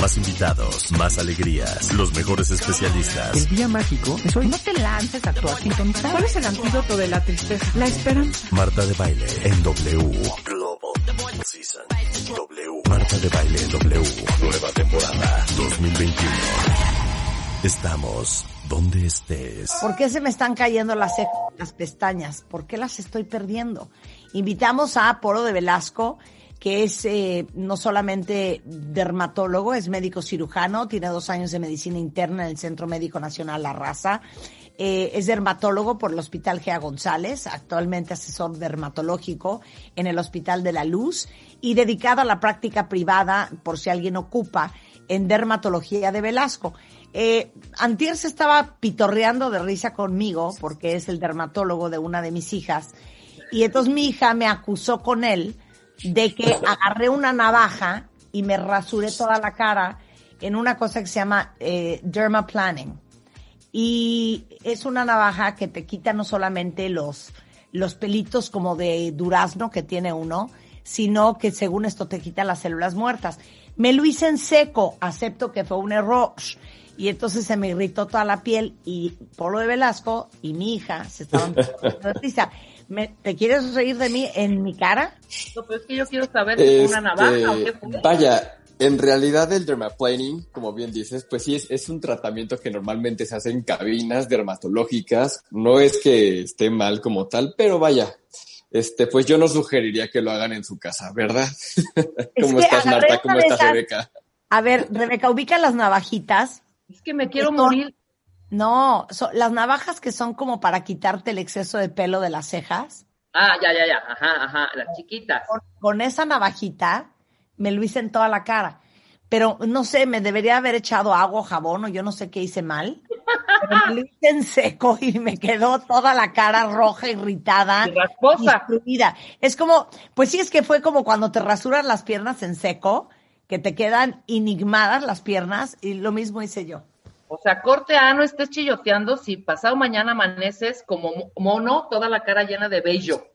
Más invitados, más alegrías, los mejores especialistas. El día mágico es hoy. No te lances a tu sintonizar. ¿Cuál es el antídoto de la tristeza? La esperanza. Marta de Baile en W. Global Season. W. Marta de Baile en W. Nueva temporada 2021. Estamos donde estés. ¿Por qué se me están cayendo las las pestañas? ¿Por qué las estoy perdiendo? Invitamos a Poro de Velasco que es eh, no solamente dermatólogo, es médico cirujano, tiene dos años de medicina interna en el Centro Médico Nacional La Raza. Eh, es dermatólogo por el Hospital Gea González, actualmente asesor dermatológico en el Hospital de la Luz y dedicado a la práctica privada, por si alguien ocupa, en dermatología de Velasco. Eh, Antier se estaba pitorreando de risa conmigo porque es el dermatólogo de una de mis hijas y entonces mi hija me acusó con él de que agarré una navaja y me rasuré toda la cara en una cosa que se llama eh, dermaplaning. Y es una navaja que te quita no solamente los, los pelitos como de durazno que tiene uno, sino que según esto te quita las células muertas. Me lo hice en seco, acepto que fue un error. Y entonces se me irritó toda la piel y Polo de Velasco y mi hija se estaban de risa. ¿Te quieres reír de mí en mi cara? No, pero es que yo quiero saber es una navaja o qué Vaya, en realidad el dermaplaning, como bien dices, pues sí es, es, un tratamiento que normalmente se hace en cabinas dermatológicas. No es que esté mal como tal, pero vaya, este, pues yo no sugeriría que lo hagan en su casa, ¿verdad? ¿Cómo estás, Marta? ¿Cómo estás, Rebeca? A ver, Rebeca, ubica las navajitas. Es que me quiero morir. No, las navajas que son como para quitarte el exceso de pelo de las cejas. Ah, ya, ya, ya, ajá, ajá, las chiquitas. Con, esa navajita me lo hice en toda la cara. Pero no sé, me debería haber echado agua o jabón o yo no sé qué hice mal. Pero me lo hice en seco y me quedó toda la cara roja, irritada, y destruida. Es como, pues sí, es que fue como cuando te rasuras las piernas en seco, que te quedan enigmadas las piernas y lo mismo hice yo. O sea, corte A, no estés chilloteando si pasado mañana amaneces como mono, toda la cara llena de vello.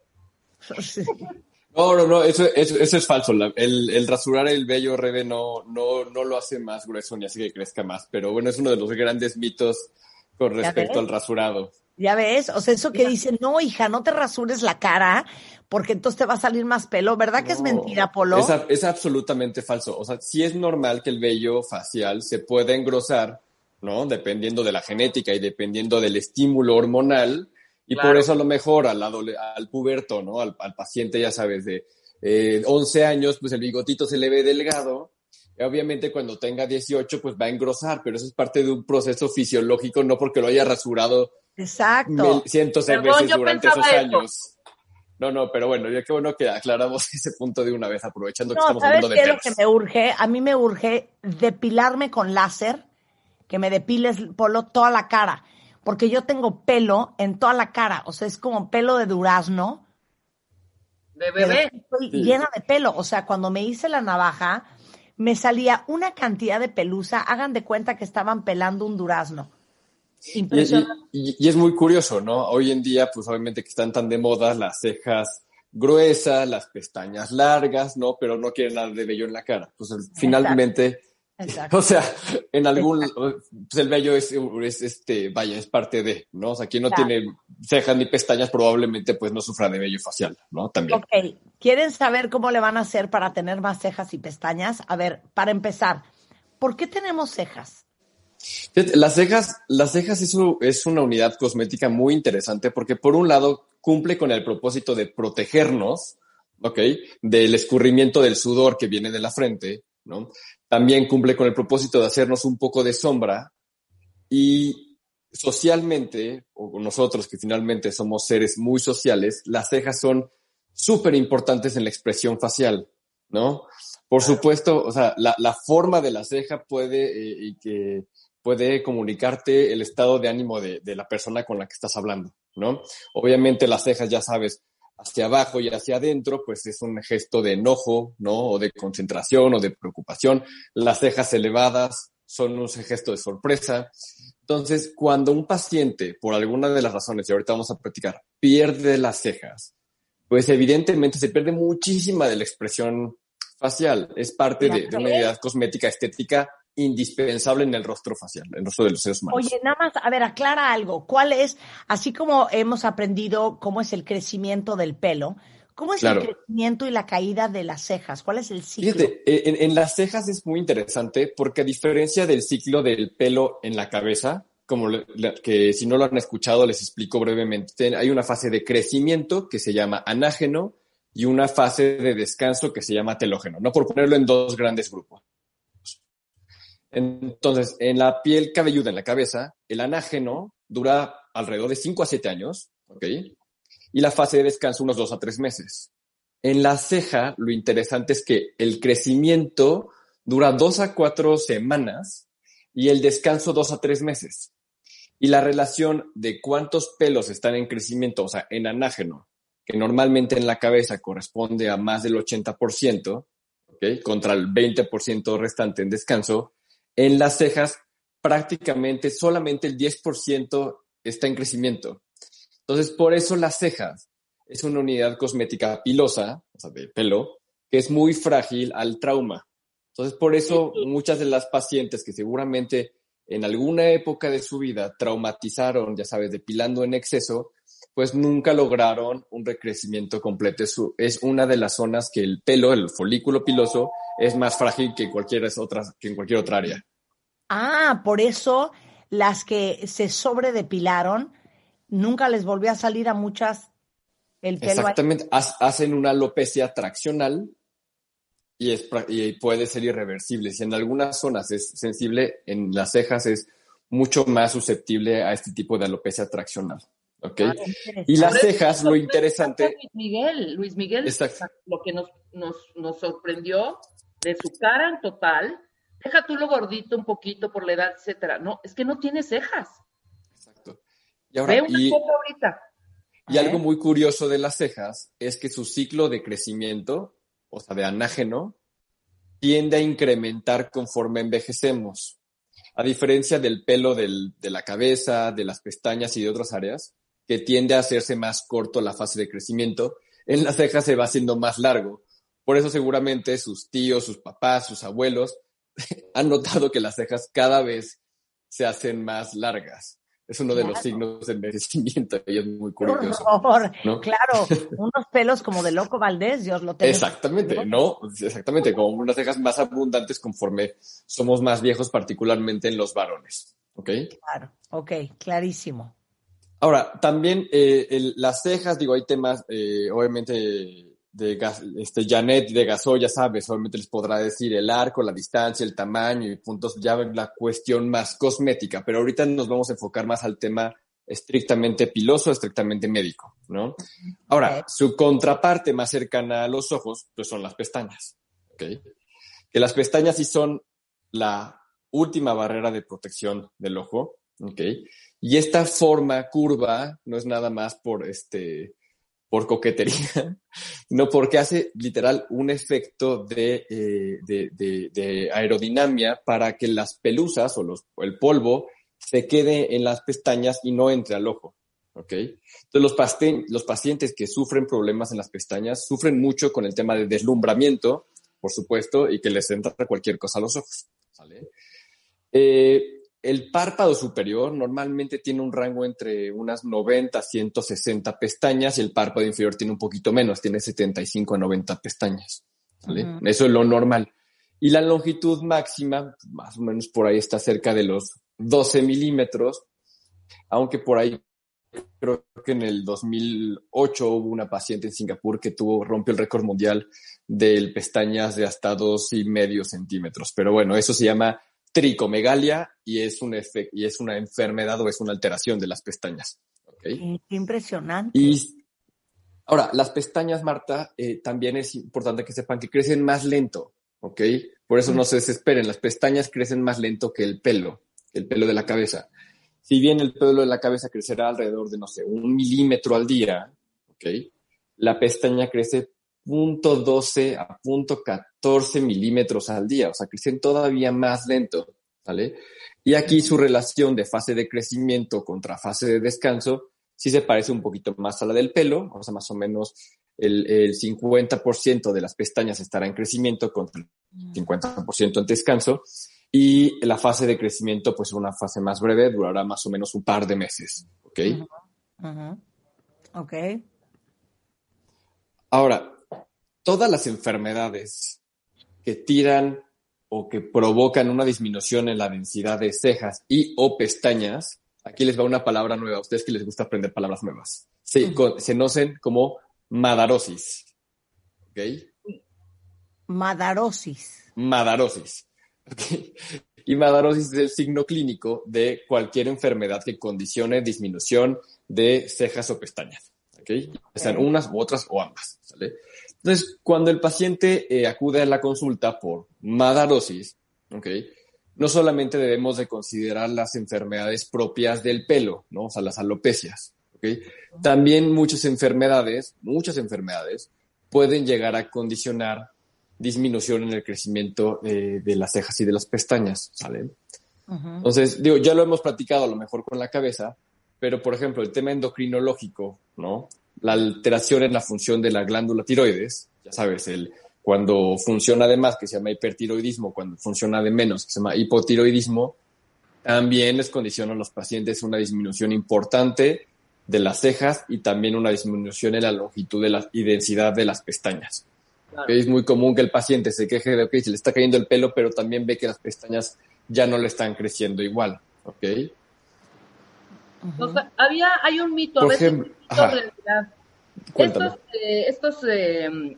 No, no, no, eso, eso, es falso. El, el, rasurar el vello, Rebe, no, no, no lo hace más grueso ni hace que crezca más. Pero bueno, es uno de los grandes mitos con respecto al rasurado. Ya ves, o sea, eso que dicen, no, hija, no te rasures la cara porque entonces te va a salir más pelo. ¿Verdad que es mentira, Polo? Es, es absolutamente falso. O sea, sí es normal que el vello facial se pueda engrosar ¿no? Dependiendo de la genética y dependiendo del estímulo hormonal. Y por eso a lo mejor al, al puberto, ¿no? Al, paciente, ya sabes, de eh, 11 años, pues el bigotito se le ve delgado. Y obviamente cuando tenga 18, pues va a engrosar, pero eso es parte de un proceso fisiológico, no porque lo haya rasurado Exacto. cientos de veces durante esos años. No, no, pero bueno, ya qué bueno que aclaramos ese punto de una vez, aprovechando que estamos hablando de qué es lo que me urge? A mí me urge depilarme con láser que me depiles polo toda la cara, porque yo tengo pelo en toda la cara, o sea, es como pelo de durazno. De bebé. Estoy llena de pelo, o sea, cuando me hice la navaja, me salía una cantidad de pelusa, hagan de cuenta que estaban pelando un durazno. Impresionante. Y, es muy curioso, ¿no? Hoy en día, pues obviamente que están tan de moda las cejas gruesas, las pestañas largas, ¿no? Pero no quieren nada de vello en la cara. Pues finalmente O sea, en algún, pues el vello es, este, vaya, es parte de, ¿no? O sea, quien no tiene cejas ni pestañas probablemente pues no sufra de vello facial, ¿no? También. Ok, ¿quieren saber cómo le van a hacer para tener más cejas y pestañas? A ver, para empezar, ¿por qué tenemos cejas? Las cejas, las cejas es, es una unidad cosmética muy interesante porque por un lado cumple con el propósito de protegernos, ¿ok? Del escurrimiento del sudor que viene de la frente, ¿no? También cumple con el propósito de hacernos un poco de sombra y socialmente, o nosotros que finalmente somos seres muy sociales, las cejas son súper importantes en la expresión facial, ¿no? Por supuesto, o sea, la, forma de la ceja puede, eh, y que puede comunicarte el estado de ánimo de, de, la persona con la que estás hablando, ¿no? Obviamente las cejas, ya sabes, hacia abajo y hacia adentro, pues es un gesto de enojo, ¿no? O de concentración o de preocupación. Las cejas elevadas son un gesto de sorpresa. Entonces, cuando un paciente, por alguna de las razones, y ahorita vamos a platicar, pierde las cejas, pues evidentemente se pierde muchísima de la expresión facial. Es parte de, de una unidad cosmética estética indispensable en el rostro facial, en el rostro de los seres humanos. Oye, nada más, a ver, aclara algo. ¿Cuál es, así como hemos aprendido cómo es el crecimiento del pelo, cómo es el crecimiento y la caída de las cejas? ¿Cuál es el ciclo? Fíjate, eh, en, en, las cejas es muy interesante porque a diferencia del ciclo del pelo en la cabeza, como que si no lo han escuchado les explico brevemente, hay una fase de crecimiento que se llama anágeno y una fase de descanso que se llama telógeno, no por ponerlo en dos grandes grupos. Entonces, en la piel cabelluda, en la cabeza, el anágeno dura alrededor de 5 a 7 años, ¿ok? Y la fase de descanso unos 2 a 3 meses. En la ceja, lo interesante es que el crecimiento dura 2 a 4 semanas y el descanso 2 a 3 meses. Y la relación de cuántos pelos están en crecimiento, o sea, en anágeno, que normalmente en la cabeza corresponde a más del 80%, ¿ok? Contra el 20% restante en descanso, en las cejas, prácticamente solamente el 10% está en crecimiento. Entonces, por eso las cejas es una unidad cosmética pilosa, o sea, de pelo, que es muy frágil al trauma. Entonces, por eso muchas de las pacientes que seguramente en alguna época de su vida traumatizaron, ya sabes, depilando en exceso, pues nunca lograron un recrecimiento completo. Es, una de las zonas que el pelo, el folículo piloso, es más frágil que, cualquier otra, que en cualquier otra área. Ah, por eso las que se sobredepilaron, nunca les volvió a salir a muchas el pelo. Exactamente, hacen una alopecia traccional y, es, y puede ser irreversible. Si en algunas zonas es sensible, en las cejas es mucho más susceptible a este tipo de alopecia traccional. ¿Ok? Ah, y las cejas, lo interesante... Luis Miguel, Luis Miguel, lo que nos, nos, nos sorprendió de su cara en total, deja tú lo gordito un poquito por la edad, etcétera. No, es que no tiene cejas. Exacto. Y ahora, Ve una y, foto ahorita. Y algo muy curioso de las cejas es que su ciclo de crecimiento, o sea, de anágeno, tiende a incrementar conforme envejecemos. A diferencia del pelo del, de la cabeza, de las pestañas y de otras áreas, que tiende a hacerse más corto la fase de crecimiento, en las cejas se va haciendo más largo. Por eso seguramente sus tíos, sus papás, sus abuelos han notado que las cejas cada vez se hacen más largas. Es uno de los signos del envejecimiento y es muy curioso. Claro, unos pelos como de loco Valdés, Dios lo tengo. Exactamente, ¿no? Exactamente, como unas cejas más abundantes conforme somos más viejos, particularmente en los varones. ¿Ok? Claro, ok, clarísimo. Ahora, también eh, las cejas, digo, hay temas, eh, obviamente, de gas, este, Janet de Gasol, ya sabes, obviamente les podrá decir el arco, la distancia, el tamaño y puntos, ya la cuestión más cosmética, pero ahorita nos vamos a enfocar más al tema estrictamente piloso, estrictamente médico, ¿no? Ahora, su contraparte más cercana a los ojos, pues son las pestañas, ¿ok? Que las pestañas sí son la última barrera de protección del ojo, ¿ok? Y esta forma curva no es nada más por este, por coquetería, no porque hace literal un efecto de, eh, de, aerodinamia para que las pelusas o el polvo se quede en las pestañas y no entre al ojo. ¿ok? Entonces, los, los pacientes que sufren problemas en las pestañas sufren mucho con el tema de deslumbramiento, por supuesto, y que les entra cualquier cosa a los ojos. ¿vale? Eh, el párpado superior normalmente tiene un rango entre unas 90 a 160 pestañas y el párpado inferior tiene un poquito menos, tiene 75 a 90 pestañas. Eso es lo normal. Y la longitud máxima, más o menos por ahí está cerca de los 12 milímetros, aunque por ahí creo que en el 2008 hubo una paciente en Singapur que tuvo, rompió el récord mundial de pestañas de hasta dos y medio centímetros. Pero bueno, eso se llama tricomegalia y es, un y es una enfermedad o es una alteración de las pestañas. Qué impresionante. Y ahora, las pestañas, Marta, eh, también es importante que sepan que crecen más lento, ¿ok? Por eso no se desesperen, las pestañas crecen más lento que el pelo, el pelo de la cabeza. Si bien el pelo de la cabeza crecerá alrededor de, no sé, un milímetro al día, ¿ok? la pestaña crece 0.12 a 0.14 milímetros al día, o sea, crecen todavía más lento, ¿vale? Y aquí su relación de fase de crecimiento contra fase de descanso sí se parece un poquito más a la del pelo, o sea, más o menos el, el 50% de las pestañas estará en crecimiento contra el 50% en descanso, y la fase de crecimiento, pues una fase más breve, durará más o menos un par de meses, ¿ok? Ok. Ahora, todas las enfermedades que tiran o que provocan una disminución en la densidad de cejas y o pestañas, aquí les va una palabra nueva, a ustedes que les gusta aprender palabras nuevas, se, conocen como madarosis. ¿Ok? Madarosis. Madarosis. Y madarosis es el signo clínico de cualquier enfermedad que condicione disminución de cejas o pestañas. ¿Ok? Sean unas u otras o ambas. ¿sale? Entonces, cuando el paciente eh, acude a la consulta por madarosis, ¿okay? no solamente debemos de considerar las enfermedades propias del pelo, ¿no? o sea, las alopecias. ¿okay? También muchas enfermedades, muchas enfermedades, pueden llegar a condicionar disminución en el crecimiento eh, de las cejas y de las pestañas, ¿sale? Entonces, digo, ya lo hemos platicado a lo mejor con la cabeza, pero por ejemplo, el tema endocrinológico, ¿no? La alteración en la función de la glándula tiroides, ya sabes, el, cuando funciona de más, que se llama hipertiroidismo, cuando funciona de menos, que se llama hipotiroidismo, también les condiciona a los pacientes una disminución importante de las cejas y también una disminución en la longitud de la, y densidad de las pestañas. Es muy común que el paciente se queje de que se le está cayendo el pelo, pero también ve que las pestañas ya no le están creciendo igual. ¿ok? había, hay un mito, a veces mito realidad. Estos, eh, estos eh,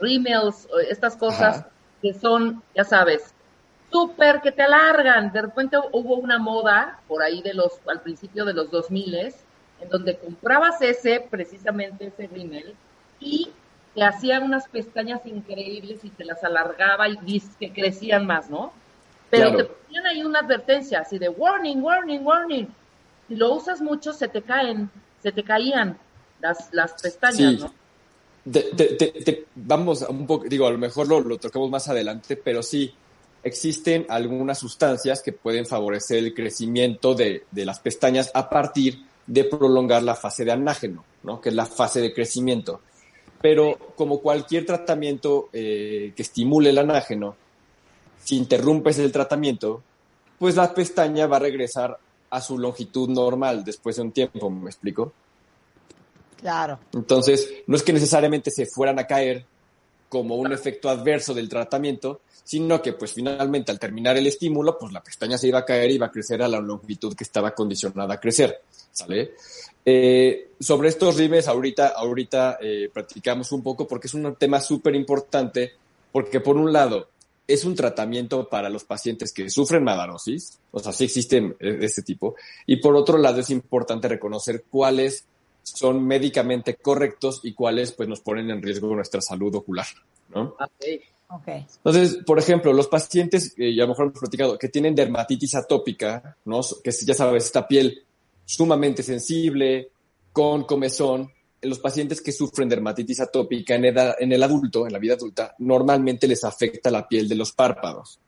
emails, estas cosas que son, ya sabes, súper que te alargan. De repente hubo una moda por ahí de los, al principio de los 2000 en donde comprabas ese, precisamente ese email, y te hacían unas pestañas increíbles y te las alargaba y que crecían más, ¿no? Pero te ponían ahí una advertencia así de warning, warning, warning si lo usas mucho, se te caen, se te caían las, las pestañas, ¿no? vamos a un poco, digo, a lo mejor lo, lo tocamos más adelante, pero sí, existen algunas sustancias que pueden favorecer el crecimiento de, de, las pestañas a partir de prolongar la fase de anágeno, ¿no? que es la fase de crecimiento. Pero como cualquier tratamiento eh, que estimule el anágeno, si interrumpes el tratamiento, pues la pestaña va a regresar a su longitud normal después de un tiempo, ¿me explico? Claro. Entonces, no es que necesariamente se fueran a caer como un efecto adverso del tratamiento, sino que pues finalmente al terminar el estímulo, pues la pestaña se iba a caer y iba a crecer a la longitud que estaba condicionada a crecer, ¿sale? Eh, sobre estos rimes ahorita, ahorita eh, practicamos un poco porque es un tema súper importante, porque por un lado, es un tratamiento para los pacientes que sufren madarosis, o sea, sí existen de este tipo, y por otro lado es importante reconocer cuáles son médicamente correctos y cuáles pues nos ponen en riesgo nuestra salud ocular, ¿no? Okay. Entonces, por ejemplo, los pacientes, eh, y a lo mejor hemos platicado, que tienen dermatitis atópica, ¿no? Que ya sabes, esta piel sumamente sensible, con comezón, los pacientes que sufren dermatitis atópica en, edad, en el adulto, en la vida adulta, normalmente les afecta la piel de los párpados.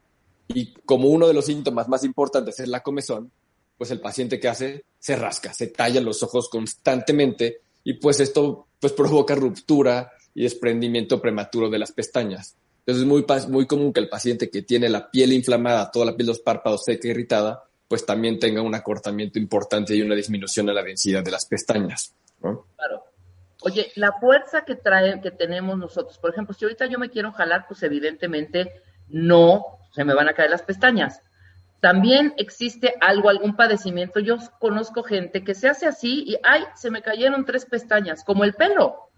Y como uno de los síntomas más importantes es la comezón, pues el paciente que hace se rasca, se talla los ojos constantemente y pues esto pues provoca ruptura y desprendimiento prematuro de las pestañas. Entonces es muy, muy común que el paciente que tiene la piel inflamada, toda la piel de los párpados seca e irritada, pues también tenga un acortamiento importante y una disminución en la densidad de las pestañas. Claro. Oye, la fuerza que trae, que tenemos nosotros, por ejemplo, si ahorita yo me quiero jalar, pues evidentemente no se me van a caer las pestañas. También existe algo, algún padecimiento. Yo conozco gente que se hace así y ay, se me cayeron tres pestañas, como el pelo.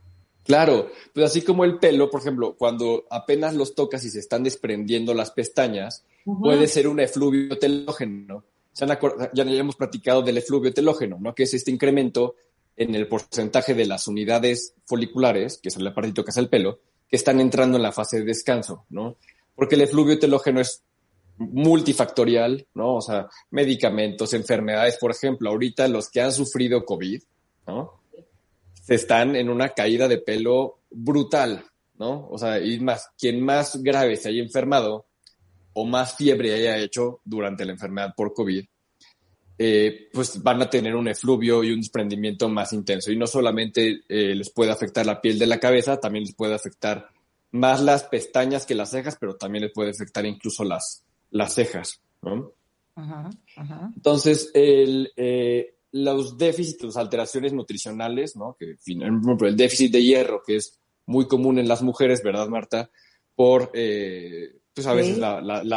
Claro, pues así como el pelo, por ejemplo, cuando apenas los tocas y se están desprendiendo las pestañas, puede ser un efluvio telógeno. ya, ya hemos platicado del efluvio telógeno, ¿no? Que es este incremento en el porcentaje de las unidades foliculares, que es el apartito que es el pelo, que están entrando en la fase de descanso, ¿no? Porque el efluvio telógeno es multifactorial, ¿no? O sea, medicamentos, enfermedades, por ejemplo, ahorita los que han sufrido COVID, ¿no? se están en una caída de pelo brutal, ¿no? O sea, y más, quien más grave se haya enfermado o más fiebre haya hecho durante la enfermedad por COVID, eh, pues van a tener un efluvio y un desprendimiento más intenso. Y no solamente eh, les puede afectar la piel de la cabeza, también les puede afectar más las pestañas que las cejas, pero también les puede afectar incluso las, las cejas. ¿no? Entonces, el, eh, los déficits, las alteraciones nutricionales, ¿no? que el déficit de hierro, que es muy común en las mujeres, ¿verdad, Marta? Por pues a veces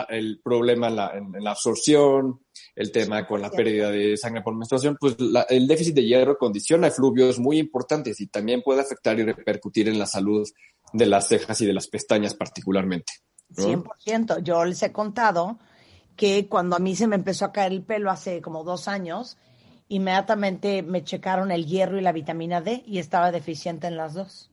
el problema en la, absorción, el tema con la pérdida de sangre por menstruación, pues el déficit de hierro condiciona efluvios muy importantes y también puede afectar y repercutir en la salud de las cejas y de las pestañas particularmente. 100%. Yo les he contado que cuando a mí se me empezó a caer el pelo hace como dos años, inmediatamente me checaron el hierro y la vitamina D y estaba deficiente en las dos.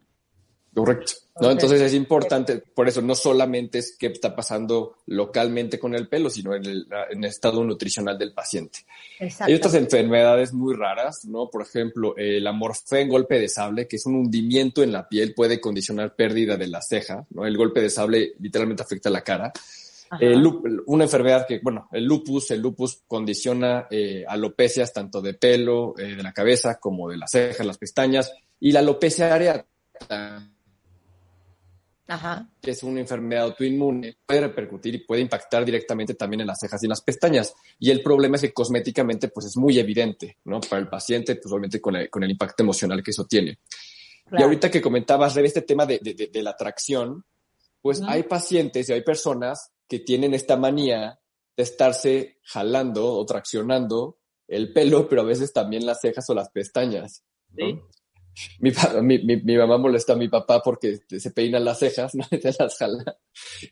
Correcto. ¿no? Entonces es importante, por eso no solamente es qué está pasando localmente con el pelo, sino en el, en el estado nutricional del paciente. Hay otras enfermedades muy raras, ¿no? Por ejemplo, el amorfén golpe de sable, que es un hundimiento en la piel, puede condicionar pérdida de la ceja, ¿no? El golpe de sable literalmente afecta la cara. una enfermedad que, bueno, el lupus, el lupus condiciona eh, alopecias tanto de pelo, eh, de la cabeza, como de las cejas, las pestañas, y la alopecia areata que es una enfermedad autoinmune, puede repercutir y puede impactar directamente también en las cejas y en las pestañas. Y el problema es que cosméticamente pues es muy evidente, ¿no? Para el paciente, pues obviamente con el, con el impacto emocional que eso tiene. Y ahorita que comentabas, Rebe, este tema de, de, de, la atracción, pues hay pacientes y hay personas que tienen esta manía de estarse jalando o traccionando el pelo, pero a veces también las cejas o las pestañas. ¿no? Mi, mi, mi, mamá molesta a mi papá porque se peina las cejas, ¿no? Se las jala.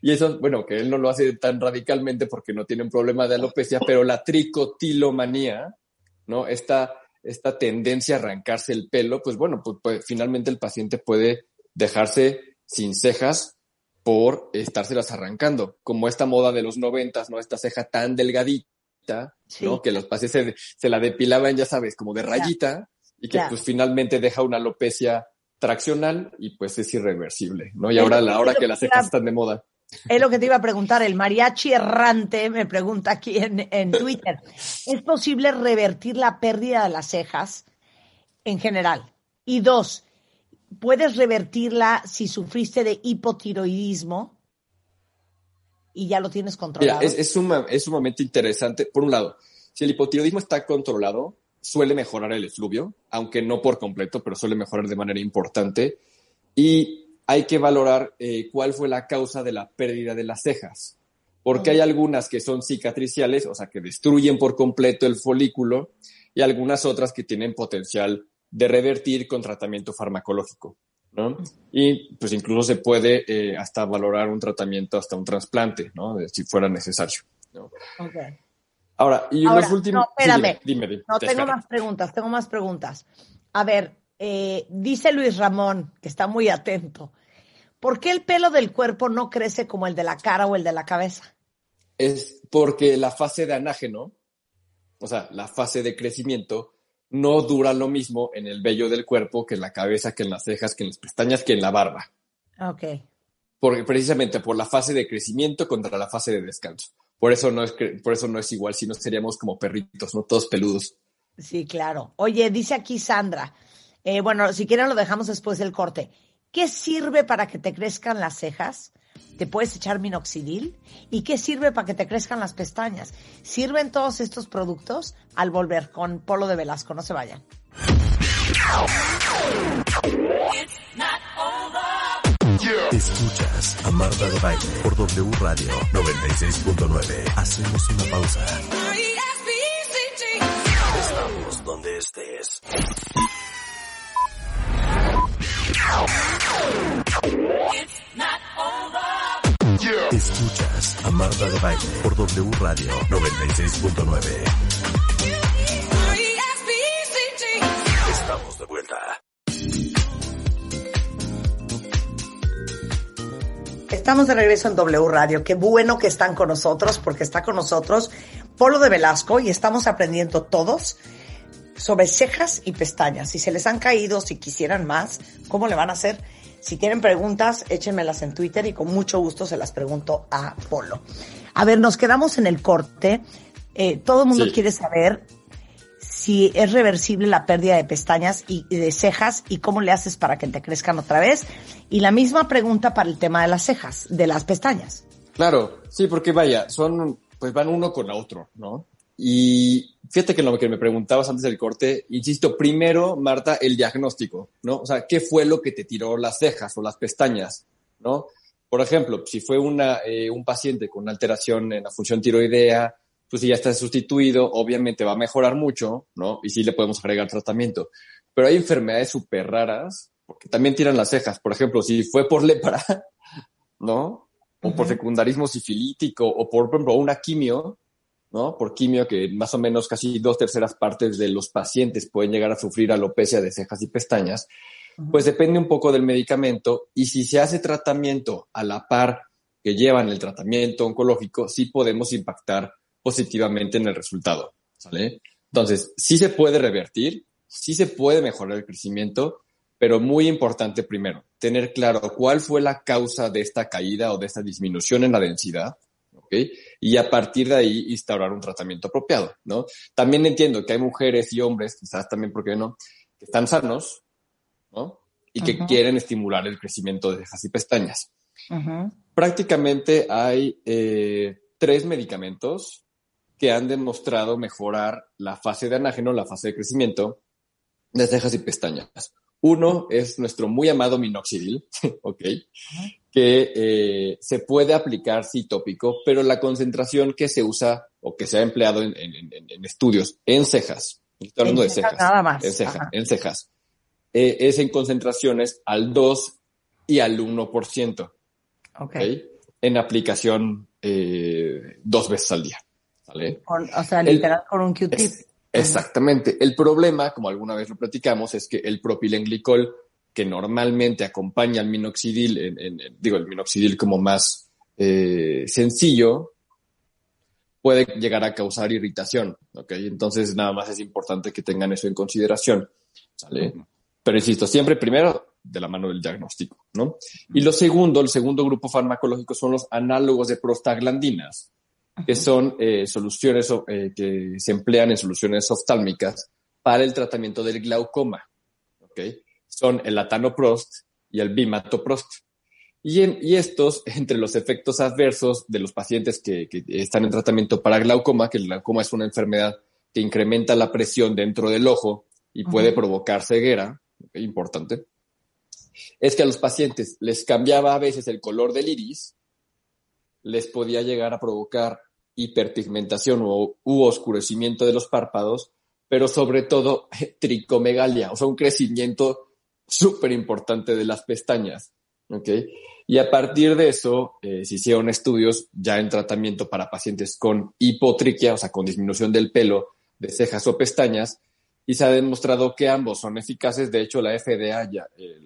Y eso, bueno, que él no lo hace tan radicalmente porque no tiene un problema de alopecia, pero la tricotilomanía, ¿no? Esta, esta tendencia a arrancarse el pelo, pues bueno, pues, pues finalmente el paciente puede dejarse sin cejas por estárselas arrancando, como esta moda de los noventas, ¿no? Esta ceja tan delgadita, ¿no? Que los pacientes se, se, la depilaban, ya sabes, como de rayita y que pues finalmente deja una alopecia traccional y pues es irreversible, ¿no? Y ahora, la hora que las cejas están de moda. Es lo que te iba a preguntar, el mariachi errante me pregunta aquí en, en Twitter, ¿es posible revertir la pérdida de las cejas en general? Y dos, ¿puedes revertirla si sufriste de hipotiroidismo y ya lo tienes controlado? es, es, es sumamente interesante. Por un lado, si el hipotiroidismo está controlado, suele mejorar el efluvio, aunque no por completo, pero suele mejorar de manera importante. Y hay que valorar eh, cuál fue la causa de la pérdida de las cejas, porque hay algunas que son cicatriciales, o sea, que destruyen por completo el folículo, y algunas otras que tienen potencial de revertir con tratamiento farmacológico. Y pues incluso se puede eh, hasta valorar un tratamiento, hasta un trasplante, si fuera necesario. ¿no? Ahora, y los últimos. No, espérame. dime, no, tengo más preguntas, tengo más preguntas. A ver, eh, dice Luis Ramón, que está muy atento. ¿Por qué el pelo del cuerpo no crece como el de la cara o el de la cabeza? Es porque la fase de anágeno, o sea, la fase de crecimiento, no dura lo mismo en el vello del cuerpo que en la cabeza, que en las cejas, que en las pestañas, que en la barba. Ok. Porque precisamente por la fase de crecimiento contra la fase de descanso. Por eso no es, por eso no es igual, si no seríamos como perritos, ¿no? Todos peludos. Sí, claro. Oye, dice aquí Sandra, eh, bueno, si quieren lo dejamos después del corte. ¿Qué sirve para que te crezcan las cejas? ¿Te puedes echar minoxidil? ¿Y qué sirve para que te crezcan las pestañas? ¿Sirven todos estos productos? Al volver con Polo de Velasco, no se vayan. Escuchas a Marta de Baile por W Radio 96.9. Hacemos una pausa. Estamos donde estés. Escuchas a Marta de Baile por W Radio 96.9. Estamos de vuelta. Estamos de regreso en W Radio. Qué bueno que están con nosotros porque está con nosotros Polo de Velasco y estamos aprendiendo todos sobre cejas y pestañas. Si se les han caído, si quisieran más, ¿cómo le van a hacer? Si tienen preguntas, échenmelas en Twitter y con mucho gusto se las pregunto a Polo. A ver, nos quedamos en el corte. Eh, todo el mundo quiere saber si es reversible la pérdida de pestañas y, de cejas y cómo le haces para que te crezcan otra vez. Y la misma pregunta para el tema de las cejas, de las pestañas. Claro, sí, porque vaya, son, pues van uno con otro, ¿no? Y fíjate que lo que me preguntabas antes del corte, insisto, primero, Marta, el diagnóstico, ¿no? O sea, ¿qué fue lo que te tiró las cejas o las pestañas, ¿no? Por ejemplo, si fue una, eh, un paciente con una alteración en la función tiroidea, pues si ya está sustituido, obviamente va a mejorar mucho, ¿no? Y sí le podemos agregar tratamiento. Pero hay enfermedades súper raras, porque también tiran las cejas. Por ejemplo, si fue por lepra, ¿no? O por secundarismo sifilítico, o por, por ejemplo, una quimio, ¿no? Por quimio, que más o menos casi dos terceras partes de los pacientes pueden llegar a sufrir alopecia de cejas y pestañas, pues depende un poco del medicamento y si se hace tratamiento a la par que llevan el tratamiento oncológico, sí podemos impactar positivamente en el resultado, ¿sale? Entonces, sí se puede revertir, sí se puede mejorar el crecimiento, pero muy importante primero, tener claro cuál fue la causa de esta caída o de esta disminución en la densidad, y a partir de ahí instaurar un tratamiento apropiado, ¿no? También entiendo que hay mujeres y hombres, quizás también, ¿por qué no?, que están sanos, ¿no? Y que quieren estimular el crecimiento de cejas y pestañas. Prácticamente hay eh, tres medicamentos que han demostrado mejorar la fase de anágeno, la fase de crecimiento de cejas y pestañas. Uno es nuestro muy amado minoxidil, ¿ok? que eh, se puede aplicar sí tópico, pero la concentración que se usa o que se ha empleado en, estudios en cejas, estoy hablando de cejas, nada más. en, cejas, en cejas, eh, es en concentraciones al 2 y al 1%. Ok. En aplicación eh, dos veces al día. ¿Vale? o sea, literal con un Q-tip. Exactamente. El problema, como alguna vez lo platicamos, es que el propilenglicol que normalmente acompaña al minoxidil, en, digo, el minoxidil como más eh, sencillo, puede llegar a causar irritación, ¿ok? Entonces, nada más es importante que tengan eso en consideración, ¿sale? Pero insisto, siempre primero de la mano del diagnóstico, ¿no? Y lo segundo, el segundo grupo farmacológico son los análogos de prostaglandinas, que son eh, soluciones eh, que se emplean en soluciones oftálmicas para el tratamiento del glaucoma, ¿ok? son el latanoprost y el bimatoprost. Y, y estos, entre los efectos adversos de los pacientes que, están en tratamiento para glaucoma, que el glaucoma es una enfermedad que incrementa la presión dentro del ojo y puede provocar ceguera, importante, es que a los pacientes les cambiaba a veces el color del iris, les podía llegar a provocar hiperpigmentación o, u oscurecimiento de los párpados, pero sobre todo tricomegalia, o sea, un crecimiento súper importante de las pestañas. ¿ok? Y a partir de eso eh, se hicieron estudios ya en tratamiento para pacientes con hipotriquia, o sea, con disminución del pelo de cejas o pestañas, y se ha demostrado que ambos son eficaces. De hecho, la FDA eh,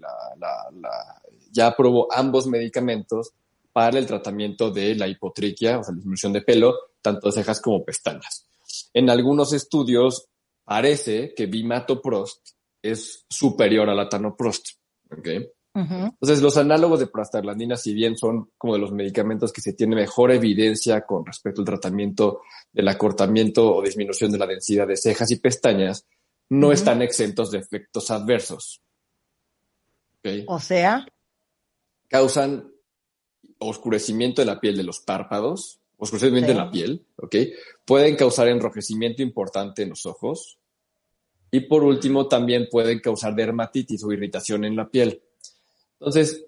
ya aprobó ambos medicamentos para el tratamiento de la hipotriquia, o sea, la disminución de pelo, tanto de cejas como pestañas. En algunos estudios parece que Bimatoprost es superior a la tanoprost. ¿okay? Entonces, los análogos de prostaglandina, si bien son como de los medicamentos que se tiene mejor evidencia con respecto al tratamiento del acortamiento o disminución de la densidad de cejas y pestañas, no están exentos de efectos adversos. ¿Okay? O sea, causan oscurecimiento de la piel de los párpados, oscurecimiento de la piel, ¿ok? Pueden causar enrojecimiento importante en los ojos, y por último, también pueden causar dermatitis o irritación en la piel. Entonces,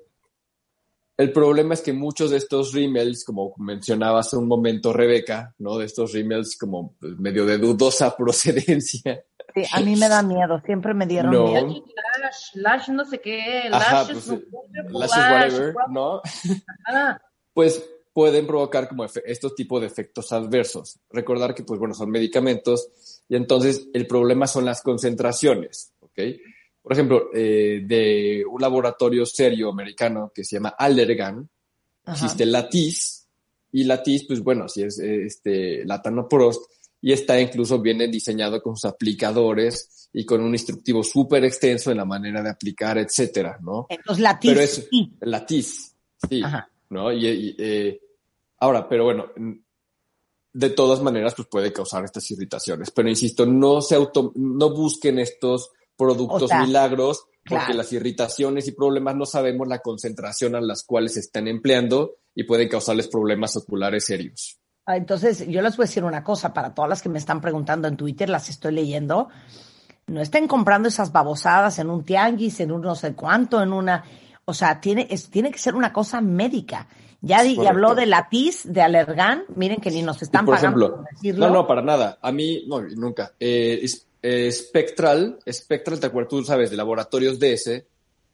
el problema es que muchos de estos rímels, como mencionaba hace un momento Rebeca, ¿no? De estos rímels como pues, medio de dudosa procedencia. Sí, a mí me da miedo, siempre me dieron miedo. Lash, lash no sé qué, lash, pues, whatever, ¿no? Pues pueden provocar como estos tipos de efectos adversos. Recordar que, pues bueno, son medicamentos y entonces el problema son las concentraciones, ¿ok? Por ejemplo, eh, de un laboratorio serio americano que se llama Allergan, existe la TIS, y la TIS, pues bueno, si es este, latanoprost, y está incluso viene diseñado con sus aplicadores y con un instructivo súper extenso en la manera de aplicar, etcétera, ¿no? Entonces, la TIS. Pero es, TIS, sí, ¿no? Y, eh, ahora, pero bueno, de todas maneras, pues puede causar estas irritaciones. Pero insisto, no se auto, no busquen estos productos milagros, porque las irritaciones y problemas no sabemos la concentración a las cuales se están empleando y pueden causarles problemas oculares serios. Ah, entonces, yo les voy a decir una cosa, para todas las que me están preguntando en Twitter, las estoy leyendo, no estén comprando esas babosadas en un tianguis, en un no sé cuánto, en una, o sea, tiene, tiene que ser una cosa médica. Ya habló de la TIS, de Alergan, miren que ni nos están por pagando ejemplo, decirlo. No, no, para nada. A mí, no, nunca. Eh, Spectral, Spectral, te acuerdas, tú sabes, de laboratorios DS,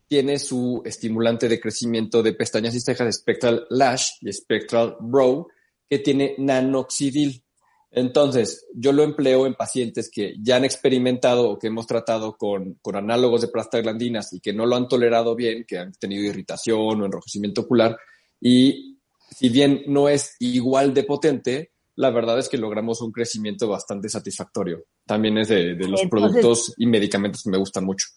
tiene su estimulante de crecimiento de pestañas y cejas, Spectral Lash y Spectral Brow, que tiene nanoxidil. Entonces, yo lo empleo en pacientes que ya han experimentado o que hemos tratado con, con análogos de prostaglandinas y que no lo han tolerado bien, que han tenido irritación o enrojecimiento ocular. Y si bien no es igual de potente, la verdad es que logramos un crecimiento bastante satisfactorio. También es de, los productos y medicamentos que me gustan mucho.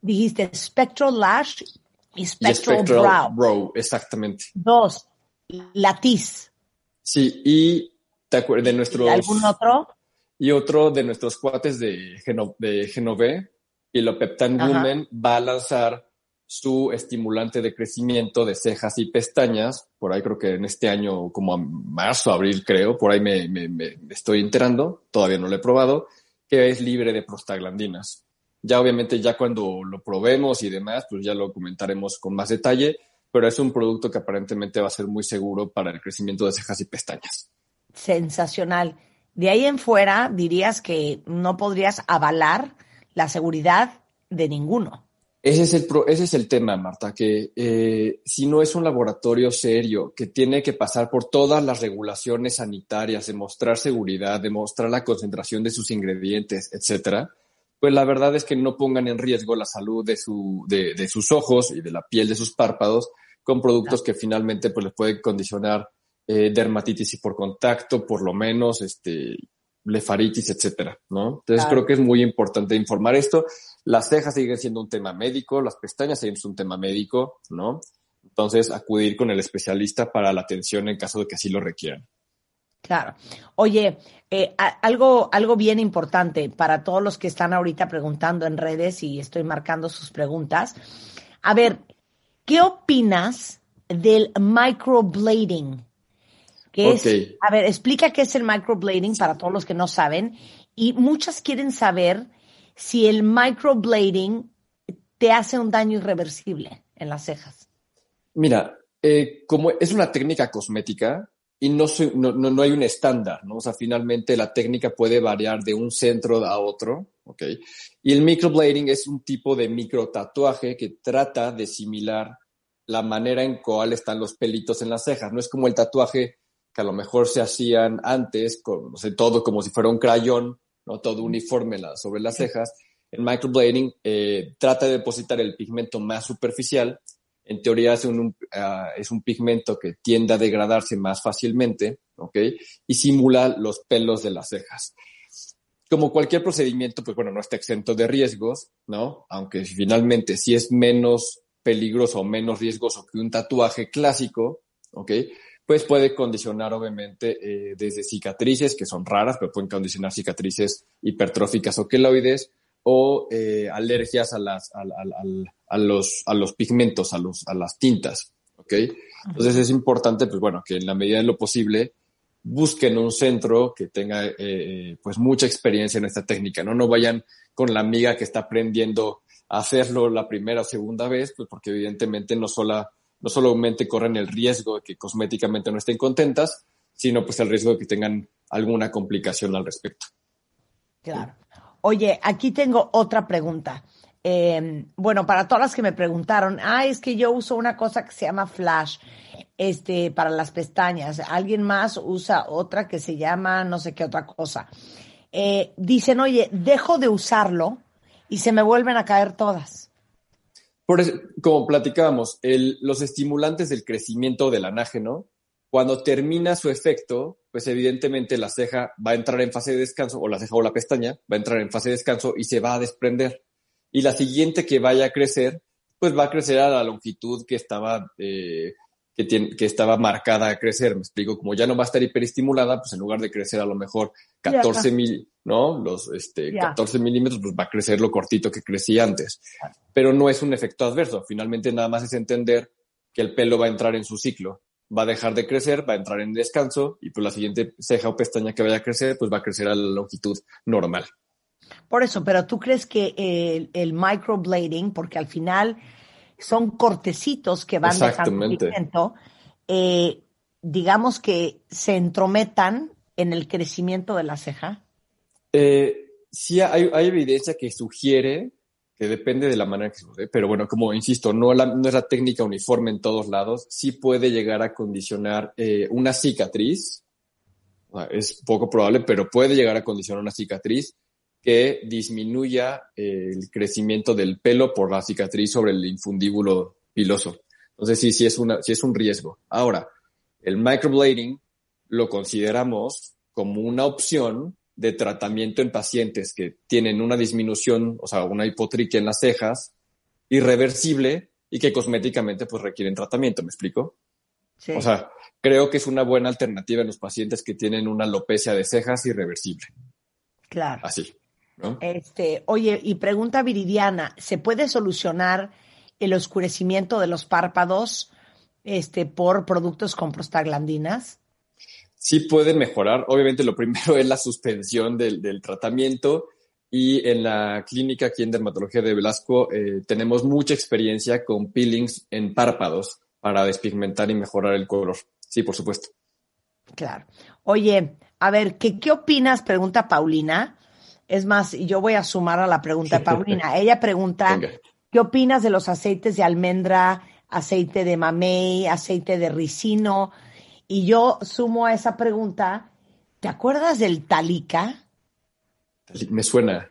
Dijiste Spectral Lash y Spectral, Brow. Brow. Exactamente. Dos, Latiz. Sí, y te acuerdas de nuestros... ¿Algún otro? Y otro de nuestros cuates de, Geno, de Genové, Pilopeptan Women, va a lanzar su estimulante de crecimiento de cejas y pestañas, por ahí creo que en este año, como a marzo, abril creo, por ahí me, me, estoy enterando, todavía no lo he probado, que es libre de prostaglandinas. Ya obviamente ya cuando lo probemos y demás, pues ya lo comentaremos con más detalle, pero es un producto que aparentemente va a ser muy seguro para el crecimiento de cejas y pestañas. Sensacional. De ahí en fuera dirías que no podrías avalar la seguridad de ninguno. Ese es el, ese es el tema, Marta, que eh, si no es un laboratorio serio que tiene que pasar por todas las regulaciones sanitarias, demostrar seguridad, demostrar la concentración de sus ingredientes, etcétera, pues la verdad es que no pongan en riesgo la salud de, su, de, de sus ojos y de la piel de sus párpados con productos que finalmente pues les pueden condicionar eh, dermatitis y por contacto, por lo menos, este, blefaritis, etcétera, ¿no? Entonces creo que es muy importante informar esto. Las cejas siguen siendo un tema médico, las pestañas siguen siendo un tema médico, ¿no? Entonces acudir con el especialista para la atención en caso de que así lo requieran. Claro. Oye, eh, algo, algo bien importante para todos los que están ahorita preguntando en redes y estoy marcando sus preguntas. A ver, ¿Qué opinas del microblading? Que es, a ver, explica qué es el microblading para todos los que no saben. Y muchas quieren saber si el microblading te hace un daño irreversible en las cejas. Mira, eh, como es una técnica cosmética y no, no, no, hay un estándar, ¿no? O sea, finalmente la técnica puede variar de un centro a otro, ¿ok? Y el microblading es un tipo de microtatuaje que trata de similar la manera en cual están los pelitos en las cejas. No es como el tatuaje que a lo mejor se hacían antes, con, no sé, todo como si fuera un crayón, ¿no? Todo uniforme sobre las cejas. El microblading eh, trata de depositar el pigmento más superficial. En teoría es un, ah, es un pigmento que tiende a degradarse más fácilmente, ¿ok? Y simula los pelos de las cejas como cualquier procedimiento, pues bueno, no está exento de riesgos, ¿no? Aunque finalmente si es menos peligroso o menos riesgoso que un tatuaje clásico, ¿ok? Pues puede condicionar obviamente eh, desde cicatrices, que son raras, pero pueden condicionar cicatrices hipertróficas o queloides, o eh, alergias a, las, a, los, a los pigmentos, a, los, a las tintas, ¿ok? Entonces es importante, pues bueno, que en la medida de lo posible busquen un centro que tenga eh, pues mucha experiencia en esta técnica, ¿no? No vayan con la amiga que está aprendiendo a hacerlo la primera o segunda vez, pues porque evidentemente no, sola, no solamente corren el riesgo de que cosméticamente no estén contentas, sino pues el riesgo de que tengan alguna complicación al respecto. Claro. Oye, aquí tengo otra pregunta. Eh, bueno, para todas las que me preguntaron, ah, es que yo uso una cosa que se llama Flash este, para las pestañas. Alguien más usa otra que se llama no sé qué otra cosa. Eh, dicen, oye, dejo de usarlo y se me vuelven a caer todas. Por eso, como platicábamos, los estimulantes del crecimiento del anágeno, cuando termina su efecto, pues evidentemente la ceja va a entrar en fase de descanso, o la ceja o la pestaña va a entrar en fase de descanso y se va a desprender. Y la siguiente que vaya a crecer, pues va a crecer a la longitud que estaba, eh, que, tiene, que estaba marcada a crecer. Me explico, como ya no va a estar hiperestimulada, pues en lugar de crecer a lo mejor 14 mil, ¿no? Los este, 14 milímetros, pues va a crecer lo cortito que crecía antes. Pero no es un efecto adverso. Finalmente nada más es entender que el pelo va a entrar en su ciclo. Va a dejar de crecer, va a entrar en descanso y pues la siguiente ceja o pestaña que vaya a crecer, pues va a crecer a la longitud normal. Por eso, pero tú crees que el, el microblading, porque al final son cortecitos que van dejando pigmento, eh, digamos que se entrometan en el crecimiento de la ceja. Eh, sí, hay, evidencia que sugiere que depende de la manera que se use, pero bueno, como insisto, no, no es la técnica uniforme en todos lados, sí puede llegar a condicionar eh, una cicatriz, es poco probable, pero puede llegar a condicionar una cicatriz que disminuya eh, el crecimiento del pelo por la cicatriz sobre el infundíbulo piloso. Entonces sí, sí es, una, sí es un riesgo. Ahora, el microblading lo consideramos como una opción de tratamiento en pacientes que tienen una disminución, o sea, una hipotriquia en las cejas, irreversible y que cosméticamente pues requieren tratamiento, ¿me explico? Sí. O sea, creo que es una buena alternativa en los pacientes que tienen una alopecia de cejas irreversible. Claro. Así. Este, oye, y pregunta Viridiana, ¿se puede solucionar el oscurecimiento de los párpados este, por productos con prostaglandinas? Sí puede mejorar. Obviamente lo primero es la suspensión del, tratamiento y en la clínica aquí en Dermatología de Velasco eh, tenemos mucha experiencia con peelings en párpados para despigmentar y mejorar el color. Sí, por supuesto. Claro. Oye, a ver, ¿qué, qué opinas? Pregunta Paulina es más, yo voy a sumar a la pregunta de Paulina. Ella pregunta, ¿qué opinas de los aceites de almendra, aceite de mamey, aceite de ricino? Y yo sumo a esa pregunta, ¿te acuerdas del talica? Me suena.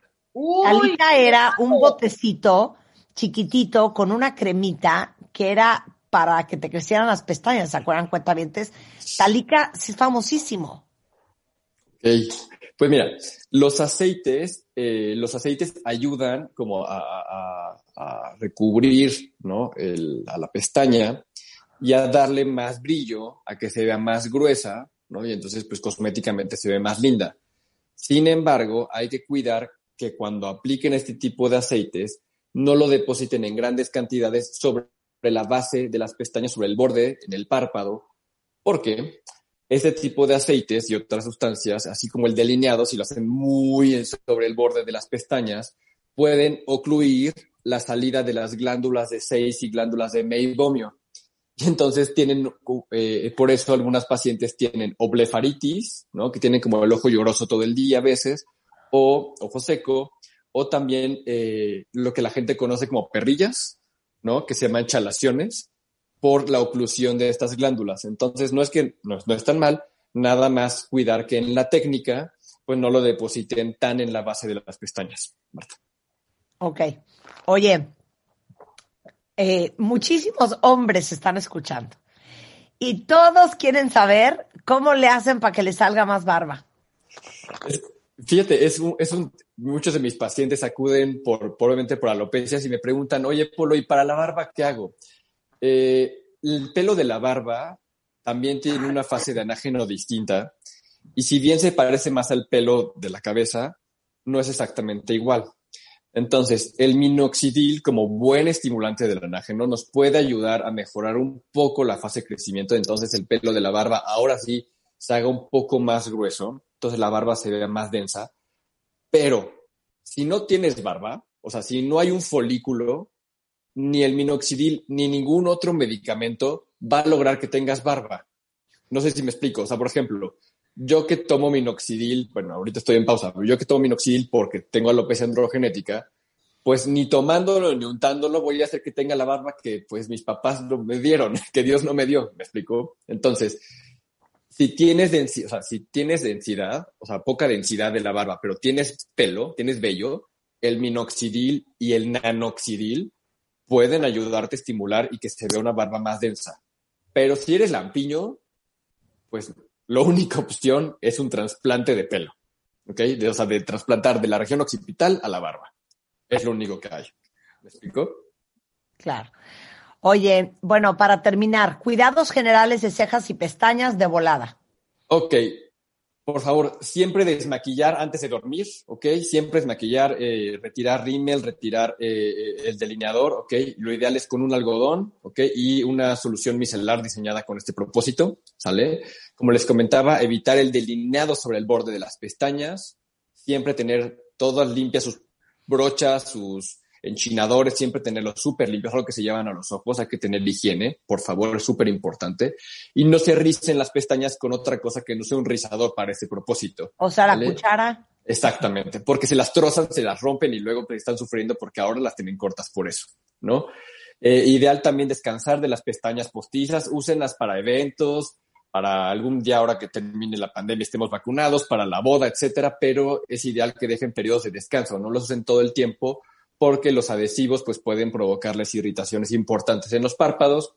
Talica era un botecito chiquitito con una cremita que era para que te crecieran las pestañas, ¿se acuerdan cuentavientes? Talica es famosísimo. Okay. Pues mira, los aceites, eh, los aceites ayudan como a, recubrir ¿no? a la pestaña y a darle más brillo, a que se vea más gruesa, ¿no? Y entonces, pues cosméticamente se ve más linda. Sin embargo, hay que cuidar que cuando apliquen este tipo de aceites, no lo depositen en grandes cantidades sobre la base de las pestañas, sobre el borde, en el párpado, porque este tipo de aceites y otras sustancias, así como el delineado, si lo hacen muy sobre el borde de las pestañas, pueden ocluir la salida de las glándulas de Seis y glándulas de meibomio. Y entonces tienen, eh, por eso algunas pacientes tienen o blefaritis, ¿no? que tienen como el ojo lloroso todo el día a veces, o ojo seco, o también eh, lo que la gente conoce como perrillas, ¿no? que se llaman chalaciones, por la oclusión de estas glándulas. Entonces, no es que no, es tan mal, nada más cuidar que en la técnica, pues no lo depositen tan en la base de las pestañas, Marta. Ok. Oye, eh, muchísimos hombres están escuchando y todos quieren saber cómo le hacen para que le salga más barba. fíjate, es es un, muchos de mis pacientes acuden por, probablemente por alopecias y me preguntan, oye, Polo, ¿y para la barba qué hago? Eh, el pelo de la barba también tiene una fase de anágeno distinta y si bien se parece más al pelo de la cabeza, no es exactamente igual. Entonces, el minoxidil como buen estimulante del anágeno nos puede ayudar a mejorar un poco la fase de crecimiento. Entonces, el pelo de la barba ahora sí se haga un poco más grueso. Entonces, la barba se vea más densa. Pero si no tienes barba, o sea, si no hay un folículo, ni el minoxidil ni ningún otro medicamento va a lograr que tengas barba. No sé si me explico. O sea, por ejemplo, yo que tomo minoxidil, bueno, ahorita estoy en pausa, pero yo que tomo minoxidil porque tengo alopecia androgenética, pues ni tomándolo ni untándolo voy a hacer que tenga la barba que pues mis papás no me dieron, que Dios no me dio, ¿me explico? Entonces, si tienes densidad, o sea, si tienes densidad, o sea, poca densidad de la barba, pero tienes pelo, tienes vello, el minoxidil y el nanoxidil pueden ayudarte a estimular y que se vea una barba más densa. Pero si eres lampiño, pues la única opción es un trasplante de pelo. ¿Ok? De, o sea, de trasplantar de la región occipital a la barba. Es lo único que hay. ¿Me explico? Claro. Oye, bueno, para terminar, cuidados generales de cejas y pestañas de volada. Ok, por favor, siempre desmaquillar antes de dormir, ¿ok? Siempre desmaquillar, eh, retirar rímel, retirar eh, eh, el delineador, ¿ok? Lo ideal es con un algodón, ¿ok? Y una solución micelar diseñada con este propósito, ¿sale? Como les comentaba, evitar el delineado sobre el borde de las pestañas, siempre tener todas limpias sus brochas, sus enchinadores, siempre tenerlos súper limpios, algo que se llevan a los ojos, hay que tener higiene, por favor, es súper importante. Y no se ricen las pestañas con otra cosa que no sea un rizador para ese propósito. O sea, la cuchara. Exactamente, porque se las trozan, se las rompen y luego pues, están sufriendo porque ahora las tienen cortas por eso, ¿no? Eh, ideal también descansar de las pestañas postizas, úsenlas para eventos, para algún día ahora que termine la pandemia estemos vacunados, para la boda, etcétera, pero es ideal que dejen periodos de descanso, no los usen todo el tiempo porque los adhesivos pues, pueden provocarles irritaciones importantes en los párpados.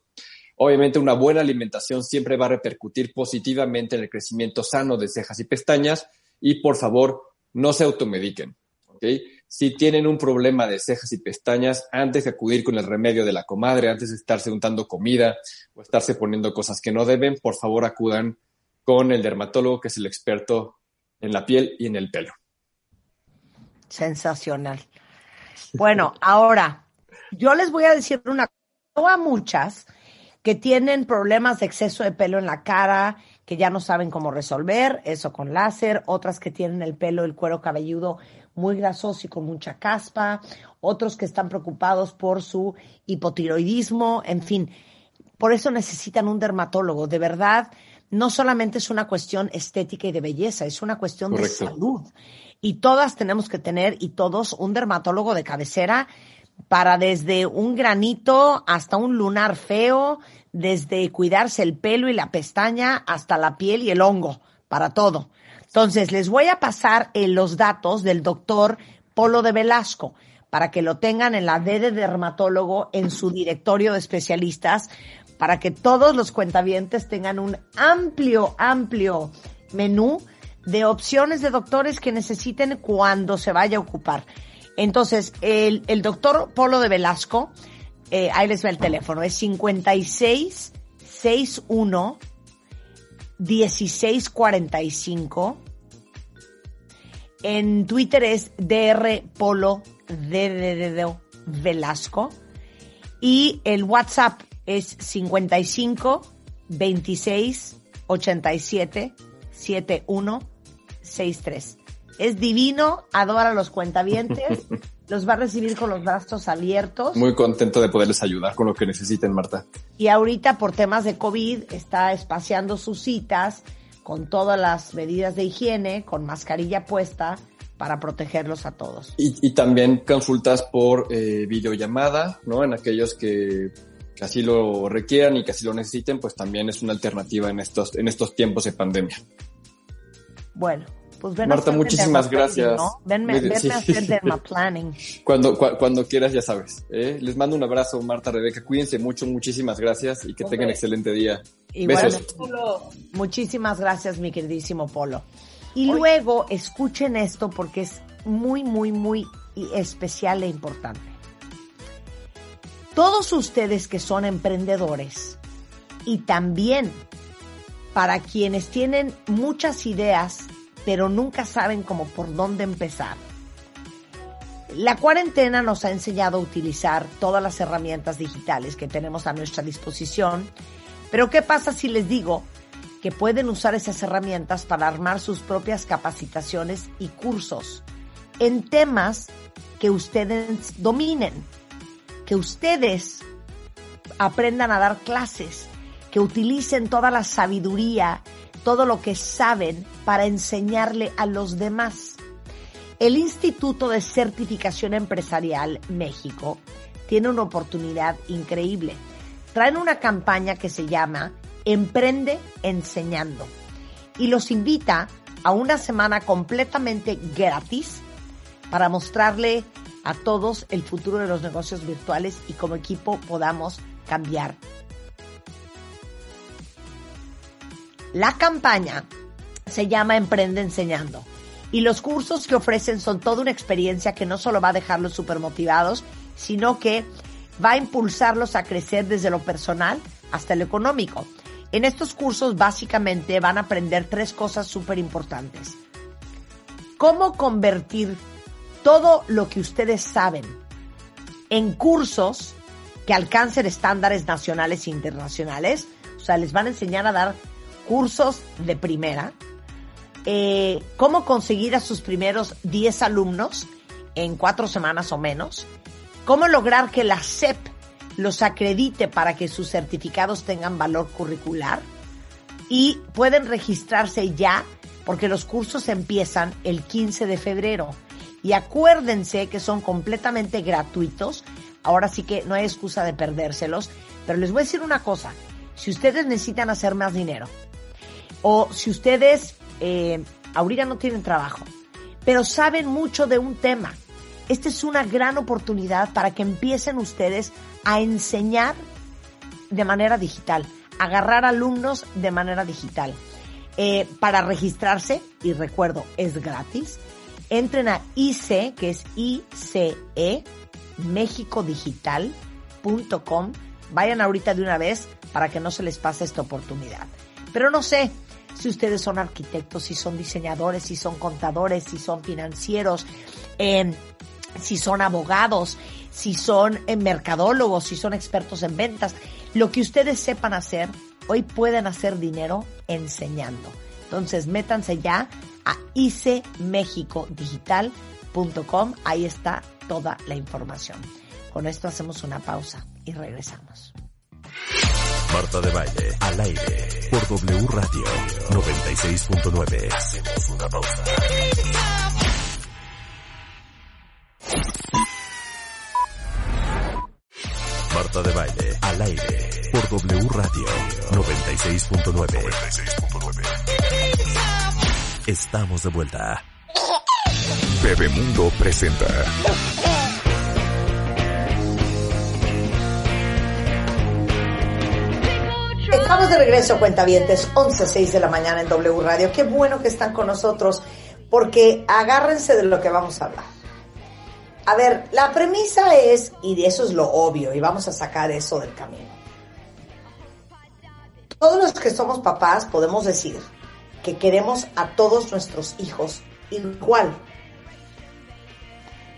Obviamente una buena alimentación siempre va a repercutir positivamente en el crecimiento sano de cejas y pestañas y por favor no se automediquen. ¿okay? Si tienen un problema de cejas y pestañas, antes de acudir con el remedio de la comadre, antes de estarse untando comida o estarse poniendo cosas que no deben, por favor acudan con el dermatólogo que es el experto en la piel y en el pelo. Sensacional. Bueno, ahora, yo les voy a decir una cosa. A muchas que tienen problemas de exceso de pelo en la cara, que ya no saben cómo resolver, eso con láser, otras que tienen el pelo, el cuero cabelludo muy grasoso y con mucha caspa, otros que están preocupados por su hipotiroidismo, en fin, por eso necesitan un dermatólogo. De verdad, no solamente es una cuestión estética y de belleza, es una cuestión de salud y todas tenemos que tener y todos un dermatólogo de cabecera para desde un granito hasta un lunar feo, desde cuidarse el pelo y la pestaña hasta la piel y el hongo, para todo. Entonces, les voy a pasar eh, los datos del doctor Polo de Velasco para que lo tengan en la D de dermatólogo en su directorio de especialistas, para que todos los cuentavientes tengan un amplio, amplio menú de opciones de doctores que necesiten cuando se vaya a ocupar. Entonces, el, el doctor Polo de Velasco, eh, ahí les va el teléfono, es 56 61 1645. En Twitter es DR Polo de Velasco. Y el WhatsApp es 55 26 87 71 63. Es divino, adora a los cuentavientes, los va a recibir con los brazos abiertos. Muy contento de poderles ayudar con lo que necesiten, Marta. Y ahorita por temas de COVID está espaciando sus citas con todas las medidas de higiene, con mascarilla puesta para protegerlos a todos. Y, también consultas por eh, videollamada, ¿no? En aquellos que, que así lo requieran y que así lo necesiten, pues también es una alternativa en estos, en estos tiempos de pandemia. Bueno, pues ven Marta, muchísimas gracias. ¿no? Venme, a hacer dermaplanning. Cuando, cuando quieras, ya sabes. ¿eh? Les mando un abrazo, Marta, Rebeca. Cuídense mucho, muchísimas gracias y que tengan excelente día. Besos. Muchísimas gracias, mi queridísimo Polo. Y luego escuchen esto porque es muy, muy, muy especial e importante. Todos ustedes que son emprendedores y también para quienes tienen muchas ideas pero nunca saben cómo por dónde empezar. La cuarentena nos ha enseñado a utilizar todas las herramientas digitales que tenemos a nuestra disposición, pero ¿qué pasa si les digo que pueden usar esas herramientas para armar sus propias capacitaciones y cursos en temas que ustedes dominen, que ustedes aprendan a dar clases, que utilicen toda la sabiduría todo lo que saben para enseñarle a los demás. El Instituto de Certificación Empresarial México tiene una oportunidad increíble. Traen una campaña que se llama Emprende Enseñando y los invita a una semana completamente gratis para mostrarle a todos el futuro de los negocios virtuales y como equipo podamos cambiar La campaña se llama Emprende Enseñando. Y los cursos que ofrecen son toda una experiencia que no solo va a dejarlos súper motivados, sino que va a impulsarlos a crecer desde lo personal hasta lo económico. En estos cursos básicamente van a aprender tres cosas súper importantes. Cómo convertir todo lo que ustedes saben en cursos que alcancen estándares nacionales e internacionales. O sea, les van a enseñar a dar cursos de primera. Eh, cómo conseguir a sus primeros 10 alumnos en cuatro semanas o menos. Cómo lograr que la SEP los acredite para que sus certificados tengan valor curricular y pueden registrarse ya porque los cursos empiezan el 15 de febrero. Y acuérdense que son completamente gratuitos. Ahora sí que no hay excusa de perdérselos. Pero les voy a decir una cosa. Si ustedes necesitan hacer más dinero o si ustedes eh, ahorita no tienen trabajo, pero saben mucho de un tema, esta es una gran oportunidad para que empiecen ustedes a enseñar de manera digital, agarrar alumnos de manera digital. Eh, para registrarse, y recuerdo, es gratis, entren a IC, que es ICE, mexicodigital.com. Vayan ahorita de una vez para que no se les pase esta oportunidad. Pero no sé si ustedes son arquitectos, si son diseñadores, si son contadores, si son financieros, eh, si son abogados, si son eh, mercadólogos, si son expertos en ventas. Lo que ustedes sepan hacer, hoy pueden hacer dinero enseñando. Entonces, métanse ya a icmexicodigital.com. Ahí está toda la información. Con esto hacemos una pausa y regresamos. Marta de Baile, al aire, por W Radio 96.9. Hacemos una pausa. Marta de Baile, al aire, por W Radio 96.9. Estamos de vuelta. Bebemundo presenta. Estamos de regreso, cuentavientes, 11.06 de la mañana en W Radio. Qué bueno que están con nosotros, porque agárrense de lo que vamos a hablar. A ver, la premisa es, y de eso es lo obvio, y vamos a sacar eso del camino. Todos los que somos papás podemos decir que queremos a todos nuestros hijos igual.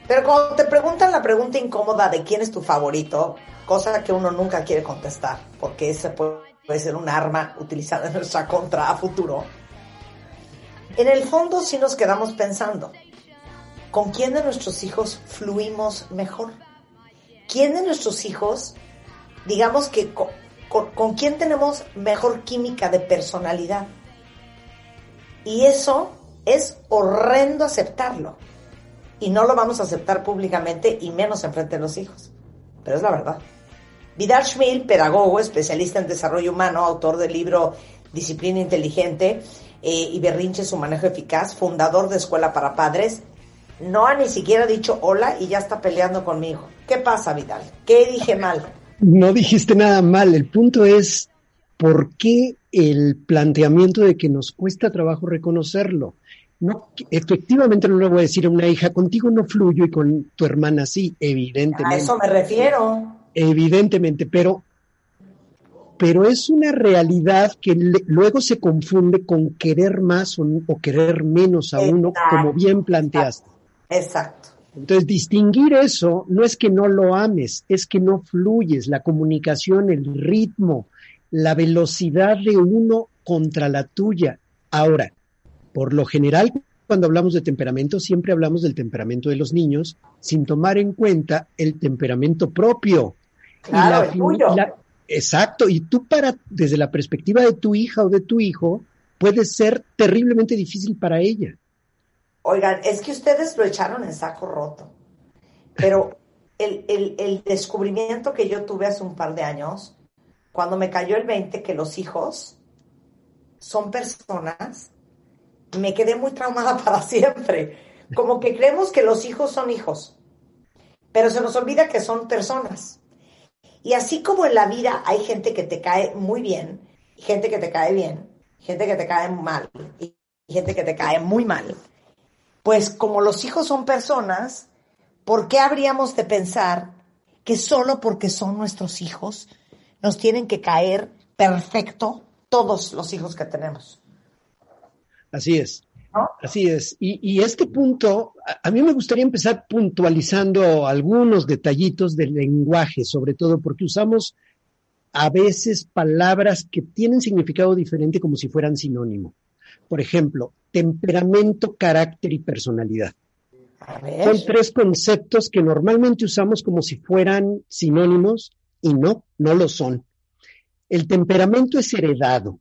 Pero cuando te preguntan la pregunta incómoda de quién es tu favorito, cosa que uno nunca quiere contestar, porque ese puede ser un arma utilizada en nuestra contra a futuro, en el fondo sí nos quedamos pensando, ¿con quién de nuestros hijos fluimos mejor? ¿Quién de nuestros hijos, digamos que con, con quién tenemos mejor química de personalidad? Y eso es horrendo aceptarlo. Y no lo vamos a aceptar públicamente y menos en frente de los hijos. Pero es la verdad. Vidal Schmil, pedagogo, especialista en desarrollo humano, autor del libro Disciplina Inteligente eh, y Berrinche, su manejo eficaz, fundador de Escuela para Padres, no ha ni siquiera dicho hola y ya está peleando conmigo. ¿Qué pasa, Vidal? ¿Qué dije mal? No dijiste nada mal. El punto es por qué el planteamiento de que nos cuesta trabajo reconocerlo. No, efectivamente no le voy a decir a una hija, contigo no fluyo y con tu hermana sí, evidentemente. A eso me refiero. Evidentemente, pero, pero es una realidad que luego se confunde con querer más o, querer menos a uno, como bien planteaste. Exacto. Entonces, distinguir eso no es que no lo ames, es que no fluyes, la comunicación, el ritmo, la velocidad de uno contra la tuya. Ahora, por lo general, cuando hablamos de temperamento, siempre hablamos del temperamento de los niños, sin tomar en cuenta el temperamento propio. Claro, exacto, y tú para, desde la perspectiva de tu hija o de tu hijo, puede ser terriblemente difícil para ella. Oigan, es que ustedes lo echaron en saco roto, pero el, el descubrimiento que yo tuve hace un par de años cuando me cayó el 20 que los hijos son personas, me quedé muy traumada para siempre. Como que creemos que los hijos son hijos, pero se nos olvida que son personas. Y así como en la vida hay gente que te cae muy bien, gente que te cae bien, gente que te cae mal y gente que te cae muy mal. Pues como los hijos son personas, ¿por qué habríamos de pensar que solo porque son nuestros hijos nos tienen que caer perfecto todos los hijos que tenemos? Así es. Así es. Y, este punto, a, mí me gustaría empezar puntualizando algunos detallitos del lenguaje, sobre todo porque usamos a veces palabras que tienen significado diferente como si fueran sinónimo. Por ejemplo, temperamento, carácter y personalidad. Son tres conceptos que normalmente usamos como si fueran sinónimos y no, no lo son. El temperamento es heredado,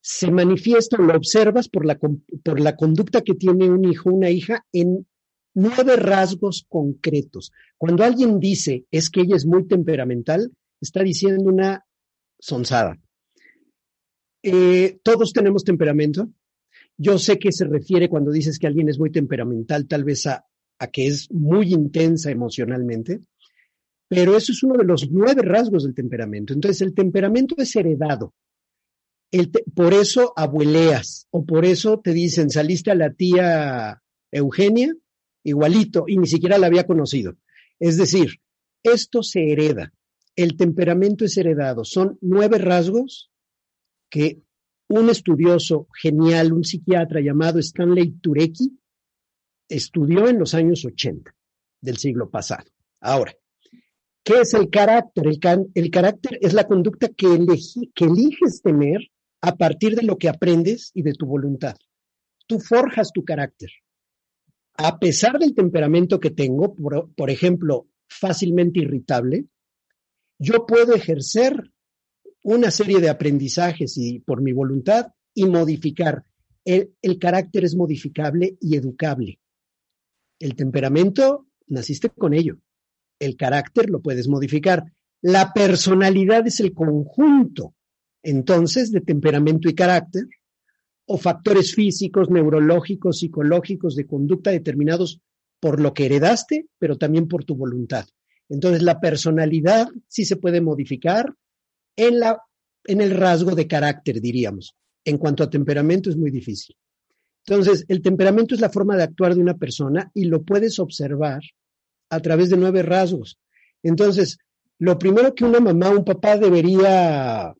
se manifiesta, lo observas por la, por la conducta que tiene un hijo, una hija, en nueve rasgos concretos. Cuando alguien dice es que ella es muy temperamental, está diciendo una sonzada. Eh, todos tenemos temperamento. Yo sé que se refiere cuando dices que alguien es muy temperamental, tal vez a, a que es muy intensa emocionalmente, pero eso es uno de los nueve rasgos del temperamento. Entonces, el temperamento es heredado por eso abueleas o por eso te dicen, saliste a la tía Eugenia, igualito, y ni siquiera la había conocido. Es decir, esto se hereda. El temperamento es heredado. Son nueve rasgos que un estudioso genial, un psiquiatra llamado Stanley Turecki, estudió en los años 80 del siglo pasado. Ahora, ¿qué es el carácter? El, carácter es la conducta que, que eliges tener a partir de lo que aprendes y de tu voluntad. Tú forjas tu carácter. A pesar del temperamento que tengo, por, ejemplo, fácilmente irritable, yo puedo ejercer una serie de aprendizajes y por mi voluntad y modificar. El, el, carácter es modificable y educable. El temperamento, naciste con ello. El carácter lo puedes modificar. La personalidad es el conjunto entonces de temperamento y carácter, o factores físicos, neurológicos, psicológicos, de conducta determinados por lo que heredaste, pero también por tu voluntad. Entonces la personalidad sí se puede modificar en, la, en el rasgo de carácter, diríamos. En cuanto a temperamento es muy difícil. Entonces, el temperamento es la forma de actuar de una persona y lo puedes observar a través de nueve rasgos. Entonces, lo primero que una mamá o un papá debería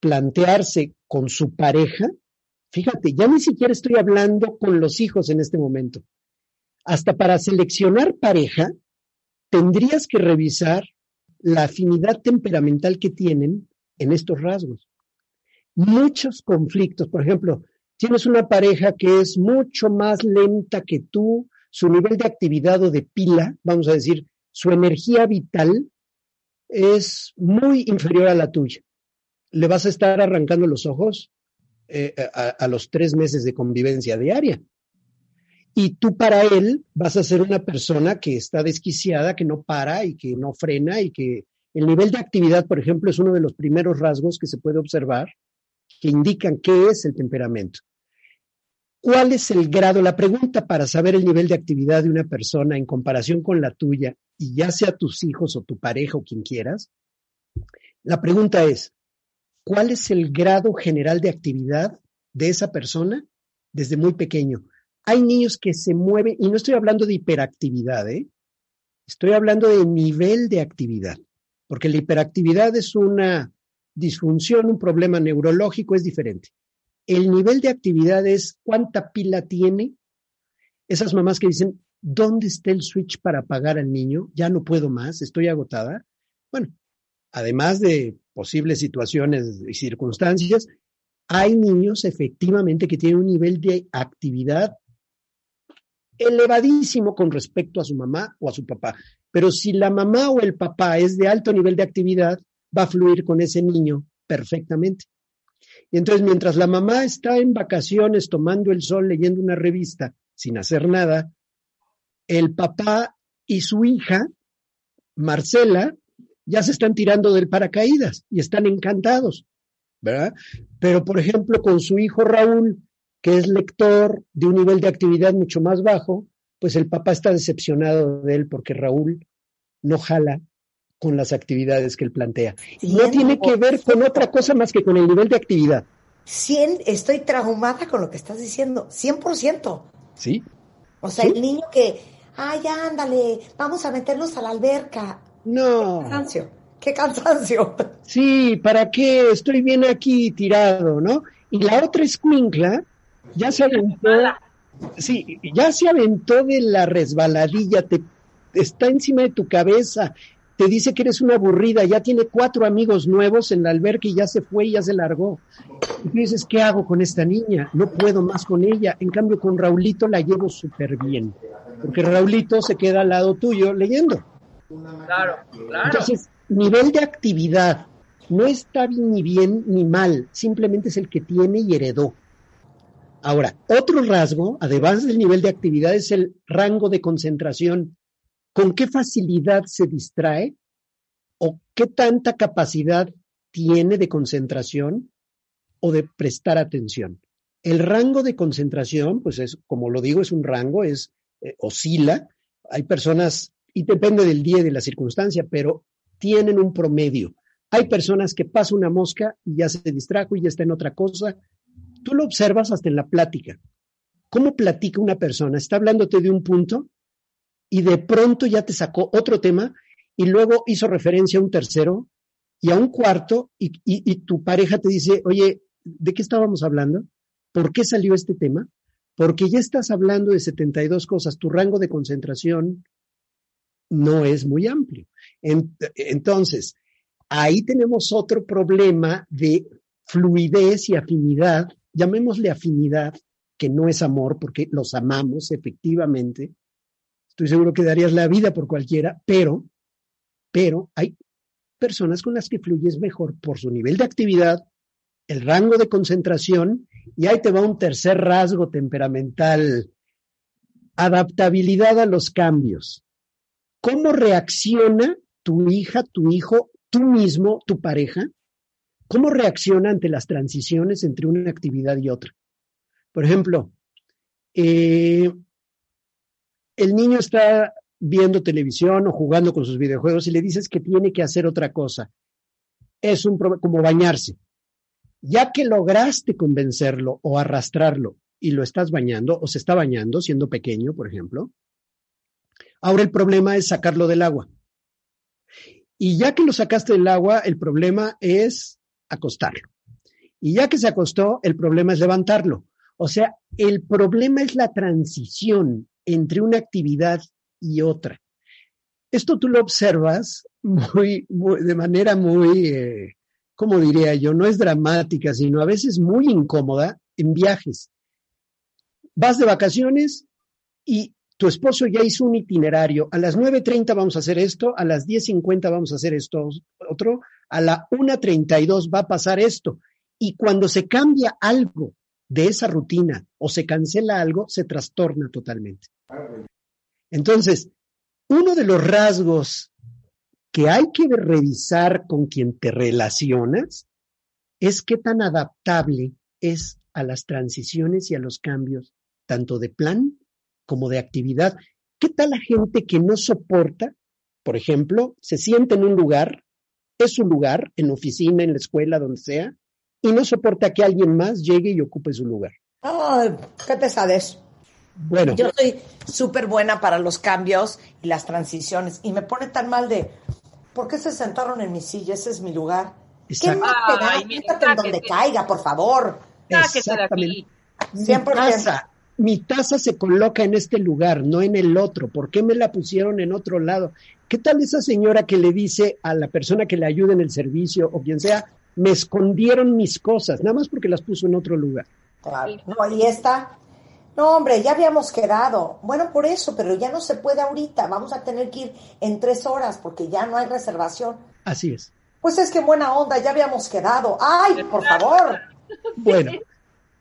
plantearse con su pareja, fíjate, ya ni siquiera estoy hablando con los hijos en este momento. Hasta para seleccionar pareja, tendrías que revisar la afinidad temperamental que tienen en estos rasgos. Muchos conflictos, por ejemplo, tienes una pareja que es mucho más lenta que tú, su nivel de actividad o de pila, vamos a decir, su energía vital es muy inferior a la tuya le vas a estar arrancando los ojos eh, a, los tres meses de convivencia diaria. Y tú para él vas a ser una persona que está desquiciada, que no para y que no frena y que el nivel de actividad, por ejemplo, es uno de los primeros rasgos que se puede observar que indican qué es el temperamento. ¿Cuál es el grado? La pregunta para saber el nivel de actividad de una persona en comparación con la tuya, y ya sea tus hijos o tu pareja o quien quieras, la pregunta es, cuál es el grado general de actividad de esa persona desde muy pequeño. Hay niños que se mueven, y no estoy hablando de hiperactividad, ¿eh? estoy hablando de nivel de actividad, porque la hiperactividad es una disfunción, un problema neurológico, es diferente. El nivel de actividad es cuánta pila tiene. Esas mamás que dicen, ¿dónde está el switch para apagar al niño? Ya no puedo más, estoy agotada. Bueno, además de posibles situaciones y circunstancias, hay niños efectivamente que tienen un nivel de actividad elevadísimo con respecto a su mamá o a su papá. Pero si la mamá o el papá es de alto nivel de actividad, va a fluir con ese niño perfectamente. Y entonces, mientras la mamá está en vacaciones tomando el sol, leyendo una revista, sin hacer nada, el papá y su hija, Marcela, ya se están tirando del paracaídas y están encantados, ¿verdad? Pero, por ejemplo, con su hijo Raúl, que es lector de un nivel de actividad mucho más bajo, pues el papá está decepcionado de él porque Raúl no jala con las actividades que él plantea. Y no tiene que ver con otra cosa más que con el nivel de actividad. 100, estoy traumada con lo que estás diciendo, 100%. Sí. O sea, el niño que, ay, ándale, vamos a meternos a la alberca. No. Qué cansancio, qué cansancio. Sí, ¿para qué? Estoy bien aquí tirado, ¿no? Y la otra escuincla ya se aventó, sí, ya se aventó de la resbaladilla, te está encima de tu cabeza, te dice que eres una aburrida, ya tiene cuatro amigos nuevos en la alberca y ya se fue y ya se largó. Y tú dices, ¿qué hago con esta niña? No puedo más con ella. En cambio, con Raulito la llevo súper bien, porque Raulito se queda al lado tuyo leyendo. Claro, claro. Entonces, nivel de actividad no está ni bien ni mal, simplemente es el que tiene y heredó. Ahora, otro rasgo, además del nivel de actividad, es el rango de concentración con qué facilidad se distrae o qué tanta capacidad tiene de concentración o de prestar atención. El rango de concentración, pues es, como lo digo, es un rango, es eh, oscila. Hay personas, y depende del día y de la circunstancia, pero tienen un promedio. Hay personas que pasa una mosca y ya se distrajo y ya está en otra cosa. Tú lo observas hasta en la plática. ¿Cómo platica una persona? ¿Está hablándote de un punto? y de pronto ya te sacó otro tema y luego hizo referencia a un tercero y a un cuarto y, tu pareja te dice, oye, ¿de qué estábamos hablando? ¿Por qué salió este tema? Porque ya estás hablando de 72 cosas, tu rango de concentración no es muy amplio. entonces, ahí tenemos otro problema de fluidez y afinidad, llamémosle afinidad, que no es amor, porque los amamos efectivamente, Estoy seguro que darías la vida por cualquiera, pero, pero hay personas con las que fluyes mejor por su nivel de actividad, el rango de concentración, y ahí te va un tercer rasgo temperamental, adaptabilidad a los cambios. ¿Cómo reacciona tu hija, tu hijo, tú mismo, tu pareja? ¿Cómo reacciona ante las transiciones entre una actividad y otra? Por ejemplo, eh, el niño está viendo televisión o jugando con sus videojuegos y le dices que tiene que hacer otra cosa. Es un como bañarse. Ya que lograste convencerlo o arrastrarlo y lo estás bañando o se está bañando siendo pequeño, por ejemplo, ahora el problema es sacarlo del agua. Y ya que lo sacaste del agua, el problema es acostarlo. Y ya que se acostó, el problema es levantarlo. O sea, el problema es la transición entre una actividad y otra. Esto tú lo observas muy, de manera muy, eh, ¿cómo diría yo? No es dramática, sino a veces muy incómoda en viajes. Vas de vacaciones y tu esposo ya hizo un itinerario. A las 9.30 vamos a hacer esto, a las 10.50 vamos a hacer esto otro, a la 1.32 va a pasar esto. Y cuando se cambia algo de esa rutina o se cancela algo, se trastorna totalmente. Entonces, uno de los rasgos que hay que revisar con quien te relacionas es qué tan adaptable es a las transiciones y a los cambios, tanto de plan como de actividad. ¿Qué tal la gente que no soporta, por ejemplo, se siente en un lugar, es su lugar, en la oficina, en la escuela, donde sea, y no soporta que alguien más llegue y ocupe su lugar. Ay, qué pesadez. Bueno. Yo soy súper buena para los cambios y las transiciones y me pone tan mal de, ¿por qué se sentaron en mi silla? Ese es mi lugar. ¿Qué más te da? en donde caiga, por favor. Exactamente. Mi mi taza se coloca en este lugar, no en el otro. ¿Por qué me la pusieron en otro lado? ¿Qué tal esa señora que le dice a la persona que le ayuda en el servicio o quien sea, me escondieron mis cosas, nada más porque las puso en otro lugar. Claro. No, y esta, no, hombre, ya habíamos quedado. Bueno, por eso, pero ya no se puede ahorita. Vamos a tener que ir en tres horas porque ya no hay reservación. Así es. Pues es que buena onda, ya habíamos quedado. ¡Ay, por favor! Bueno,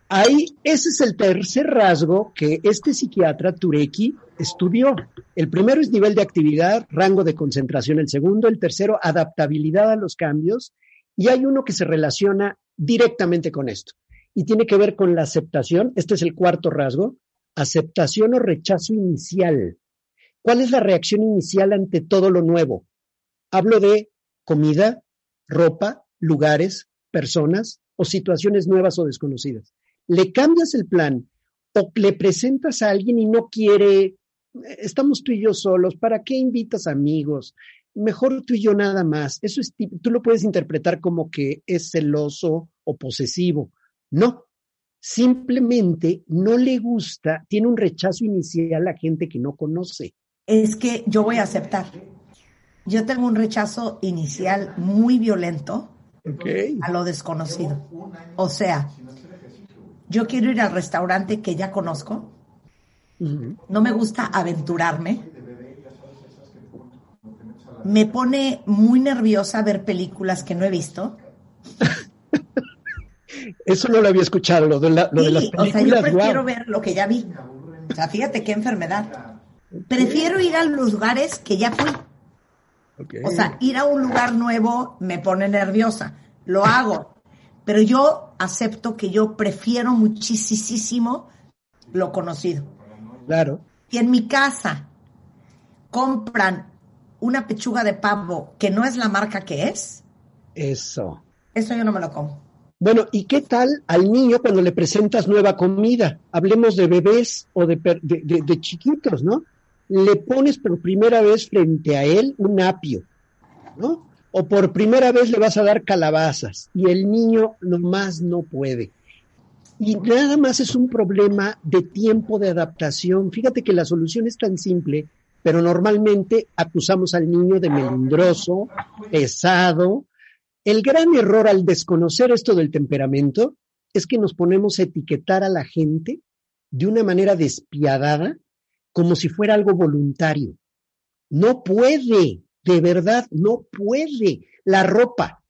ahí ese es el tercer rasgo que este psiquiatra Tureki estudió. El primero es nivel de actividad, rango de concentración. El segundo, el tercero, adaptabilidad a los cambios. Y hay uno que se relaciona directamente con esto y tiene que ver con la aceptación. Este es el cuarto rasgo. Aceptación o rechazo inicial. ¿Cuál es la reacción inicial ante todo lo nuevo? Hablo de comida, ropa, lugares, personas, o situaciones nuevas o desconocidas. Le cambias el plan o le presentas a alguien y no quiere, estamos tú y yo solos, ¿para qué invitas amigos? Mejor tú y yo nada más. Eso es, tú lo puedes interpretar como que es celoso o posesivo. No, simplemente no le gusta, tiene un rechazo inicial a gente que no conoce. Es que yo voy a aceptar. Yo tengo un rechazo inicial muy violento a lo desconocido. O sea, yo quiero ir al restaurante que ya conozco. No me gusta aventurarme. Me pone muy nerviosa ver películas que no he visto. Eso no lo había escuchado, lo de, las películas. O sea, yo prefiero ver lo que ya vi. O sea, fíjate qué enfermedad. Prefiero ir a los lugares que ya fui. O sea, ir a un lugar nuevo me pone nerviosa. Lo hago. Pero yo acepto que yo prefiero muchísimo lo conocido. Claro. Y en mi casa compran una pechuga de pavo que no es la marca que es. Eso. Eso yo no me lo como. Bueno, ¿y qué tal al niño cuando le presentas nueva comida? Hablemos de bebés o de, de chiquitos, ¿no? le pones por primera vez frente a él un apio, ¿no? O por primera vez le vas a dar calabazas y el niño nomás no puede. Y nada más es un problema de tiempo de adaptación. Fíjate que la solución es tan simple, pero normalmente acusamos al niño de melindroso, pesado. El gran error al desconocer esto del temperamento es que nos ponemos a etiquetar a la gente de una manera despiadada como si fuera algo voluntario. No puede, de verdad, no puede. La ropa.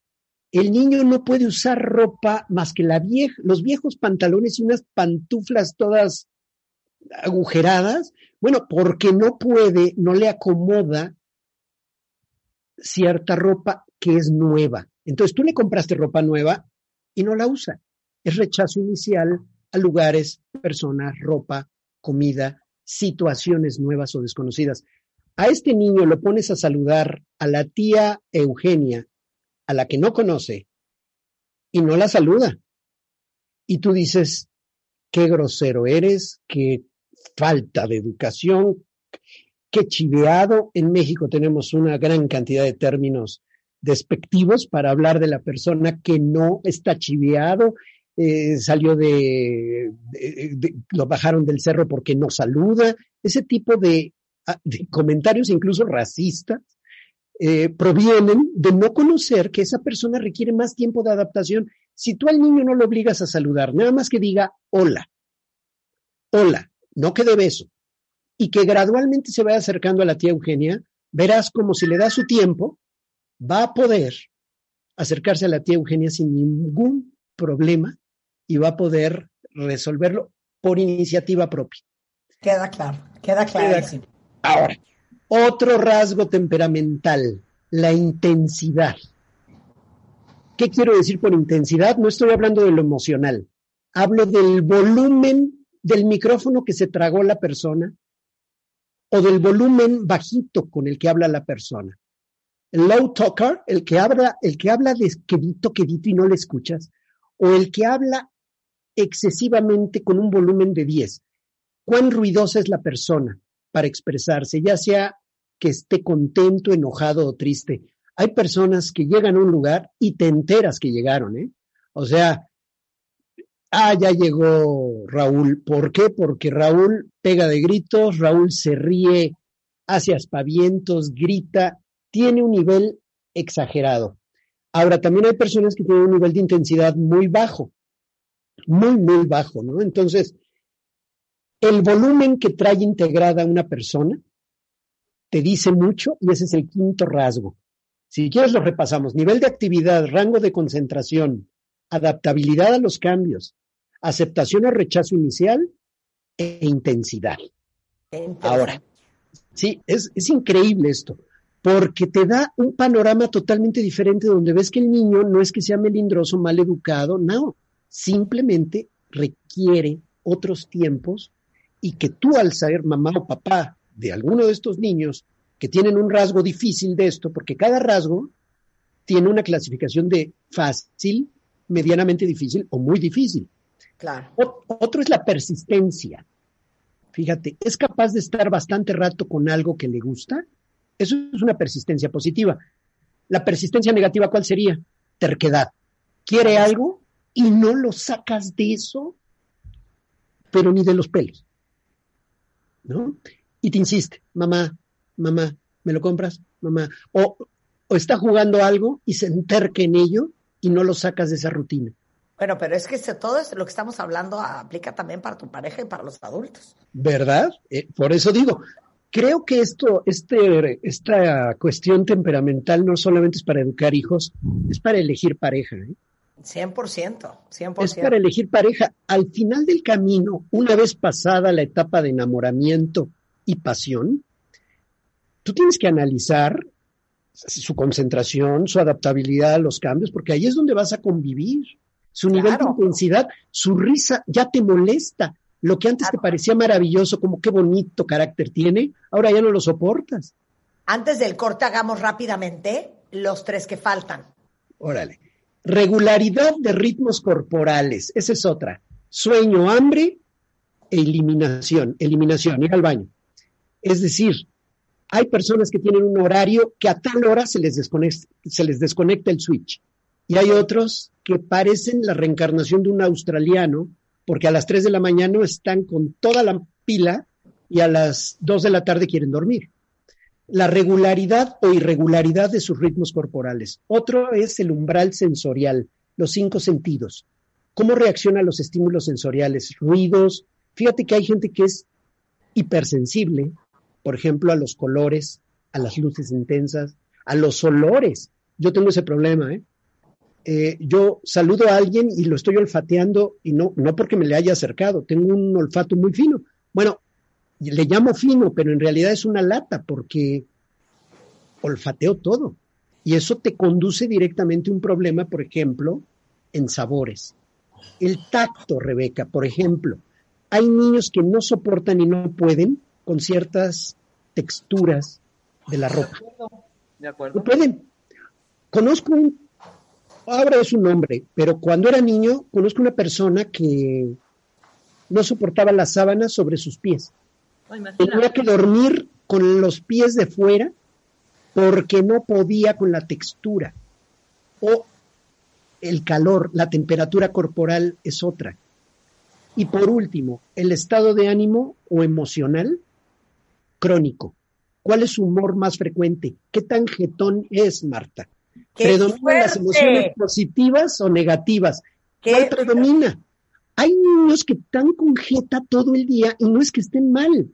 El niño no puede usar ropa más que la vieja, los viejos pantalones y unas pantuflas todas agujeradas. Bueno, porque no puede, no le acomoda cierta ropa que es nueva. Entonces tú le compraste ropa nueva y no la usa. Es rechazo inicial a lugares, personas, ropa, comida, situaciones nuevas o desconocidas. A este niño lo pones a saludar a la tía Eugenia, a la que no conoce, y no la saluda. Y tú dices, qué grosero eres, qué falta de educación, qué chiveado. En México tenemos una gran cantidad de términos despectivos para hablar de la persona que no está chiveado eh, salió de, lo bajaron del cerro porque no saluda, ese tipo de, ah, comentarios incluso racistas eh, provienen de no conocer que esa persona requiere más tiempo de adaptación. Si tú al niño no lo obligas a saludar, nada más que diga hola, hola, no que de beso, y que gradualmente se vaya acercando a la tía Eugenia, verás como si le da su tiempo, va a poder acercarse a la tía Eugenia sin ningún problema y va a poder resolverlo por iniciativa propia. Queda claro, queda claro. Ahora, otro rasgo temperamental, la intensidad. ¿Qué quiero decir por intensidad? No estoy hablando de lo emocional. Hablo del volumen del micrófono que se tragó la persona o del volumen bajito con el que habla la persona. El low talker, el que habla, el que habla de quedito, quedito y no le escuchas, o el que habla excesivamente con un volumen de 10. ¿Cuán ruidosa es la persona para expresarse, ya sea que esté contento, enojado o triste? Hay personas que llegan a un lugar y te enteras que llegaron, ¿eh? O sea, ah, ya llegó Raúl. ¿Por qué? Porque Raúl pega de gritos, Raúl se ríe, hace aspavientos, grita, tiene un nivel exagerado. Ahora, también hay personas que tienen un nivel de intensidad muy bajo muy, muy bajo, ¿no? Entonces, el volumen que trae integrada una persona te dice mucho y ese es el quinto rasgo. Si quieres lo repasamos. Nivel de actividad, rango de concentración, adaptabilidad a los cambios, aceptación o rechazo inicial e intensidad. Ahora, sí, es, es increíble esto, porque te da un panorama totalmente diferente donde ves que el niño no es que sea melindroso, mal educado, no, simplemente requiere otros tiempos y que tú al ser mamá o papá de alguno de estos niños que tienen un rasgo difícil de esto, porque cada rasgo tiene una clasificación de fácil, medianamente difícil o muy difícil. Claro. otro es la persistencia. Fíjate, es capaz de estar bastante rato con algo que le gusta. Eso es una persistencia positiva. La persistencia negativa, ¿cuál sería? Terquedad. Quiere algo y no lo sacas de eso, pero ni de los pelos. ¿No? Y te insiste, mamá, mamá, ¿me lo compras? Mamá. O, o está jugando algo y se enterque en ello y no lo sacas de esa rutina. Bueno, pero es que todo es lo que estamos hablando aplica también para tu pareja y para los adultos. ¿Verdad? Eh, por eso digo, creo que esto, este, esta cuestión temperamental no solamente es para educar hijos, es para elegir pareja. ¿eh? 100%, 100%. Es para elegir pareja. Al final del camino, una vez pasada la etapa de enamoramiento y pasión, tú tienes que analizar su concentración, su adaptabilidad a los cambios, porque ahí es donde vas a convivir. Su nivel de intensidad, su risa ya te molesta. Lo que antes te parecía maravilloso, como qué bonito carácter tiene, ahora ya no lo soportas. Antes del corte hagamos rápidamente los tres que faltan. Órale. Regularidad de ritmos corporales, esa es otra. Sueño, hambre eliminación. Eliminación, ir al baño. Es decir, hay personas que tienen un horario que a tal hora se les desconecta, se les desconecta el switch. Y hay otros que parecen la reencarnación de un australiano, porque a las 3 de la mañana están con toda la pila y a las 2 de la tarde quieren dormir. La regularidad o irregularidad de sus ritmos corporales. Otro es el umbral sensorial, los cinco sentidos. ¿Cómo reacciona a los estímulos sensoriales? Ruidos. Fíjate que hay gente que es hipersensible, por ejemplo, a los colores, a las luces intensas, a los olores. Yo tengo ese problema, ¿eh? Eh, yo saludo a alguien y lo estoy olfateando y no, no porque me le haya acercado, tengo un olfato muy fino. Bueno, le llamo fino, pero en realidad es una lata porque olfateo todo. Y eso te conduce directamente a un problema, por ejemplo, en sabores. El tacto, Rebeca, por ejemplo. Hay niños que no soportan y no pueden con ciertas texturas de la ropa. De acuerdo. No pueden. Conozco un ahora es un hombre, pero cuando era niño conozco una persona que no soportaba las sábanas sobre sus pies. Tenía que dormir con los pies de fuera porque no podía con la textura. O el calor, la temperatura corporal es otra. Y por último, el estado de ánimo o emocional crónico. ¿Cuál es su humor más frecuente? ¿Qué tan jetón es, Marta? ¿Predominan las emociones positivas o negativas? ¿Cuál predomina? Hay niños que están con jeta todo el día y no es que estén mal.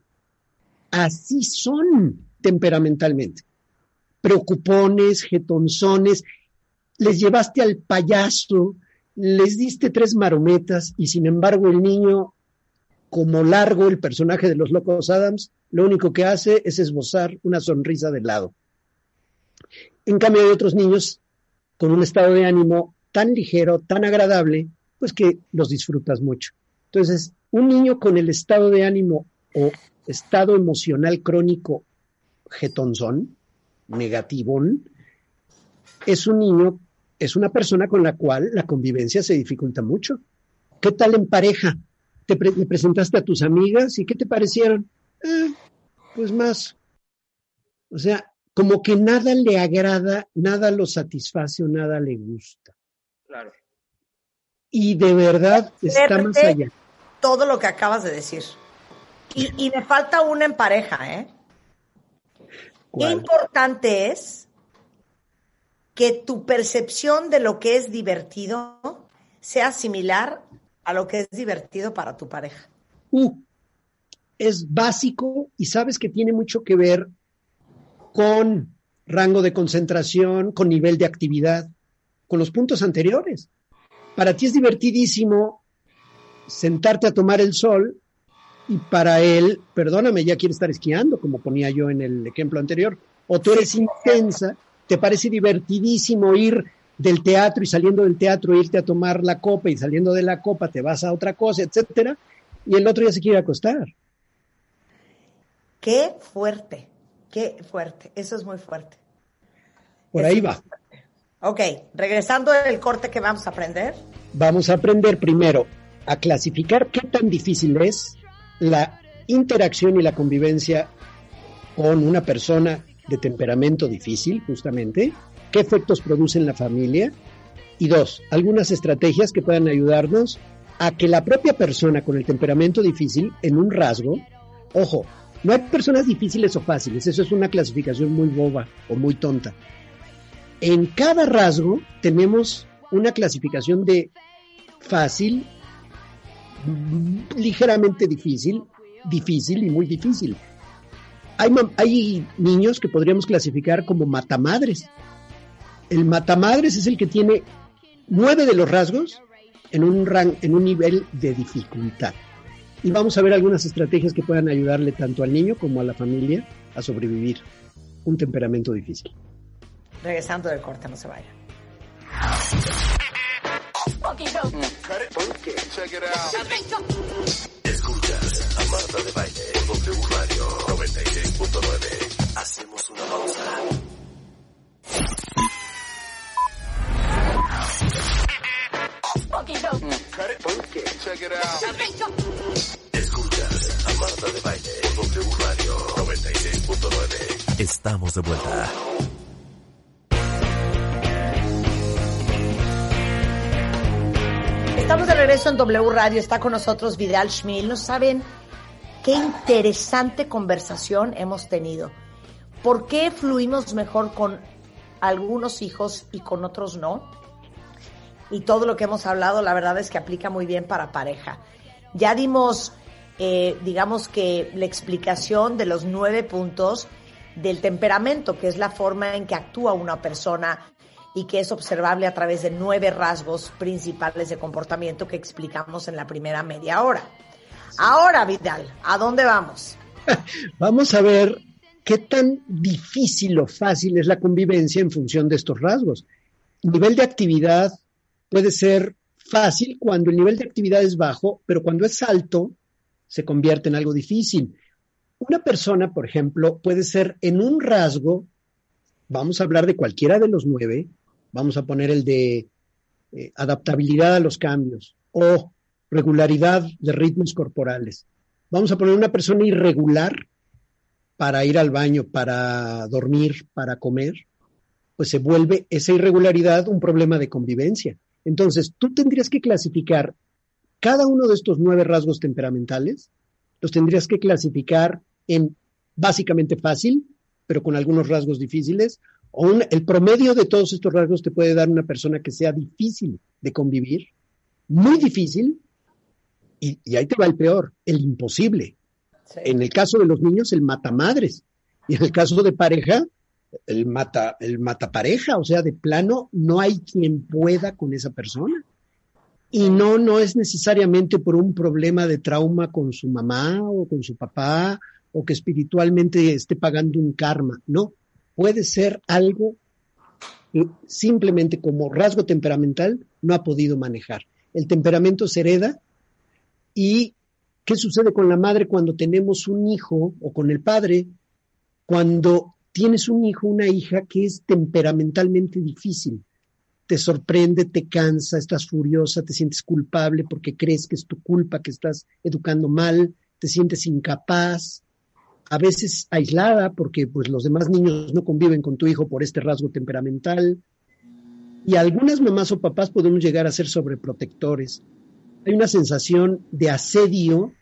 Así son temperamentalmente. Preocupones, jetonzones, les llevaste al payaso, les diste tres marometas y sin embargo el niño, como largo el personaje de los locos Adams, lo único que hace es esbozar una sonrisa de lado. En cambio hay otros niños con un estado de ánimo tan ligero, tan agradable, pues que los disfrutas mucho. Entonces, un niño con el estado de ánimo o estado emocional crónico jetonzón, negativón, es un niño, es una persona con la cual la convivencia se dificulta mucho. ¿Qué tal en pareja? Te presentaste a tus amigas y qué te parecieron? Eh, pues más. O sea, como que nada le agrada, nada lo satisface o nada le gusta. Claro. Y de verdad está más allá. Todo lo que acabas de decir. Y, y me falta una en pareja, ¿eh? Qué importante es que tu percepción de lo que es divertido sea similar a lo que es divertido para tu pareja. Uh, es básico y sabes que tiene mucho que ver con rango de concentración, con nivel de actividad, con los puntos anteriores. Para ti es divertidísimo sentarte a tomar el sol y para él, perdóname, ya quiere estar esquiando, como ponía yo en el ejemplo anterior, o tú eres intensa, te parece divertidísimo ir del teatro y saliendo del teatro irte a tomar la copa y saliendo de la copa te vas a otra cosa, etcétera, y el otro ya se quiere acostar. Qué fuerte. Qué fuerte, eso es muy fuerte. Por ahí va. Ok, regresando del corte que vamos a aprender. Vamos a aprender primero a clasificar qué tan difícil es la interacción y la convivencia con una persona de temperamento difícil, justamente, qué efectos produce en la familia y dos, algunas estrategias que puedan ayudarnos a que la propia persona con el temperamento difícil en un rasgo, ojo, no hay personas difíciles o fáciles, eso es una clasificación muy boba o muy tonta. En cada rasgo tenemos una clasificación de fácil, ligeramente difícil, difícil y muy difícil. Hay, niños que podríamos clasificar como matamadres. El matamadres es el que tiene nueve de los rasgos en un, en un nivel de dificultad. Y vamos a ver algunas estrategias que puedan ayudarle tanto al niño como a la familia a sobrevivir un temperamento difícil. Regresando del corte, no se vaya. Escuchas a Marta de Baile, W Radio 96.9. Hacemos una pausa. Escuchas a Marta de Baile, W Radio 96.9. Estamos de vuelta. Estamos de regreso en W Radio. Está con nosotros Vidal Schmil. No saben qué interesante conversación hemos tenido. ¿Por qué fluimos mejor con algunos hijos y con otros no? Y todo lo que hemos hablado, la verdad es que aplica muy bien para pareja. Ya dimos, eh, digamos que, la explicación de los nueve puntos del temperamento, que es la forma en que actúa una persona y que es observable a través de nueve rasgos principales de comportamiento que explicamos en la primera media hora. Ahora, Vidal, ¿a dónde vamos? vamos a ver qué tan difícil o fácil es la convivencia en función de estos rasgos. El nivel de actividad puede ser fácil cuando el nivel de actividad es bajo, pero cuando es alto se convierte en algo difícil. Una persona, por ejemplo, puede ser en un rasgo, vamos a hablar de cualquiera de los nueve, vamos a poner el de eh, adaptabilidad a los cambios o regularidad de ritmos corporales. Vamos a poner una persona irregular para ir al baño, para dormir, para comer, pues se vuelve esa irregularidad un problema de convivencia. Entonces, tú tendrías que clasificar cada uno de estos nueve rasgos temperamentales, los tendrías que clasificar en básicamente fácil, pero con algunos rasgos difíciles, el promedio de todos estos rasgos te puede dar una persona que sea difícil de convivir, muy difícil, y, ahí te va el peor, el imposible. En el caso de los niños, el matamadres. Y en el caso de pareja, el mata, el mata pareja. O sea, de plano, no hay quien pueda con esa persona. Y no, no es necesariamente por un problema de trauma con su mamá o con su papá o que espiritualmente esté pagando un karma. No, puede ser algo que simplemente como rasgo temperamental no ha podido manejar. El temperamento se hereda y ¿qué sucede con la madre cuando tenemos un hijo o con el padre? Cuando tienes un hijo, una hija que es temperamentalmente difícil. Te sorprende, te cansa, estás furiosa, te sientes culpable porque crees que es tu culpa, que estás educando mal, te sientes incapaz, a veces aislada porque pues los demás niños no conviven con tu hijo por este rasgo temperamental. Y algunas mamás o papás podemos llegar a ser sobreprotectores. Hay una sensación de asedio,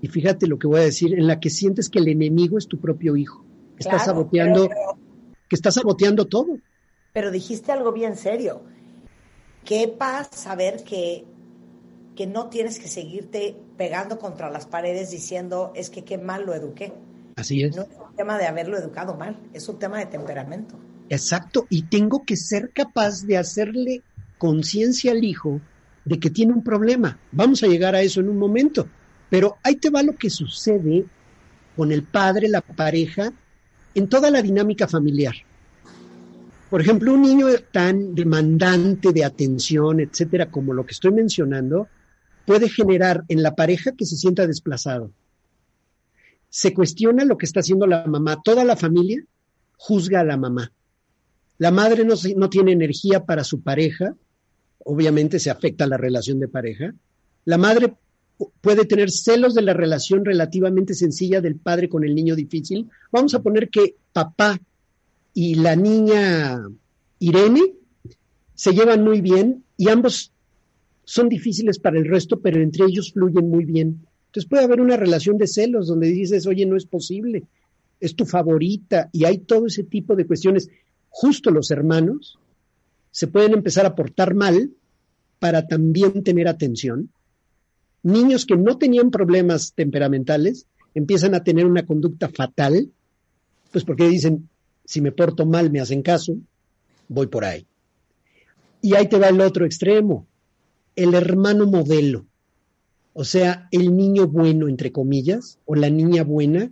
y fíjate lo que voy a decir, en la que sientes que el enemigo es tu propio hijo, que está saboteando, que está saboteando todo. Pero dijiste algo bien serio. ¿Qué pasa saber que que no tienes que seguirte pegando contra las paredes diciendo es que qué mal lo eduqué. Así es. No es un tema de haberlo educado mal, es un tema de temperamento. Exacto, y tengo que ser capaz de hacerle conciencia al hijo de que tiene un problema. Vamos a llegar a eso en un momento, pero ahí te va lo que sucede con el padre, la pareja, en toda la dinámica familiar. Por ejemplo, un niño tan demandante de atención, etcétera, como lo que estoy mencionando, puede generar en la pareja que se sienta desplazado. Se cuestiona lo que está haciendo la mamá. Toda la familia juzga a la mamá. La madre no, tiene energía para su pareja, obviamente se afecta la relación de pareja. La madre puede tener celos de la relación relativamente sencilla del padre con el niño difícil. Vamos a poner que papá y la niña Irene se llevan muy bien y ambos son difíciles para el resto, pero entre ellos fluyen muy bien. Entonces puede haber una relación de celos donde dices, oye, no es posible, es tu favorita y hay todo ese tipo de cuestiones. Justo los hermanos se pueden empezar a portar mal para también tener atención. Niños que no tenían problemas temperamentales empiezan a tener una conducta fatal, pues porque dicen, si me porto mal me hacen caso, voy por ahí. Y ahí te va el otro extremo, el hermano modelo. O sea, el niño bueno, entre comillas, o la niña buena,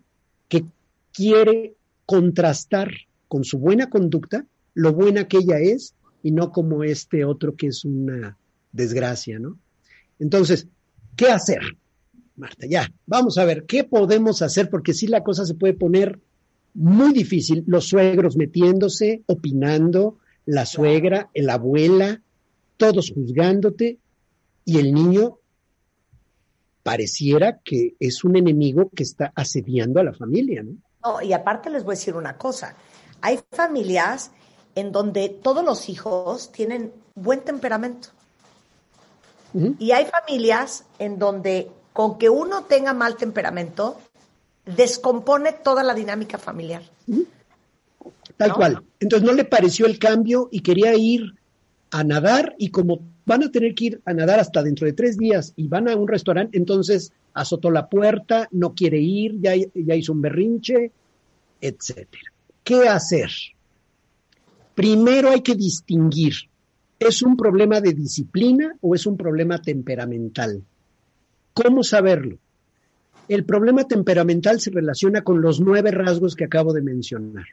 que quiere contrastar con su buena conducta lo buena que ella es y no como este otro que es una desgracia, ¿no? Entonces, ¿qué hacer? Marta, ya, vamos a ver, ¿qué podemos hacer? Porque si la cosa se puede poner muy difícil, los suegros metiéndose, opinando, la suegra, la abuela, todos juzgándote, y el niño pareciera que es un enemigo que está asediando a la familia, ¿no? No, y aparte les voy a decir una cosa. Hay familias en donde todos los hijos tienen buen temperamento. Y hay familias en donde con que uno tenga mal temperamento, descompone toda la dinámica familiar. Tal cual. Entonces no le pareció el cambio y quería ir a nadar y como van a tener que ir a nadar hasta dentro de tres días y van a un restaurante, entonces azotó la puerta, no quiere ir, ya, ya hizo un berrinche, etcétera. ¿Qué hacer? Primero hay que distinguir, ¿es un problema de disciplina o es un problema temperamental? ¿Cómo saberlo? El problema temperamental se relaciona con los nueve rasgos que acabo de mencionar.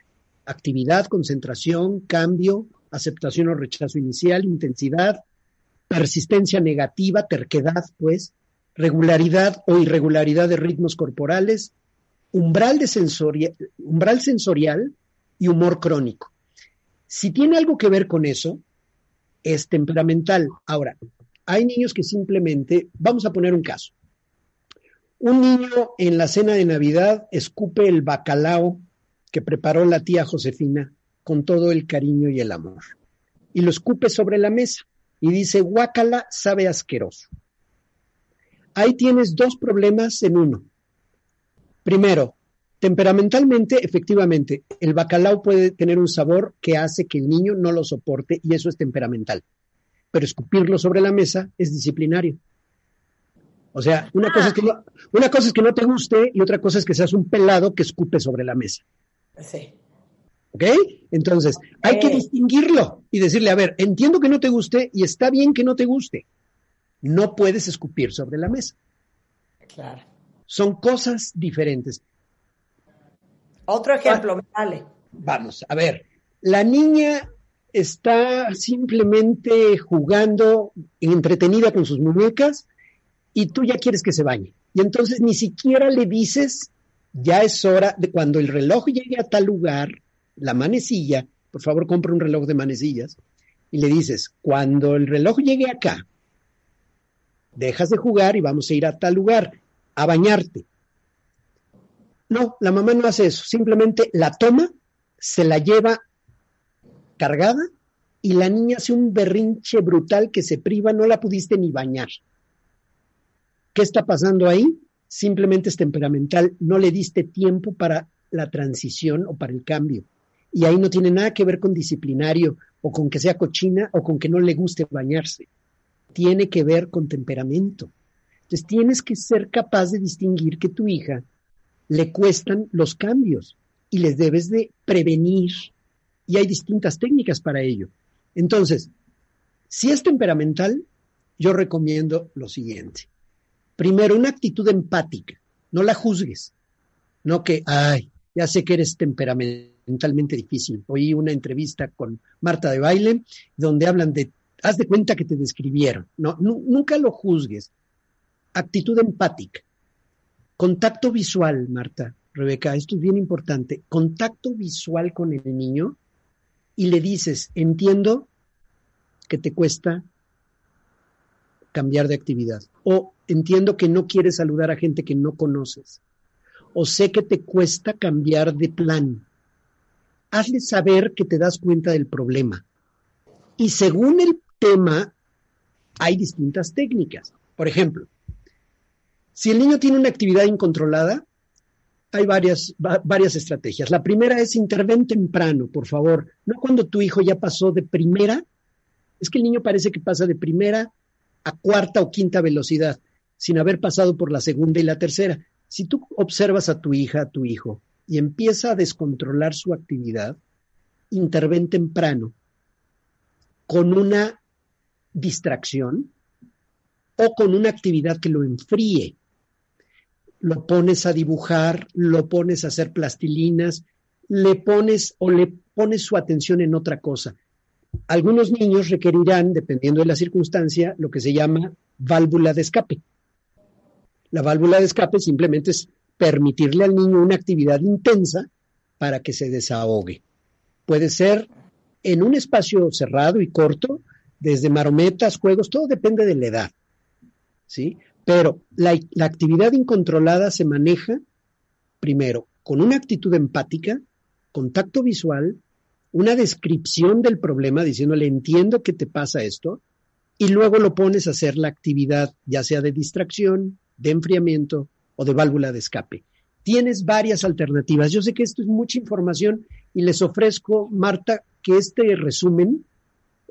Actividad, concentración, cambio, aceptación o rechazo inicial, intensidad, persistencia negativa, terquedad, pues, regularidad o irregularidad de ritmos corporales, umbral, de umbral sensorial y humor crónico. Si tiene algo que ver con eso, es temperamental. Ahora, hay niños que simplemente, vamos a poner un caso. Un niño en la cena de Navidad escupe el bacalao que preparó la tía Josefina con todo el cariño y el amor. Y lo escupe sobre la mesa y dice, guácala sabe asqueroso. Ahí tienes dos problemas en uno. Primero, temperamentalmente, efectivamente, el bacalao puede tener un sabor que hace que el niño no lo soporte y eso es temperamental. Pero escupirlo sobre la mesa es disciplinario. O sea, una, cosa, es que no, una cosa es que no te guste y otra cosa es que seas un pelado que escupe sobre la mesa. Sí. ¿Ok? Entonces, hay que distinguirlo y decirle, a ver, entiendo que no te guste y está bien que no te guste. No puedes escupir sobre la mesa. Claro. Son cosas diferentes. Otro ejemplo, dale. Vamos, a ver. La niña está simplemente jugando, entretenida con sus muñecas, y tú ya quieres que se bañe. Y entonces ni siquiera le dices, ya es hora de cuando el reloj llegue a tal lugar, la manecilla, por favor compra un reloj de manecillas, y le dices, cuando el reloj llegue acá, dejas de jugar y vamos a ir a tal lugar a bañarte. No, la mamá no hace eso, simplemente la toma, se la lleva cargada y la niña hace un berrinche brutal que se priva, no la pudiste ni bañar. ¿Qué está pasando ahí? Simplemente es temperamental, no le diste tiempo para la transición o para el cambio. Y ahí no tiene nada que ver con disciplinario o con que sea cochina o con que no le guste bañarse. Tiene que ver con temperamento. Entonces tienes que ser capaz de distinguir que tu hija le cuestan los cambios y les debes de prevenir. Y hay distintas técnicas para ello. Entonces, si es temperamental, yo recomiendo lo siguiente. Primero, una actitud empática. No la juzgues. No que, ay, ya sé que eres temperamental mentalmente difícil. Oí una entrevista con Marta de Baile donde hablan de, haz de cuenta que te describieron. No, nunca lo juzgues. Actitud empática. Contacto visual, Marta, Rebeca, esto es bien importante. Contacto visual con el niño y le dices, entiendo que te cuesta cambiar de actividad. O entiendo que no quieres saludar a gente que no conoces. O sé que te cuesta cambiar de plan. Hazle saber que te das cuenta del problema. Y según el tema, hay distintas técnicas. Por ejemplo, si el niño tiene una actividad incontrolada, hay varias, varias estrategias. La primera es interven temprano, por favor. No cuando tu hijo ya pasó de primera. Es que el niño parece que pasa de primera a cuarta o quinta velocidad, sin haber pasado por la segunda y la tercera. Si tú observas a tu hija, a tu hijo, y empieza a descontrolar su actividad, interven temprano con una distracción o con una actividad que lo enfríe. Lo pones a dibujar, lo pones a hacer plastilinas, le pones o le pones su atención en otra cosa. Algunos niños requerirán, dependiendo de la circunstancia, lo que se llama válvula de escape. La válvula de escape simplemente es permitirle al niño una actividad intensa para que se desahogue. Puede ser en un espacio cerrado y corto, desde marometas, juegos, todo depende de la edad. ¿Sí? Pero la, actividad incontrolada se maneja primero con una actitud empática, contacto visual, una descripción del problema diciéndole entiendo que te pasa esto y luego lo pones a hacer la actividad ya sea de distracción, de enfriamiento o de válvula de escape. Tienes varias alternativas. Yo sé que esto es mucha información y les ofrezco, Marta, que este resumen,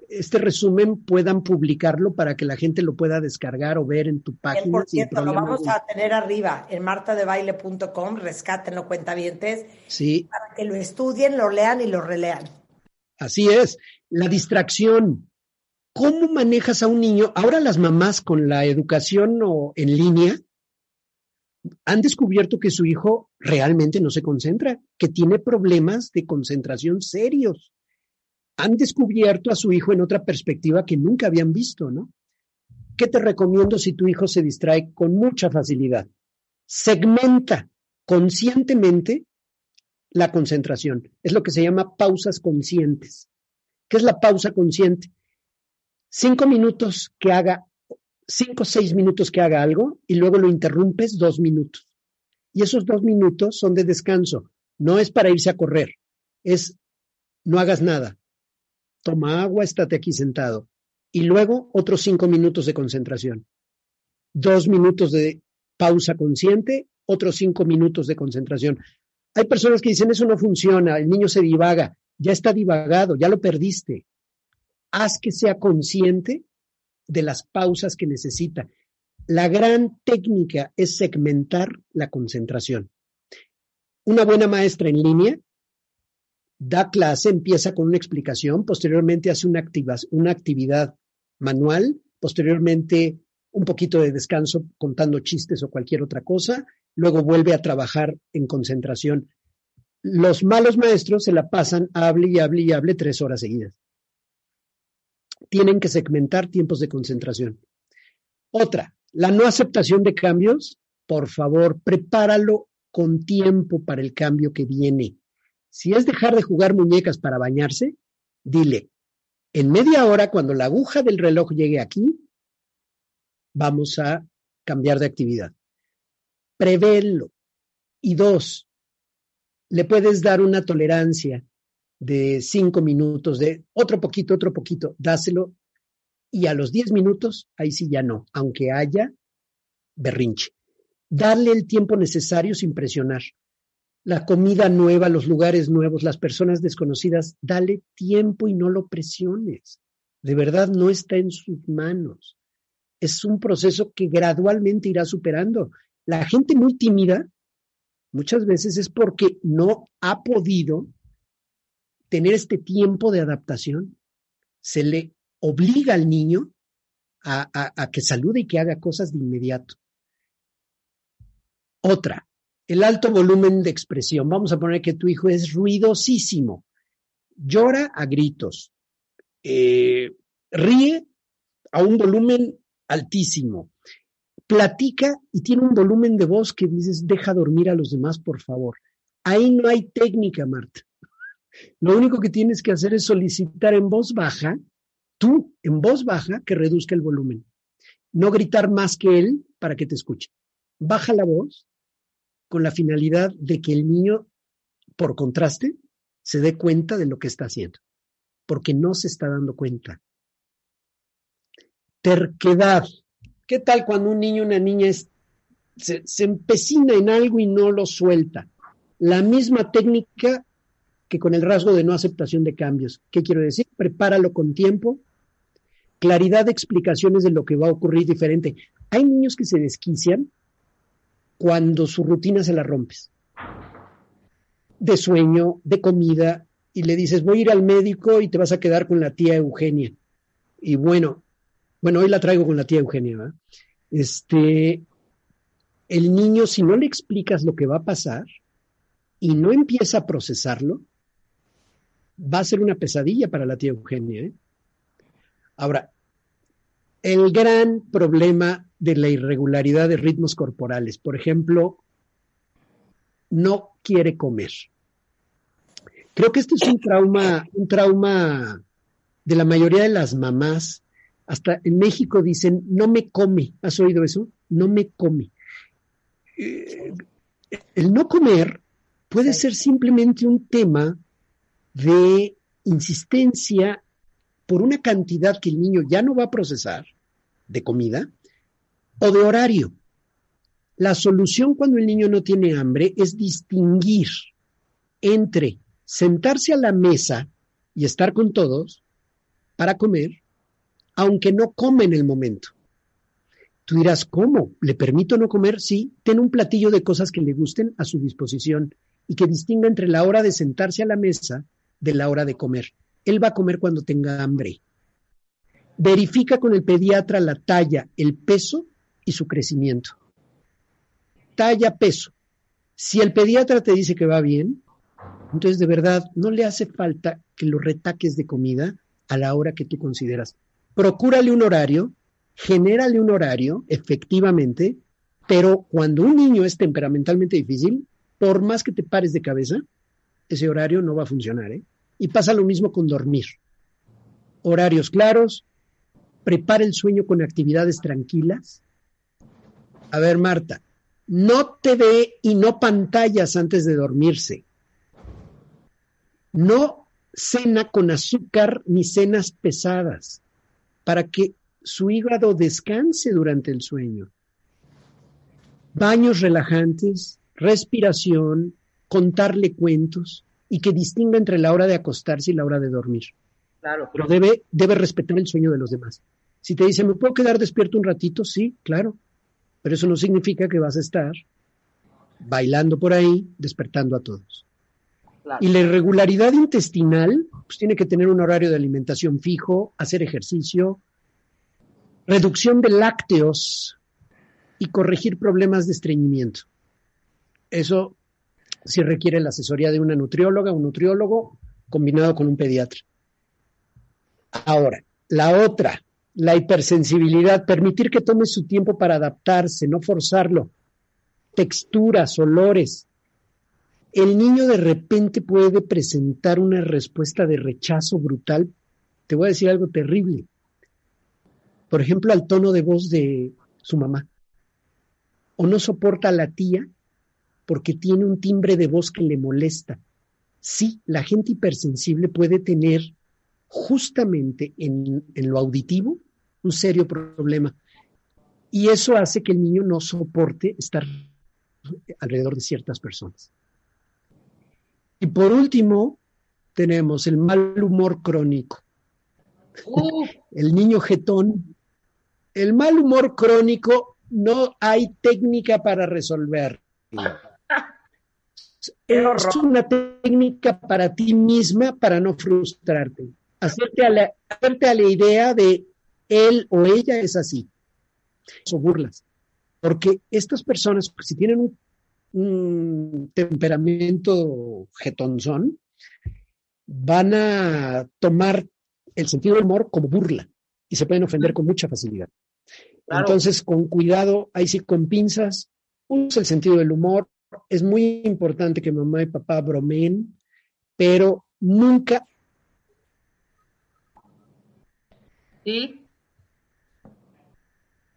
este resumen puedan publicarlo para que la gente lo pueda descargar o ver en tu página. Por cierto, lo vamos a tener arriba en martadebaile.com, rescátenlo cuentavientes, sí. para que lo estudien, lo lean y lo relean. Así es, la distracción. ¿Cómo manejas a un niño? Ahora las mamás con la educación o en línea han descubierto que su hijo realmente no se concentra, que tiene problemas de concentración serios han descubierto a su hijo en otra perspectiva que nunca habían visto, ¿no? ¿Qué te recomiendo si tu hijo se distrae con mucha facilidad? Segmenta conscientemente la concentración. Es lo que se llama pausas conscientes. ¿Qué es la pausa consciente? Cinco minutos que haga, cinco o seis minutos que haga algo y luego lo interrumpes dos minutos. Y esos dos minutos son de descanso. No es para irse a correr. Es no hagas nada toma agua, estate aquí sentado. Y luego otros cinco minutos de concentración. Dos minutos de pausa consciente, otros cinco minutos de concentración. Hay personas que dicen, eso no funciona, el niño se divaga, ya está divagado, ya lo perdiste. Haz que sea consciente de las pausas que necesita. La gran técnica es segmentar la concentración. Una buena maestra en línea da clase, empieza con una explicación, posteriormente hace una, una actividad manual, posteriormente un poquito de descanso contando chistes o cualquier otra cosa, luego vuelve a trabajar en concentración. Los malos maestros se la pasan, hable y hable y hable tres horas seguidas. Tienen que segmentar tiempos de concentración. Otra, la no aceptación de cambios, por favor, prepáralo con tiempo para el cambio que viene. Si es dejar de jugar muñecas para bañarse, dile, en media hora, cuando la aguja del reloj llegue aquí, vamos a cambiar de actividad. Prevélo. Y dos, le puedes dar una tolerancia de cinco minutos, de otro poquito, otro poquito, dáselo. Y a los diez minutos, ahí sí ya no, aunque haya berrinche. Darle el tiempo necesario sin presionar la comida nueva, los lugares nuevos, las personas desconocidas, dale tiempo y no lo presiones. De verdad no está en sus manos. Es un proceso que gradualmente irá superando. La gente muy tímida muchas veces es porque no ha podido tener este tiempo de adaptación. Se le obliga al niño a, a que salude y que haga cosas de inmediato. Otra, el alto volumen de expresión. Vamos a poner que tu hijo es ruidosísimo, llora a gritos, eh, ríe a un volumen altísimo, platica y tiene un volumen de voz que dices, deja dormir a los demás, por favor. Ahí no hay técnica, Marta. Lo único que tienes que hacer es solicitar en voz baja, tú en voz baja, que reduzca el volumen. No gritar más que él para que te escuche. Baja la voz con la finalidad de que el niño, por contraste, se dé cuenta de lo que está haciendo, porque no se está dando cuenta. Terquedad. ¿Qué tal cuando un niño o una niña se, se empecina en algo y no lo suelta? La misma técnica que con el rasgo de no aceptación de cambios. ¿Qué quiero decir? Prepáralo con tiempo, claridad de explicaciones de lo que va a ocurrir diferente. Hay niños que se desquician cuando su rutina se la rompes. De sueño, de comida, y le dices, voy a ir al médico y te vas a quedar con la tía Eugenia. Y bueno, bueno, hoy la traigo con la tía Eugenia, ¿verdad? Este, el niño, si no le explicas lo que va a pasar y no empieza a procesarlo, va a ser una pesadilla para la tía Eugenia. ¿eh? Ahora, el gran problema de la irregularidad de ritmos corporales, por ejemplo, no quiere comer. Creo que este es un trauma, un trauma de la mayoría de las mamás. Hasta en México dicen, no me come. ¿Has oído eso? No me come. Eh, el no comer puede ser simplemente un tema de insistencia por una cantidad que el niño ya no va a procesar de comida o de horario. La solución cuando el niño no tiene hambre es distinguir entre sentarse a la mesa y estar con todos para comer, aunque no come en el momento. Tú dirás, ¿cómo? ¿Le permito no comer? Sí, ten un platillo de cosas que le gusten a su disposición y que distinga entre la hora de sentarse a la mesa de la hora de comer. Él va a comer cuando tenga hambre. Verifica con el pediatra la talla, el peso y su crecimiento. Talla, peso. Si el pediatra te dice que va bien, entonces de verdad no le hace falta que lo retaques de comida a la hora que tú consideras. Procúrale un horario, genérale un horario, efectivamente, pero cuando un niño es temperamentalmente difícil, por más que te pares de cabeza, ese horario no va a funcionar. ¿eh? Y pasa lo mismo con dormir. Horarios claros, prepara el sueño con actividades tranquilas. A ver, Marta, no te ve y no pantallas antes de dormirse. No cena con azúcar ni cenas pesadas para que su hígado descanse durante el sueño. Baños relajantes, respiración, contarle cuentos y que distinga entre la hora de acostarse y la hora de dormir. Claro. Pero debe, debe respetar el sueño de los demás. Si te dice, ¿me puedo quedar despierto un ratito? Sí, claro. Pero eso no significa que vas a estar bailando por ahí, despertando a todos. Y la irregularidad intestinal, pues tiene que tener un horario de alimentación fijo, hacer ejercicio, reducción de lácteos y corregir problemas de estreñimiento. Eso si requiere la asesoría de una nutrióloga, un nutriólogo, combinado con un pediatra. Ahora, la otra, la hipersensibilidad, permitir que tome su tiempo para adaptarse, no forzarlo. Texturas, olores. El niño de repente puede presentar una respuesta de rechazo brutal. Te voy a decir algo terrible. Por ejemplo, al tono de voz de su mamá. O no soporta a la tía porque tiene un timbre de voz que le molesta. Sí, la gente hipersensible puede tener justamente en, lo auditivo un serio problema. Y eso hace que el niño no soporte estar alrededor de ciertas personas. Y por último, tenemos el mal humor crónico. El niño jetón. El mal humor crónico no hay técnica para resolver. Es una técnica para ti misma para no frustrarte. Hacerte a la, a la idea de él o ella es así. O burlas. Porque estas personas, si tienen un, un temperamento jetonzón, van a tomar el sentido del humor como burla y se pueden ofender con mucha facilidad. Entonces, con cuidado, ahí sí con pinzas, usa el sentido del humor, es muy importante que mamá y papá bromeen, pero nunca. Sí.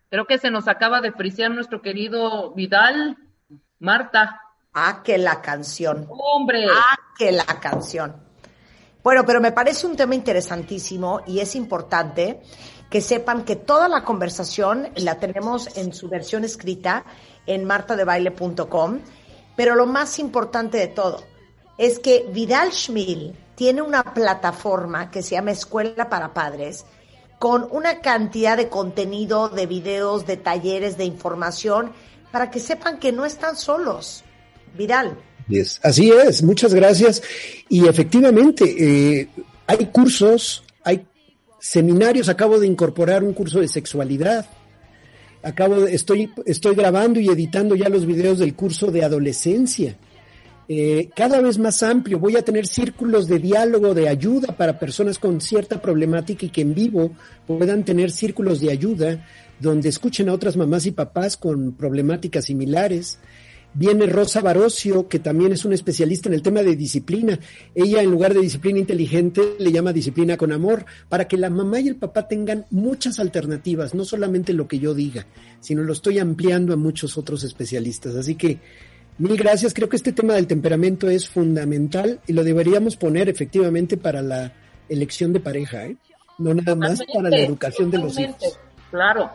Creo que se nos acaba de frisear nuestro querido Vidal, Marta. Ah, que la canción. Hombre. Ah, que la canción. Bueno, pero me parece un tema interesantísimo y es importante que sepan que toda la conversación la tenemos en su versión escrita en martadebaile.com, pero lo más importante de todo es que Vidal Schmil tiene una plataforma que se llama Escuela para Padres con una cantidad de contenido, de videos, de talleres, de información, para que sepan que no están solos. Vidal. Así es, muchas gracias. Y efectivamente, eh, hay cursos, hay seminarios, acabo de incorporar un curso de sexualidad. Acabo de, estoy, estoy grabando y editando ya los videos del curso de adolescencia. Eh, cada vez más amplio. Voy a tener círculos de diálogo, de ayuda para personas con cierta problemática y que en vivo puedan tener círculos de ayuda donde escuchen a otras mamás y papás con problemáticas similares. Viene Rosa Barocio, que también es una especialista en el tema de disciplina. Ella, en lugar de disciplina inteligente, le llama disciplina con amor, para que la mamá y el papá tengan muchas alternativas, no solamente lo que yo diga, sino lo estoy ampliando a muchos otros especialistas. Así que, mil gracias. Creo que este tema del temperamento es fundamental y lo deberíamos poner efectivamente para la elección de pareja, ¿eh? no nada más para la educación de los hijos. Claro.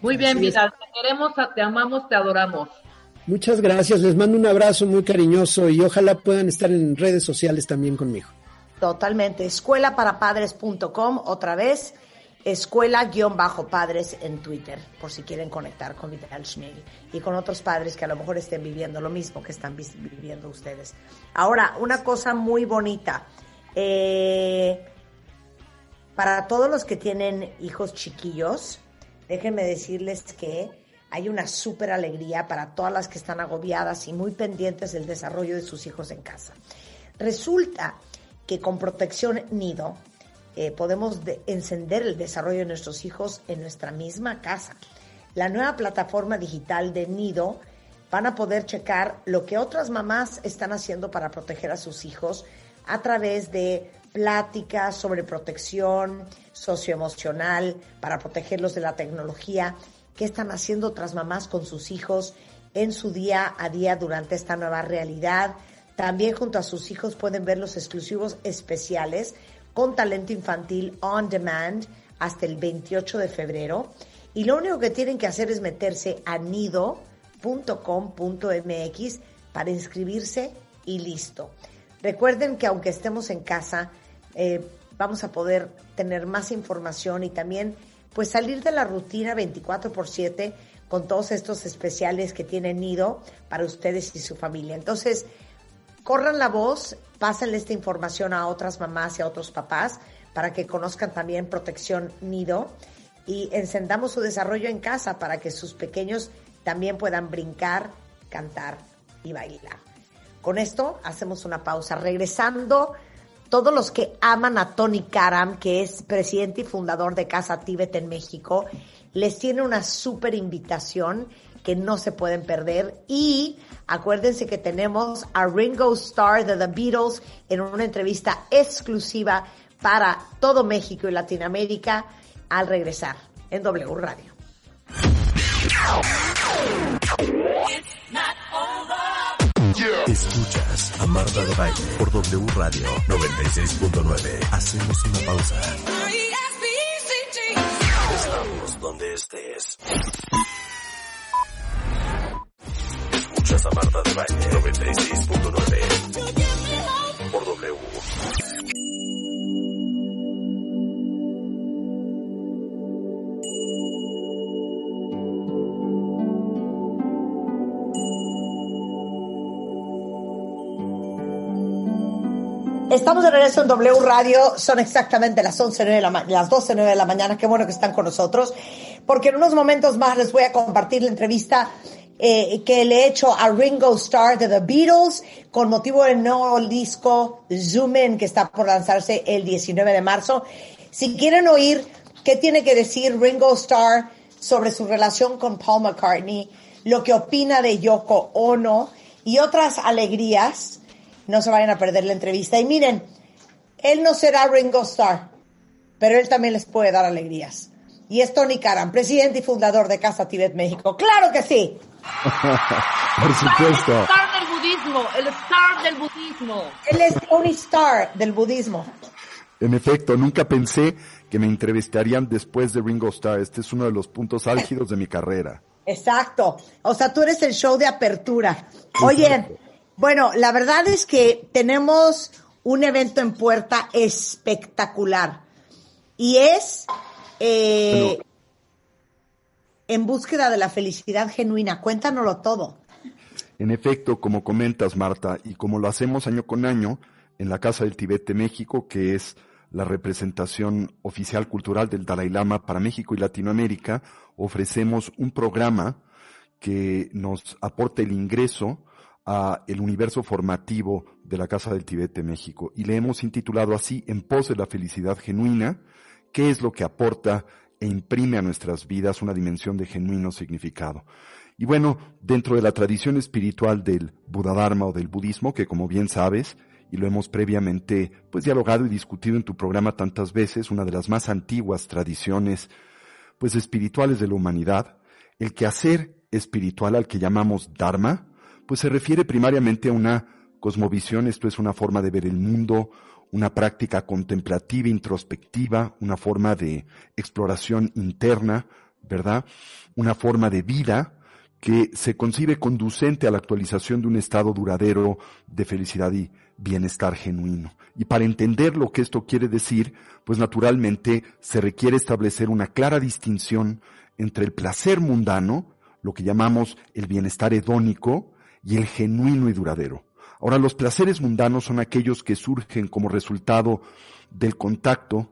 Muy bien, Vidal. Te queremos, te amamos, te adoramos. Muchas gracias, les mando un abrazo muy cariñoso y ojalá puedan estar en redes sociales también conmigo. Totalmente, escuelaparapadres.com, otra vez, escuela-padres en Twitter, por si quieren conectar con Vidal Schmil y con otros padres que a lo mejor estén viviendo lo mismo que están viviendo ustedes. Ahora, una cosa muy bonita, eh, para todos los que tienen hijos chiquillos, déjenme decirles que hay una súper alegría para todas las que están agobiadas y muy pendientes del desarrollo de sus hijos en casa. Resulta que con protección nido eh, podemos encender el desarrollo de nuestros hijos en nuestra misma casa. La nueva plataforma digital de nido van a poder checar lo que otras mamás están haciendo para proteger a sus hijos a través de pláticas sobre protección socioemocional, para protegerlos de la tecnología qué están haciendo otras mamás con sus hijos en su día a día durante esta nueva realidad. También junto a sus hijos pueden ver los exclusivos especiales con talento infantil on demand hasta el 28 de febrero. Y lo único que tienen que hacer es meterse a nido.com.mx para inscribirse y listo. Recuerden que aunque estemos en casa, eh, vamos a poder tener más información y también pues salir de la rutina 24 por 7 con todos estos especiales que tienen Nido para ustedes y su familia. Entonces, corran la voz, pásenle esta información a otras mamás y a otros papás para que conozcan también Protección Nido y encendamos su desarrollo en casa para que sus pequeños también puedan brincar, cantar y bailar. Con esto hacemos una pausa. Regresando todos los que aman a Tony Karam, que es presidente y fundador de Casa Tíbet en México, les tiene una súper invitación que no se pueden perder. Y acuérdense que tenemos a Ringo Starr de The Beatles en una entrevista exclusiva para todo México y Latinoamérica al regresar en W Radio. Escuchas a Marta de Baile por W Radio 96.9. Hacemos una pausa. Estamos donde estés. Escuchas a Marta de Baile 96.9 por W. Estamos de regreso en W Radio, son exactamente las 11, de la las 12, de la mañana, qué bueno que están con nosotros, porque en unos momentos más les voy a compartir la entrevista eh, que le he hecho a Ringo Starr de The Beatles con motivo del nuevo disco Zoom In que está por lanzarse el 19 de marzo. Si quieren oír qué tiene que decir Ringo Starr sobre su relación con Paul McCartney, lo que opina de Yoko Ono y otras alegrías, no se vayan a perder la entrevista. Y miren, Él no será Ringo Starr, pero él también les puede dar alegrías. Y es Tony Karam, presidente y fundador de Casa Tibet México. ¡Claro que sí! Por supuesto. El star del budismo, el star del budismo. Él es Tony Starr del budismo. En efecto, nunca pensé que me entrevistarían después de Ringo Starr. Este es uno de los puntos álgidos de mi carrera. Exacto. O sea, tú eres el show de apertura. Oye, bueno, la verdad es que tenemos un evento en puerta espectacular. Y es eh, en búsqueda de la felicidad genuina. Cuéntanoslo todo. En efecto, como comentas, Marta, y como lo hacemos año con año en la Casa del Tibet de México, que es la representación oficial cultural del Dalai Lama para México y Latinoamérica, ofrecemos un programa que nos aporta el ingreso a el universo formativo de la Casa del Tibet de México. Y le hemos intitulado así, En pos de la felicidad genuina, qué es lo que aporta e imprime a nuestras vidas una dimensión de genuino significado. Y bueno, dentro de la tradición espiritual del Buddha o del budismo, que como bien sabes, y lo hemos previamente pues dialogado y discutido en tu programa tantas veces, una de las más antiguas tradiciones pues espirituales de la humanidad, el quehacer espiritual al que llamamos Dharma, pues se refiere primariamente a una cosmovisión, esto es una forma de ver el mundo, una práctica contemplativa, introspectiva, una forma de exploración interna, ¿verdad? Una forma de vida que se concibe conducente a la actualización de un estado duradero de felicidad y bienestar genuino. Y para entender lo que esto quiere decir, pues naturalmente se requiere establecer una clara distinción entre el placer mundano, lo que llamamos el bienestar hedónico, y el genuino y duradero. Ahora, los placeres mundanos son aquellos que surgen como resultado del contacto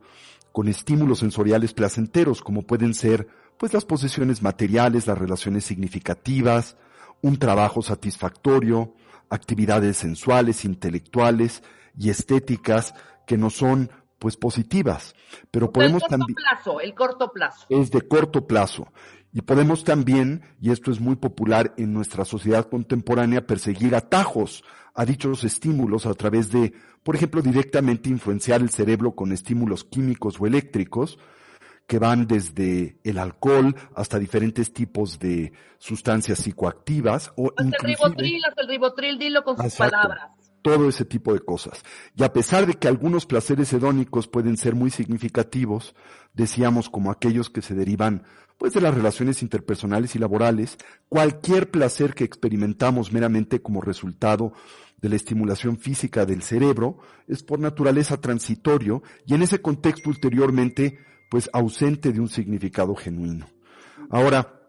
con estímulos sensoriales placenteros, como pueden ser pues las posesiones materiales, las relaciones significativas, un trabajo satisfactorio, actividades sensuales, intelectuales y estéticas que no son pues positivas, pero podemos también el corto plazo, el corto plazo. Es de corto plazo. Y podemos también, y esto es muy popular en nuestra sociedad contemporánea, perseguir atajos a dichos estímulos a través de, por ejemplo, directamente influenciar el cerebro con estímulos químicos o eléctricos, que van desde el alcohol hasta diferentes tipos de sustancias psicoactivas o hasta el ribotril, hasta el ribotril, dilo con sus palabras. Todo ese tipo de cosas. Y a pesar de que algunos placeres hedónicos pueden ser muy significativos, decíamos como aquellos que se derivan pues de las relaciones interpersonales y laborales, cualquier placer que experimentamos meramente como resultado de la estimulación física del cerebro es por naturaleza transitorio y en ese contexto ulteriormente pues ausente de un significado genuino. Ahora,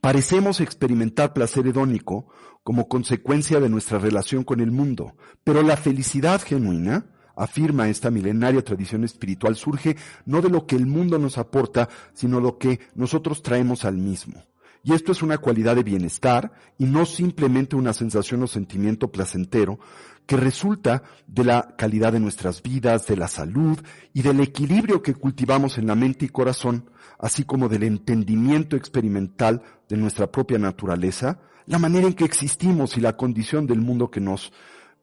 parecemos experimentar placer hedónico como consecuencia de nuestra relación con el mundo, pero la felicidad genuina, afirma esta milenaria tradición espiritual, surge no de lo que el mundo nos aporta, sino lo que nosotros traemos al mismo. Y esto es una cualidad de bienestar y no simplemente una sensación o sentimiento placentero, que resulta de la calidad de nuestras vidas, de la salud y del equilibrio que cultivamos en la mente y corazón, así como del entendimiento experimental de nuestra propia naturaleza, la manera en que existimos y la condición del mundo que nos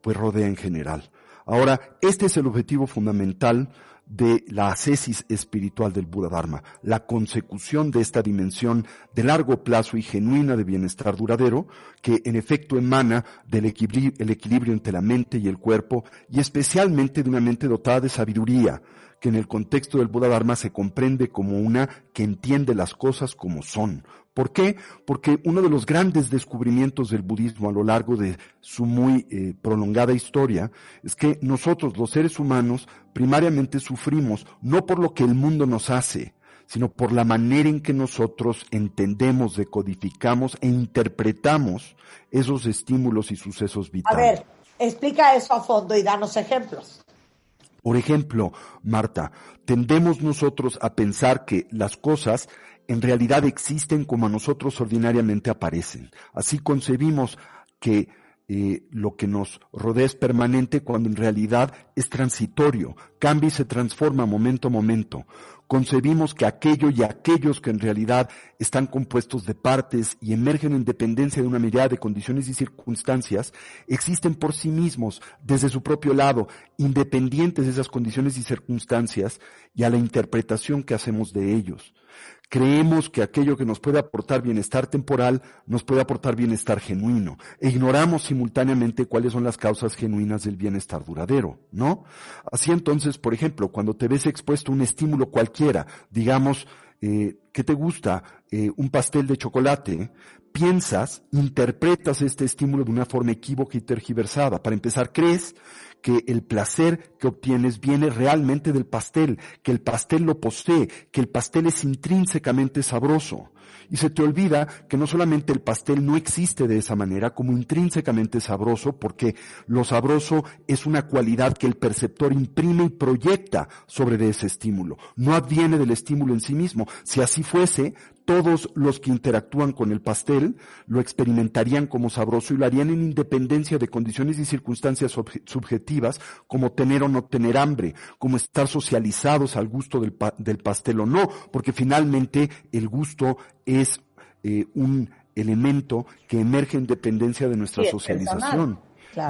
pues rodea en general. Ahora, este es el objetivo fundamental de la ascesis espiritual del Buda Dharma, la consecución de esta dimensión de largo plazo y genuina de bienestar duradero, que en efecto emana del equilibrio, entre la mente y el cuerpo, y especialmente de una mente dotada de sabiduría, que en el contexto del Buda Dharma se comprende como una que entiende las cosas como son, ¿Por qué? Porque uno de los grandes descubrimientos del budismo a lo largo de su muy eh, prolongada historia es que nosotros, los seres humanos, primariamente sufrimos no por lo que el mundo nos hace, sino por la manera en que nosotros entendemos, decodificamos e interpretamos esos estímulos y sucesos vitales. A ver, explica eso a fondo y danos ejemplos. Por ejemplo, Marta, tendemos nosotros a pensar que las cosas en realidad existen como a nosotros ordinariamente aparecen. Así concebimos que eh, lo que nos rodea es permanente cuando en realidad es transitorio, cambia y se transforma momento a momento. Concebimos que aquello y aquellos que en realidad están compuestos de partes y emergen en dependencia de una mirada de condiciones y circunstancias, existen por sí mismos, desde su propio lado, independientes de esas condiciones y circunstancias y a la interpretación que hacemos de ellos. Creemos que aquello que nos puede aportar bienestar temporal nos puede aportar bienestar genuino e ignoramos simultáneamente cuáles son las causas genuinas del bienestar duradero, ¿no? Así entonces, por ejemplo, cuando te ves expuesto a un estímulo cualquiera, digamos, eh, ¿qué te gusta? Eh, un pastel de chocolate, piensas, interpretas este estímulo de una forma equívoca y tergiversada. Para empezar, crees que el placer que obtienes viene realmente del pastel, que el pastel lo posee, que el pastel es intrínsecamente sabroso. Y se te olvida que no solamente el pastel no existe de esa manera como intrínsecamente sabroso, porque lo sabroso es una cualidad que el perceptor imprime y proyecta sobre ese estímulo. No adviene del estímulo en sí mismo. Si así fuese, todos los que interactúan con el pastel lo experimentarían como sabroso y lo harían en independencia de condiciones y circunstancias subjetivas, como tener o no tener hambre, como estar socializados al gusto del, pastel o no, porque finalmente el gusto es eh, un elemento que emerge en dependencia de nuestra socialización.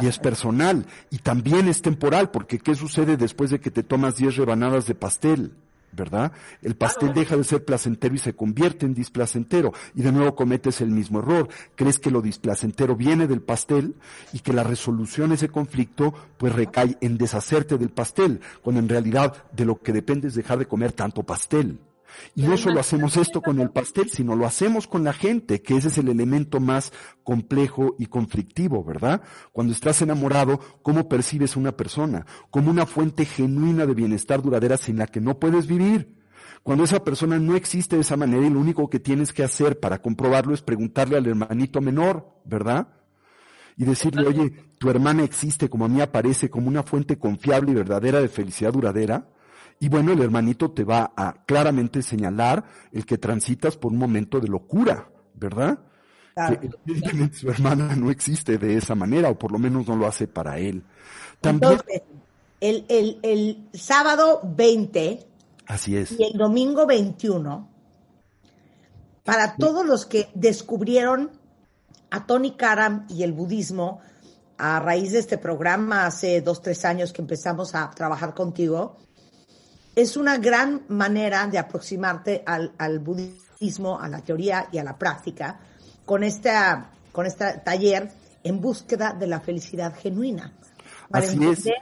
Y es personal. Y también es temporal, porque ¿qué sucede después de que te tomas 10 rebanadas de pastel? ¿Verdad? El pastel deja de ser placentero y se convierte en displacentero y de nuevo cometes el mismo error. Crees que lo displacentero viene del pastel y que la resolución de ese conflicto pues recae en deshacerte del pastel, cuando en realidad de lo que depende es dejar de comer tanto pastel. Y no solo hacemos esto con el pastel, sino lo hacemos con la gente, que ese es el elemento más complejo y conflictivo, ¿verdad? Cuando estás enamorado, ¿cómo percibes una persona? Como una fuente genuina de bienestar duradera sin la que no puedes vivir. Cuando esa persona no existe de esa manera y lo único que tienes que hacer para comprobarlo es preguntarle al hermanito menor, ¿verdad? Y decirle, oye, tu hermana existe como a mí aparece como una fuente confiable y verdadera de felicidad duradera. Y bueno, el hermanito te va a claramente señalar el que transitas por un momento de locura, ¿verdad? Que evidentemente su hermana no existe de esa manera, o por lo menos no lo hace para él. También, Entonces, el, el, el sábado 20 Así es. y el domingo 21, para todos los que descubrieron a Tony Karam y el budismo a raíz de este programa hace dos, tres años que empezamos a trabajar contigo, es una gran manera de aproximarte al, budismo, a la teoría y a la práctica con, esta, con este taller en búsqueda de la felicidad genuina. Para entender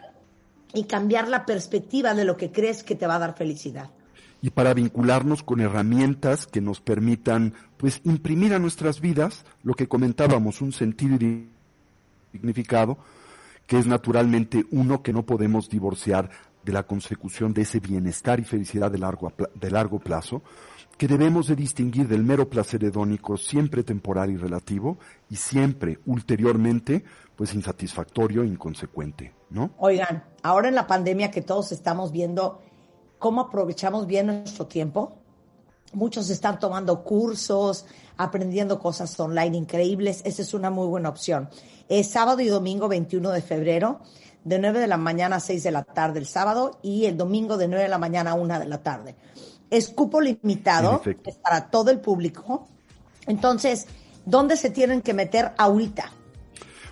y cambiar la perspectiva de lo que crees que te va a dar felicidad. Y para vincularnos con herramientas que nos permitan, pues, imprimir a nuestras vidas lo que comentábamos, un sentido y significado, que es naturalmente uno que no podemos divorciar de la consecución de ese bienestar y felicidad de largo, de largo plazo, que debemos de distinguir del mero placer hedónico, siempre temporal y relativo, y siempre, ulteriormente, pues insatisfactorio e inconsecuente, ¿no? Oigan, ahora en la pandemia que todos estamos viendo cómo aprovechamos bien nuestro tiempo, muchos están tomando cursos, aprendiendo cosas online increíbles, esa es una muy buena opción. Es sábado y domingo 21 de febrero de 9 de la mañana a 6 de la tarde el sábado y el domingo de 9 de la mañana a 1 de la tarde. Es cupo limitado, es para todo el público. Entonces, ¿dónde se tienen que meter ahorita?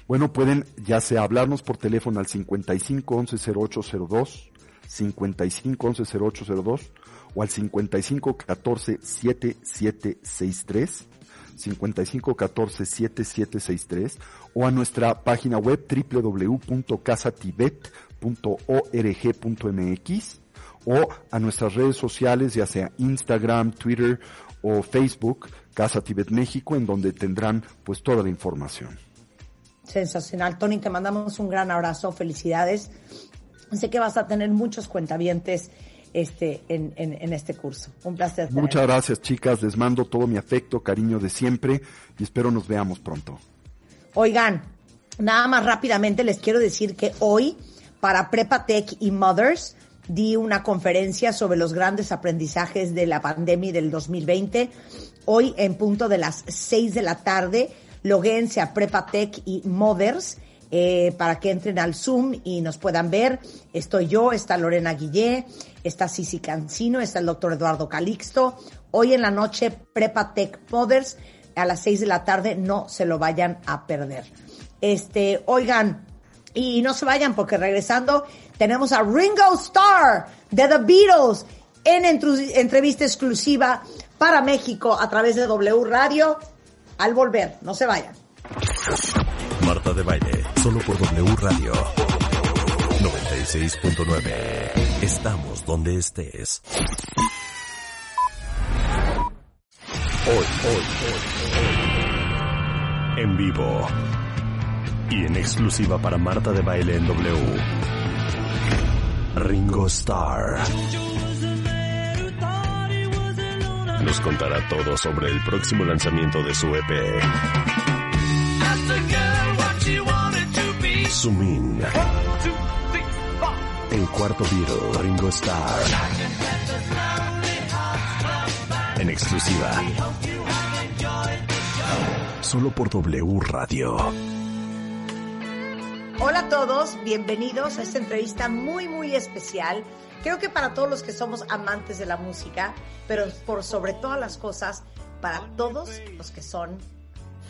Bueno, pueden ya sea hablarnos por teléfono al 55 11 0802, 55 11 0802 o al 55 14 7763 5514-7763 o a nuestra página web www.casatibet.org.mx o a nuestras redes sociales, ya sea Instagram, Twitter o Facebook, Casa Tibet México, en donde tendrán pues toda la información. Sensacional. Tony, te mandamos un gran abrazo, felicidades. Sé que vas a tener muchos cuentavientes este, en, en, este curso. Un placer. Muchas gracias, chicas. Les mando todo mi afecto, cariño de siempre y espero nos veamos pronto. Oigan, nada más rápidamente les quiero decir que hoy, para Prepa Tech y Mothers, di una conferencia sobre los grandes aprendizajes de la pandemia del 2020. Hoy, en punto de las 6 de la tarde, loguense a Prepatec y Mothers eh, para que entren al Zoom y nos puedan ver. Estoy yo, está Lorena Guillé, está Sisi Cancino, está el doctor Eduardo Calixto. Hoy en la noche, Prepatec Mothers a las 6 de la tarde, no se lo vayan a perder. Este, oigan, y no se vayan porque regresando tenemos a Ringo Starr de The Beatles en entrevista exclusiva para México a través de W Radio. Al volver, no se vayan. Marta de Baile, solo por W Radio 96.9. Estamos donde estés. Hoy, hoy, hoy, En vivo. Y en exclusiva para Marta de Baile en W. Ringo Starr. Nos contará todo sobre el próximo lanzamiento de su EP. Sumin. El cuarto Beatle, Ringo Starr. En exclusiva. Solo por W Radio. Hola a todos, bienvenidos a esta entrevista muy, muy especial. Creo que para todos los que somos amantes de la música, pero por sobre todas las cosas, para todos los que son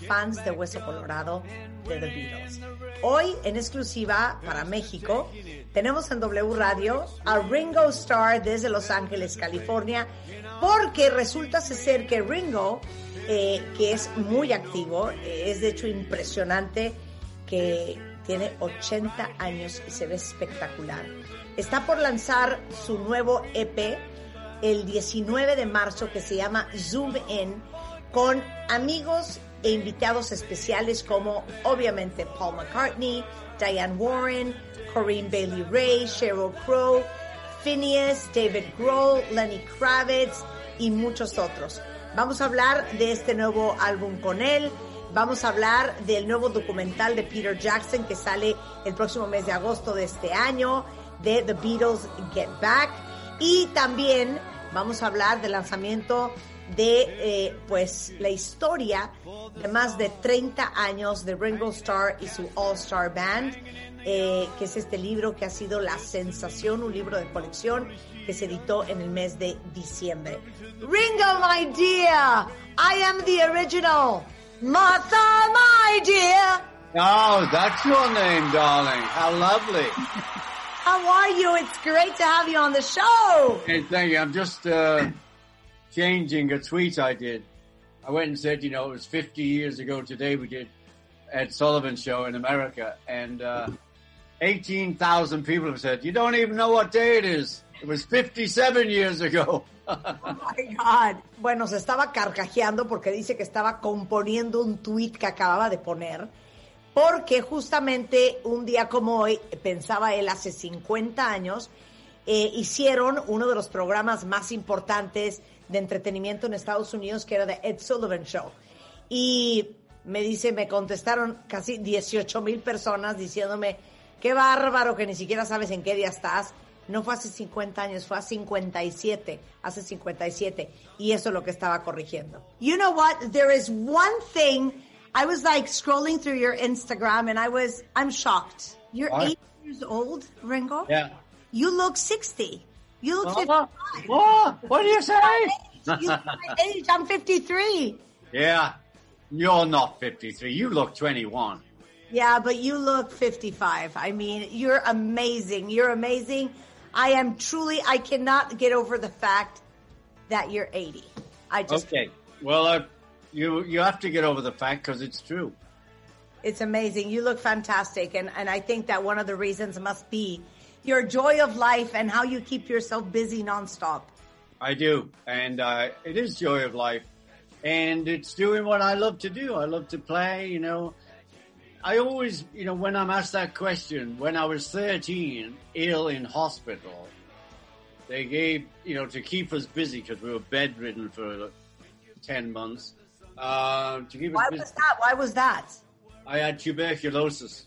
fans de Hueso Colorado de The Beatles. Hoy, en exclusiva para México, tenemos en W Radio a Ringo Starr desde Los Ángeles, California, porque resulta ser que Ringo, eh, que es muy activo, eh, es de hecho impresionante que tiene 80 años y se ve espectacular. Está por lanzar su nuevo EP el 19 de marzo que se llama Zoom In con amigos e invitados especiales como obviamente Paul McCartney, Diane Warren, Corinne Bailey Ray, Sheryl Crow, Phineas, David Grohl, Lenny Kravitz y muchos otros. Vamos a hablar de este nuevo álbum con él, Vamos a hablar del nuevo documental de Peter Jackson que sale el próximo mes de agosto de este año, de The Beatles Get Back. Y también vamos a hablar del lanzamiento de eh, pues la historia de más de 30 años de Ringo Starr y su All Star Band, eh, que es este libro que ha sido la sensación, un libro de colección que se editó en el mes de diciembre. Ringo, my dear, I am the original. Martha, my dear. Oh, that's your name, darling. How lovely. How are you? It's great to have you on the show. Hey, thank you. I'm just uh, changing a tweet I did. I went and said, you know, it was 50 years ago today we did Ed Sullivan show in America, and uh, 18,000 people have said, you don't even know what day it is. It was 57 years ago. Oh my God. Bueno, se estaba carcajeando porque dice que estaba componiendo un tweet que acababa de poner. Porque justamente un día como hoy, pensaba él hace 50 años, eh, hicieron uno de los programas más importantes de entretenimiento en Estados Unidos, que era The Ed Sullivan Show. Y me dice, me contestaron casi 18 mil personas diciéndome, qué bárbaro que ni siquiera sabes en qué día estás no fue hace 50 años, fue hace 57, hace 57. Y eso es lo que estaba corrigiendo. You know what? There is one thing. I was like scrolling through your Instagram and I was, I'm shocked. You're what? eight years old, Ringo? Yeah. You look 60. You look oh, 55. What? What do you say? you look my age. I'm 53. Yeah. You're not 53. You look 21. Yeah, but you look 55. I mean, you're amazing. You're amazing. I am truly, I cannot get over the fact that you're 80. I just. Okay. Well, uh, you, you have to get over the fact because it's true. It's amazing. You look fantastic. And, and I think that one of the reasons must be your joy of life and how you keep yourself busy nonstop. I do. And uh, it is joy of life. And it's doing what I love to do. I love to play, you know. I always, you know, when I'm asked that question, when I was 13, ill in hospital, they gave, you know, to keep us busy because we were bedridden for 10 months. Uh, to keep Why us busy. was that? Why was that? I had tuberculosis.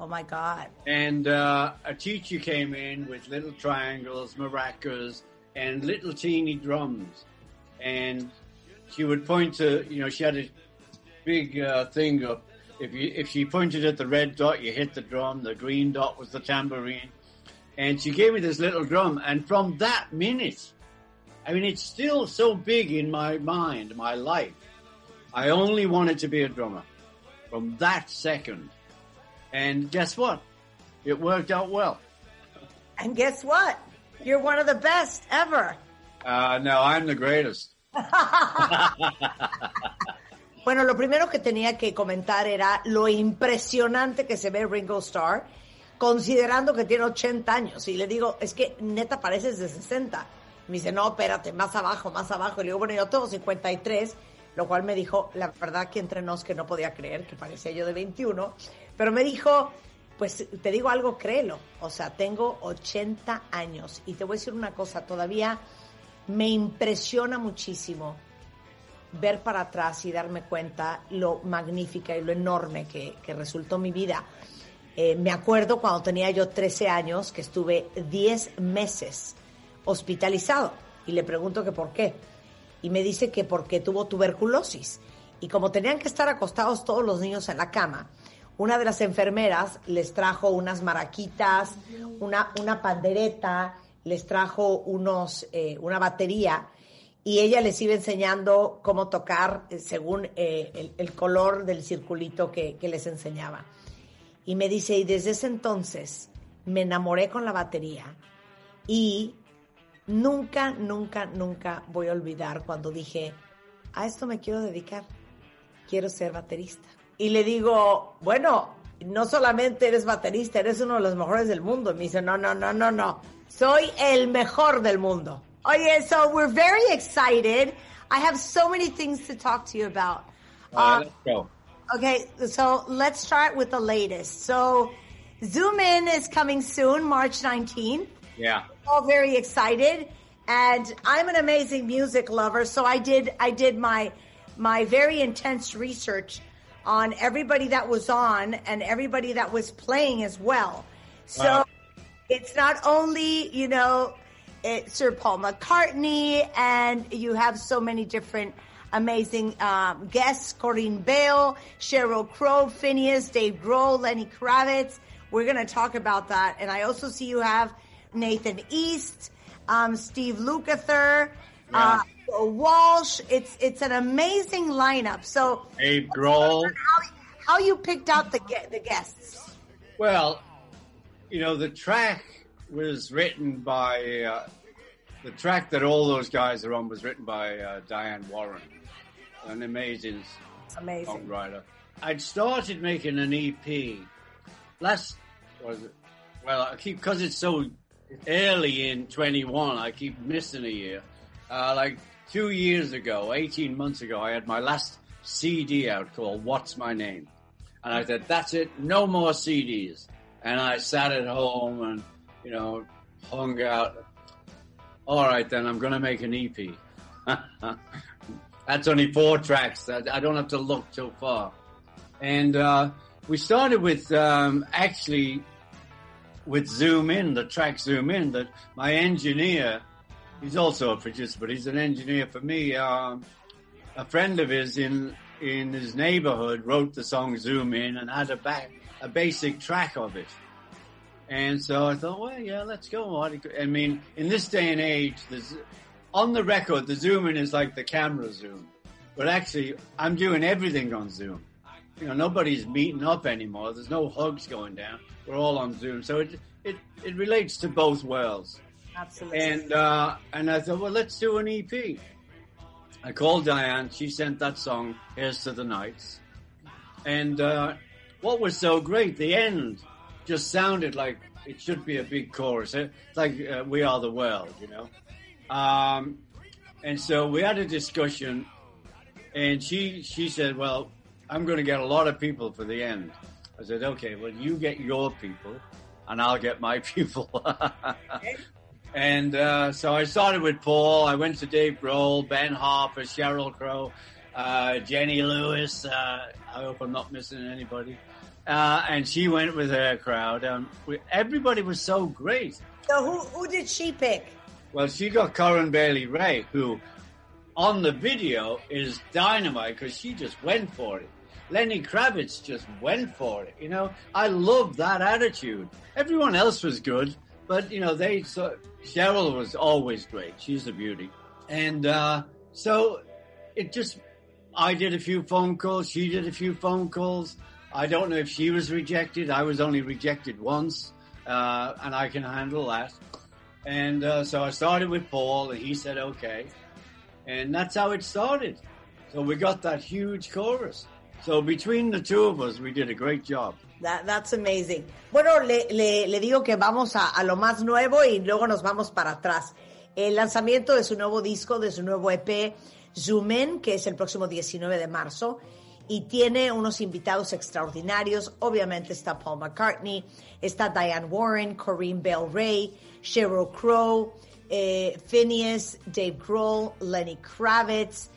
Oh my God. And uh, a teacher came in with little triangles, maracas, and little teeny drums. And she would point to, you know, she had a big uh, thing of if you if she pointed at the red dot, you hit the drum. The green dot was the tambourine, and she gave me this little drum. And from that minute, I mean, it's still so big in my mind, my life. I only wanted to be a drummer from that second. And guess what? It worked out well. And guess what? You're one of the best ever. Uh, no, I'm the greatest. Bueno, lo primero que tenía que comentar era lo impresionante que se ve Ringo Starr, considerando que tiene 80 años. Y le digo, es que neta pareces de 60. Me dice, no, espérate, más abajo, más abajo. Y le digo, bueno, yo tengo 53, lo cual me dijo, la verdad que entre nos que no podía creer, que parecía yo de 21. Pero me dijo, pues te digo algo, créelo. O sea, tengo 80 años. Y te voy a decir una cosa, todavía me impresiona muchísimo ver para atrás y darme cuenta lo magnífica y lo enorme que, resultó mi vida. Eh, me acuerdo cuando tenía yo 13 años que estuve 10 meses hospitalizado y le pregunto que por qué. Y me dice que porque tuvo tuberculosis. Y como tenían que estar acostados todos los niños en la cama, una de las enfermeras les trajo unas maraquitas, una, una pandereta, les trajo unos, eh, una batería y ella les iba enseñando cómo tocar eh, según eh, el, color del circulito que, que, les enseñaba. Y me dice, y desde ese entonces me enamoré con la batería y nunca, nunca, nunca voy a olvidar cuando dije, a esto me quiero dedicar, quiero ser baterista. Y le digo, bueno, no solamente eres baterista, eres uno de los mejores del mundo. Me dice, no, no, no, no, no, soy el mejor del mundo. Oh yeah, so we're very excited. I have so many things to talk to you about. Uh, let's go. Okay, so let's start with the latest. So Zoom In is coming soon, March 19th. Yeah. All very excited. And I'm an amazing music lover, so I did I did my my very intense research on everybody that was on and everybody that was playing as well. So wow. it's not only, you know, it, Sir Paul McCartney, and you have so many different amazing um, guests: Corinne Bale, Cheryl Crow, Phineas, Dave Grohl, Lenny Kravitz. We're going to talk about that, and I also see you have Nathan East, um, Steve Lukather, yeah. uh, Walsh. It's it's an amazing lineup. So, Dave Grohl. How, how you picked out the the guests? Well, you know the track was written by uh, the track that all those guys are on was written by uh, Diane Warren, an amazing, amazing songwriter. I'd started making an EP last was it? Well, I keep because it's so early in 21. I keep missing a year. Uh, like two years ago, 18 months ago, I had my last CD out called "What's My Name," and I said, "That's it, no more CDs." And I sat at home and you know, hung out. All right, then I'm going to make an EP. That's only four tracks. I don't have to look too far. And uh, we started with um, actually with Zoom In, the track Zoom In. That my engineer, he's also a producer, but he's an engineer for me. Um, a friend of his in in his neighborhood wrote the song Zoom In and had a back a basic track of it. And so I thought, well, yeah, let's go. I mean, in this day and age, on the record, the zoom in is like the camera zoom. But actually, I'm doing everything on Zoom. You know, nobody's meeting up anymore. There's no hugs going down. We're all on Zoom. So it, it, it relates to both worlds. Absolutely. And, uh, and I thought, well, let's do an EP. I called Diane. She sent that song, Here's to the Nights. And, uh, what was so great, the end just sounded like it should be a big chorus. It's like uh, "We Are the World," you know. Um, and so we had a discussion, and she she said, "Well, I'm going to get a lot of people for the end." I said, "Okay, well, you get your people, and I'll get my people." And uh, so I started with Paul. I went to Dave Grohl, Ben Harper, Cheryl Crow, uh, Jenny Lewis. Uh, I hope I'm not missing anybody. Uh, and she went with her crowd. Um, we, everybody was so great. So who who did she pick? Well, she got Corin Bailey Ray, who on the video is dynamite because she just went for it. Lenny Kravitz just went for it. You know, I love that attitude. Everyone else was good, but you know, they so Cheryl was always great. She's a beauty, and uh, so it just. I did a few phone calls. She did a few phone calls. I don't know if she was rejected. I was only rejected once, uh, and I can handle that. And uh, so I started with Paul, and he said okay, and that's how it started. So we got that huge chorus. So between the two of us, we did a great job. That, that's amazing. Bueno, le, le, digo que vamos a, lo más nuevo y luego nos vamos para atrás. El lanzamiento de su nuevo disco, de su nuevo EP, Zoom In, que es el próximo 19 de marzo, y tiene unos invitados extraordinarios. Obviamente está Paul McCartney, está Diane Warren, Corinne Bell Ray, Sheryl Crow, eh, Phineas, Dave Grohl, Lenny Kravitz,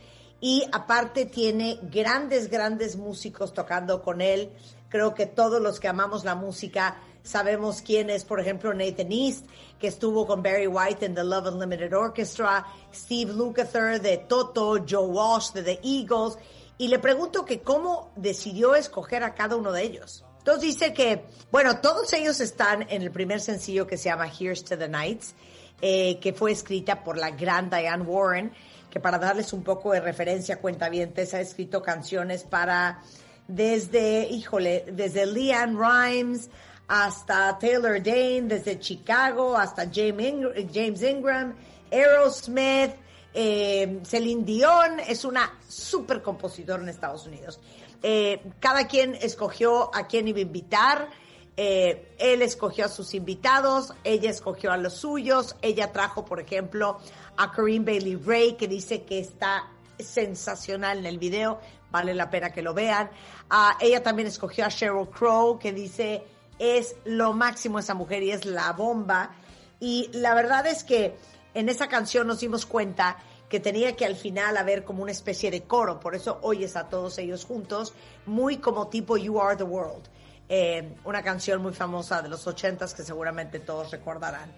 y aparte tiene grandes, grandes músicos tocando con él. Creo que todos los que amamos la música sabemos quién es, por ejemplo, Nathan East, que estuvo con Barry White en The Love Unlimited Orchestra, Steve Lukather de Toto, Joe Walsh de The Eagles, y le pregunto que cómo decidió escoger a cada uno de ellos. Entonces dice que, bueno, todos ellos están en el primer sencillo que se llama Here's to the Nights, eh, que fue escrita por la gran Diane Warren, que para darles un poco de referencia, cuentavientes, ha escrito canciones para desde, híjole, desde Leanne Rhymes hasta Taylor Dane, desde Chicago hasta James Ingram, Aerosmith, eh, Celine Dion, es una super compositor en Estados Unidos. Eh, cada quien escogió a quién iba a invitar. Eh, él escogió a sus invitados, ella escogió a los suyos, ella trajo, por ejemplo, a Corinne Bailey Ray, que dice que está sensacional en el video, vale la pena que lo vean. Uh, ella también escogió a Sheryl Crow, que dice es lo máximo esa mujer y es la bomba. Y la verdad es que en esa canción nos dimos cuenta que tenía que al final haber como una especie de coro, por eso oyes a todos ellos juntos, muy como tipo You Are the World, eh, una canción muy famosa de los ochentas que seguramente todos recordarán.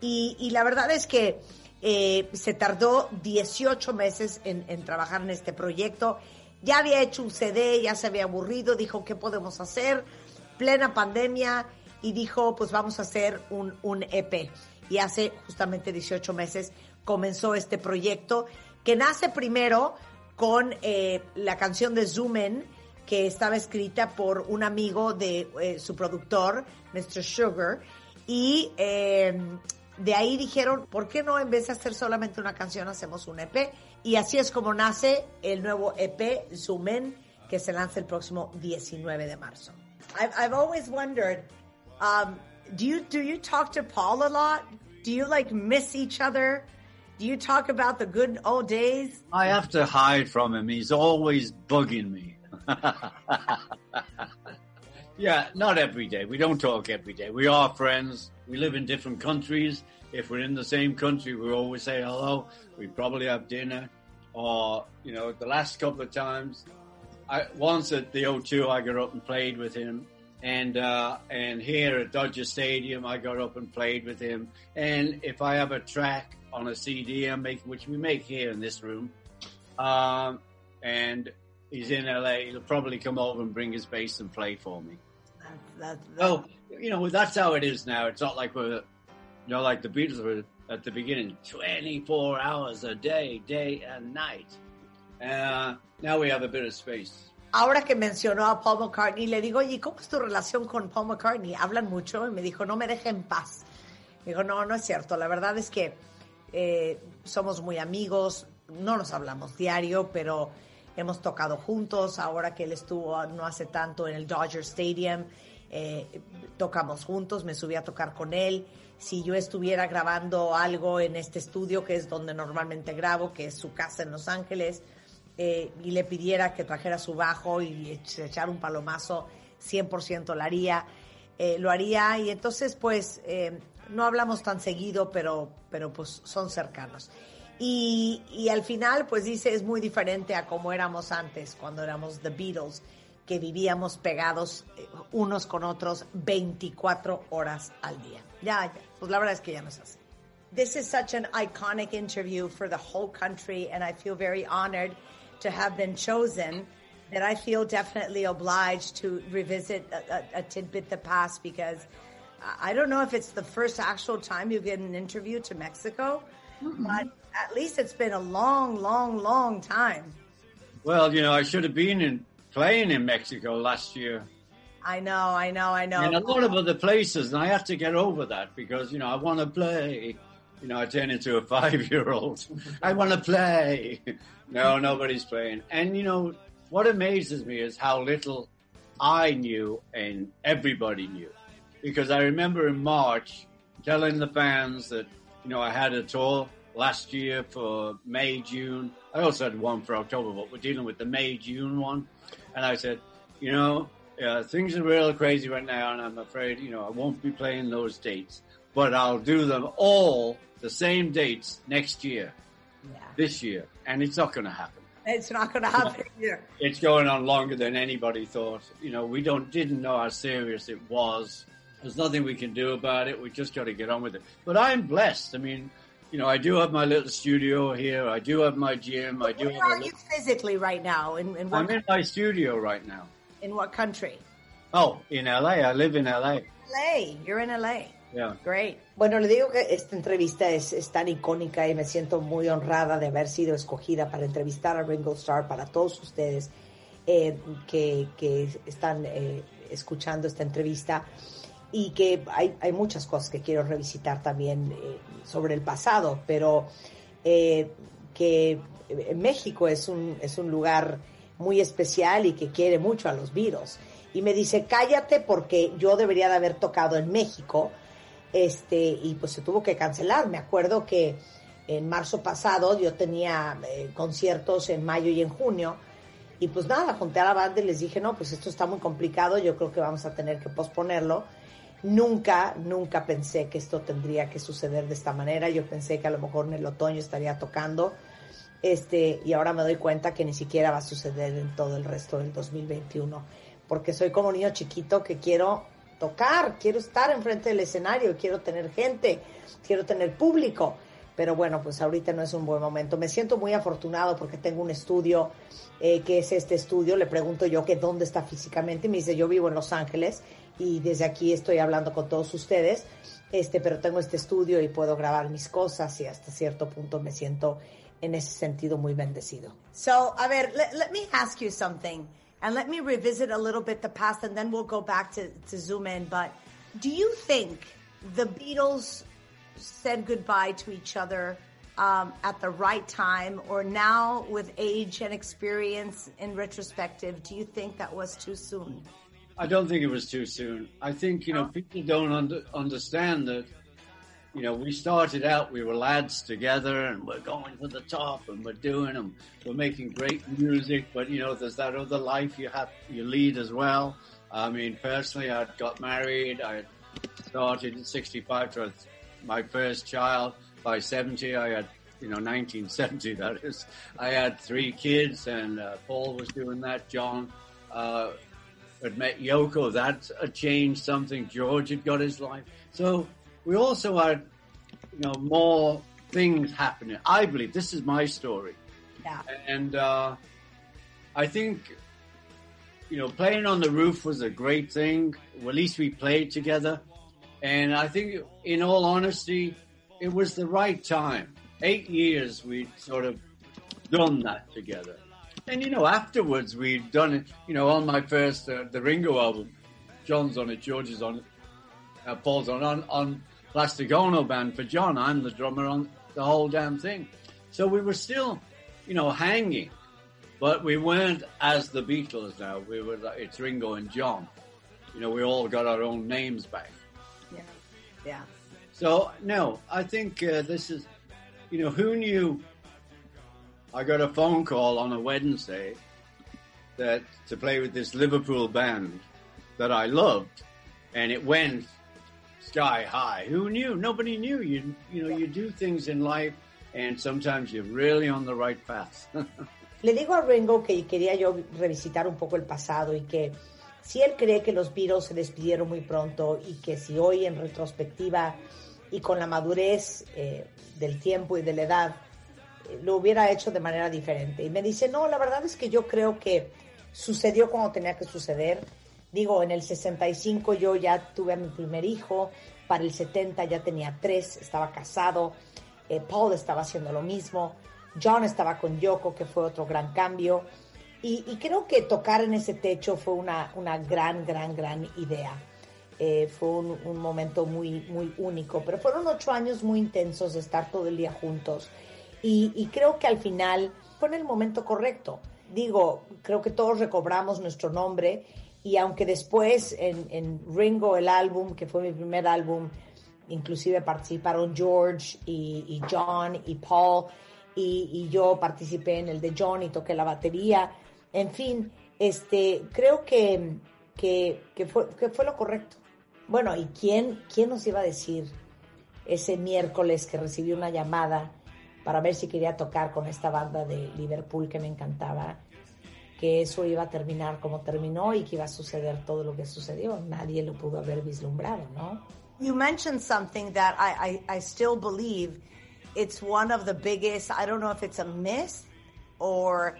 Y, y la verdad es que eh, se tardó 18 meses en, trabajar en este proyecto. Ya había hecho un CD, ya se había aburrido, dijo, ¿qué podemos hacer? Plena pandemia y dijo, pues vamos a hacer un, un EP. Y hace justamente 18 meses comenzó este proyecto que nace primero con eh, la canción de Zoom In, que estaba escrita por un amigo de eh, su productor, Mr. Sugar, y de ahí dijeron, ¿por qué no en vez de hacer solamente una canción hacemos un EP? Y así es como nace el nuevo EP Zoom In, que se lanza el próximo 19 de marzo. I've, I've always wondered, um, do you do you talk to Paul a lot? Do you like miss each other? Do you talk about the good old days? I have to hide from him. He's always bugging me. yeah, not every day. We don't talk every day. We are friends. We live in different countries. If we're in the same country, we always say hello. We probably have dinner. Or, you know, the last couple of times, I, once at the O2, I got up and played with him. And, uh, and here at Dodger Stadium, I got up and played with him. And if I have a track on a CD I'm making, which we make here in this room, um, and he's in LA, he'll probably come over and bring his bass and play for me. That, that, Oh, you know, that's how it is now. It's not like we're, you know, like the Beatles were at the beginning, 24 hours a day, day and night. Uh, now we have a bit of space. Ahora que mencionó a Paul McCartney, le digo, oye, ¿cómo es tu relación con Paul McCartney? Hablan mucho y me dijo, no me deje en paz. Digo, no, no es cierto. La verdad es que eh, somos muy amigos, no nos hablamos diario, pero hemos tocado juntos. Ahora que él estuvo no hace tanto en el Dodger Stadium, eh, tocamos juntos, me subí a tocar con él. Si yo estuviera grabando algo en este estudio, que es donde normalmente grabo, que es su casa en Los Ángeles, eh, y le pidiera que trajera su bajo y echar un palomazo, 100% lo haría. Eh, lo haría y entonces pues eh, no hablamos tan seguido, pero, pero pues son cercanos. Y, y al final pues dice es muy diferente a como éramos antes, cuando éramos The Beatles, que vivíamos pegados eh, unos con otros 24 horas al día. Ya, ya, pues la verdad es que ya no es así. this is such an iconic interview for the whole country, and I feel very honored to have been chosen. That I feel definitely obliged to revisit a, a, a tidbit the past because I don't know if it's the first actual time you get an interview to Mexico, mm-hmm. but at least it's been a long, long, long time. Well, you know, I should have been in playing in Mexico last year. I know, I know, I know. And a lot of other places, and I have to get over that because, you know, I want to play. You know, I turn into a five year old. I want to play. No, nobody's playing. And, you know, what amazes me is how little I knew and everybody knew. Because I remember in March telling the fans that, you know, I had a tour last year for May, June. I also had one for October, but we're dealing with the May, June one. And I said, you know, uh, things are real crazy right now, and I'm afraid, you know, I won't be playing those dates, but I'll do them all the same dates next year, yeah. this year, and it's not going to happen. It's not going to happen here. It's going on longer than anybody thought. You know, we don't didn't know how serious it was. There's nothing we can do about it. We just got to get on with it. But I'm blessed. I mean, you know, I do have my little studio here. I do have my gym. I do. Where are you physically right now? In, in I'm in my studio right now. In what country? Oh, in LA. I live in LA. LA. You're in LA. Yeah. Great. Bueno, le digo que esta entrevista es, es, tan icónica y me siento muy honrada de haber sido escogida para entrevistar a Ringo Starr para todos ustedes eh, que, que, están eh, escuchando esta entrevista y que hay, hay, muchas cosas que quiero revisitar también eh, sobre el pasado, pero eh, que México es un, es un lugar muy especial y que quiere mucho a los virus. Y me dice, cállate porque yo debería de haber tocado en México, este, y pues se tuvo que cancelar. Me acuerdo que en marzo pasado yo tenía eh, conciertos en mayo y en junio, y pues nada, junté a la banda y les dije, no, pues esto está muy complicado, yo creo que vamos a tener que posponerlo Nunca, nunca pensé que esto tendría que suceder de esta manera. Yo pensé que a lo mejor en el otoño estaría tocando. Este, y ahora me doy cuenta que ni siquiera va a suceder en todo el resto del 2021. Porque soy como niño chiquito que quiero tocar, quiero estar enfrente del escenario, quiero tener gente, quiero tener público. Pero bueno, pues ahorita no es un buen momento. Me siento muy afortunado porque tengo un estudio, eh, que es este estudio. Le pregunto yo que dónde está físicamente. Me dice, yo vivo en Los Ángeles y desde aquí estoy hablando con todos ustedes, este, pero tengo este estudio y puedo grabar mis cosas y hasta cierto punto me siento en ese sentido muy bendecido. So, a ver, let, let me ask you something and let me revisit a little bit the past and then we'll go back to, to zoom in. But do you think the Beatles said goodbye to each other um, at the right time, or now with age and experience in retrospective, do you think that was too soon? I don't think it was too soon. I think, you know, people don't under, understand that, you know, we started out, we were lads together and we're going for the top and we're doing them. We're making great music, but, you know, there's that other life you have, you lead as well. I mean, personally, I got married. I started at 65 to my first child. By 70, I had, you know, 1970, that is. I had three kids and uh, Paul was doing that. John, uh, had met Yoko. That had changed something. George had got his life. So we also had, you know, more things happening. I believe this is my story. Yeah. And, uh, I think, you know, playing on the roof was a great thing. Well, at least we played together. And I think, in all honesty, it was the right time. Eight years we'd sort of done that together. And you know, afterwards we'd done it. You know, on my first uh, the Ringo album, John's on it, George's on it, uh, Paul's on on on Plastic Ono Band for John. I'm the drummer on the whole damn thing. So we were still, you know, hanging, but we weren't as the Beatles now. We were like, it's Ringo and John. You know, we all got our own names back. Yeah, yeah. So no, I think uh, this is, you know, who knew I got a phone call on a Wednesday that to play with this Liverpool band that I loved, and it went sky high. Who knew? Nobody knew. You you know you do things in life, and sometimes you're really on the right path. Le digo a Ringo que quería yo revisitar un poco el pasado y que si él cree que los Beatles se despidieron muy pronto y que si hoy en retrospectiva y con la madurez eh, del tiempo y de la edad, lo hubiera hecho de manera diferente. Y me dice, no, la verdad es que yo creo que sucedió cuando tenía que suceder. Digo, en el 65 yo ya tuve a mi primer hijo, para el 70 ya tenía tres, estaba casado, eh, Paul estaba haciendo lo mismo, John estaba con Yoko, que fue otro gran cambio. Y, creo que tocar en ese techo fue una, una gran, gran, gran idea. Eh, fue un, momento muy, muy único, pero fueron ocho años muy intensos de estar todo el día juntos. Y, y creo que al final en el momento correcto. Digo, creo que todos recobramos nuestro nombre y aunque después en, Ringo, el álbum, que fue mi primer álbum, inclusive participaron George y, John y Paul, y, y, yo participé en el de John y toqué la batería. En fin, este, creo que, que, que, fue, que fue lo correcto. Bueno, ¿y quién, quién nos iba a decir ese miércoles que recibí una llamada para ver si quería tocar con esta banda de Liverpool que me encantaba? que eso iba a terminar como terminó y que iba a suceder todo lo que sucedió. Nadie lo pudo haber vislumbrado, ¿no? You mentioned something that I, I, I still believe it's one of the biggest, I don't know if it's a myth or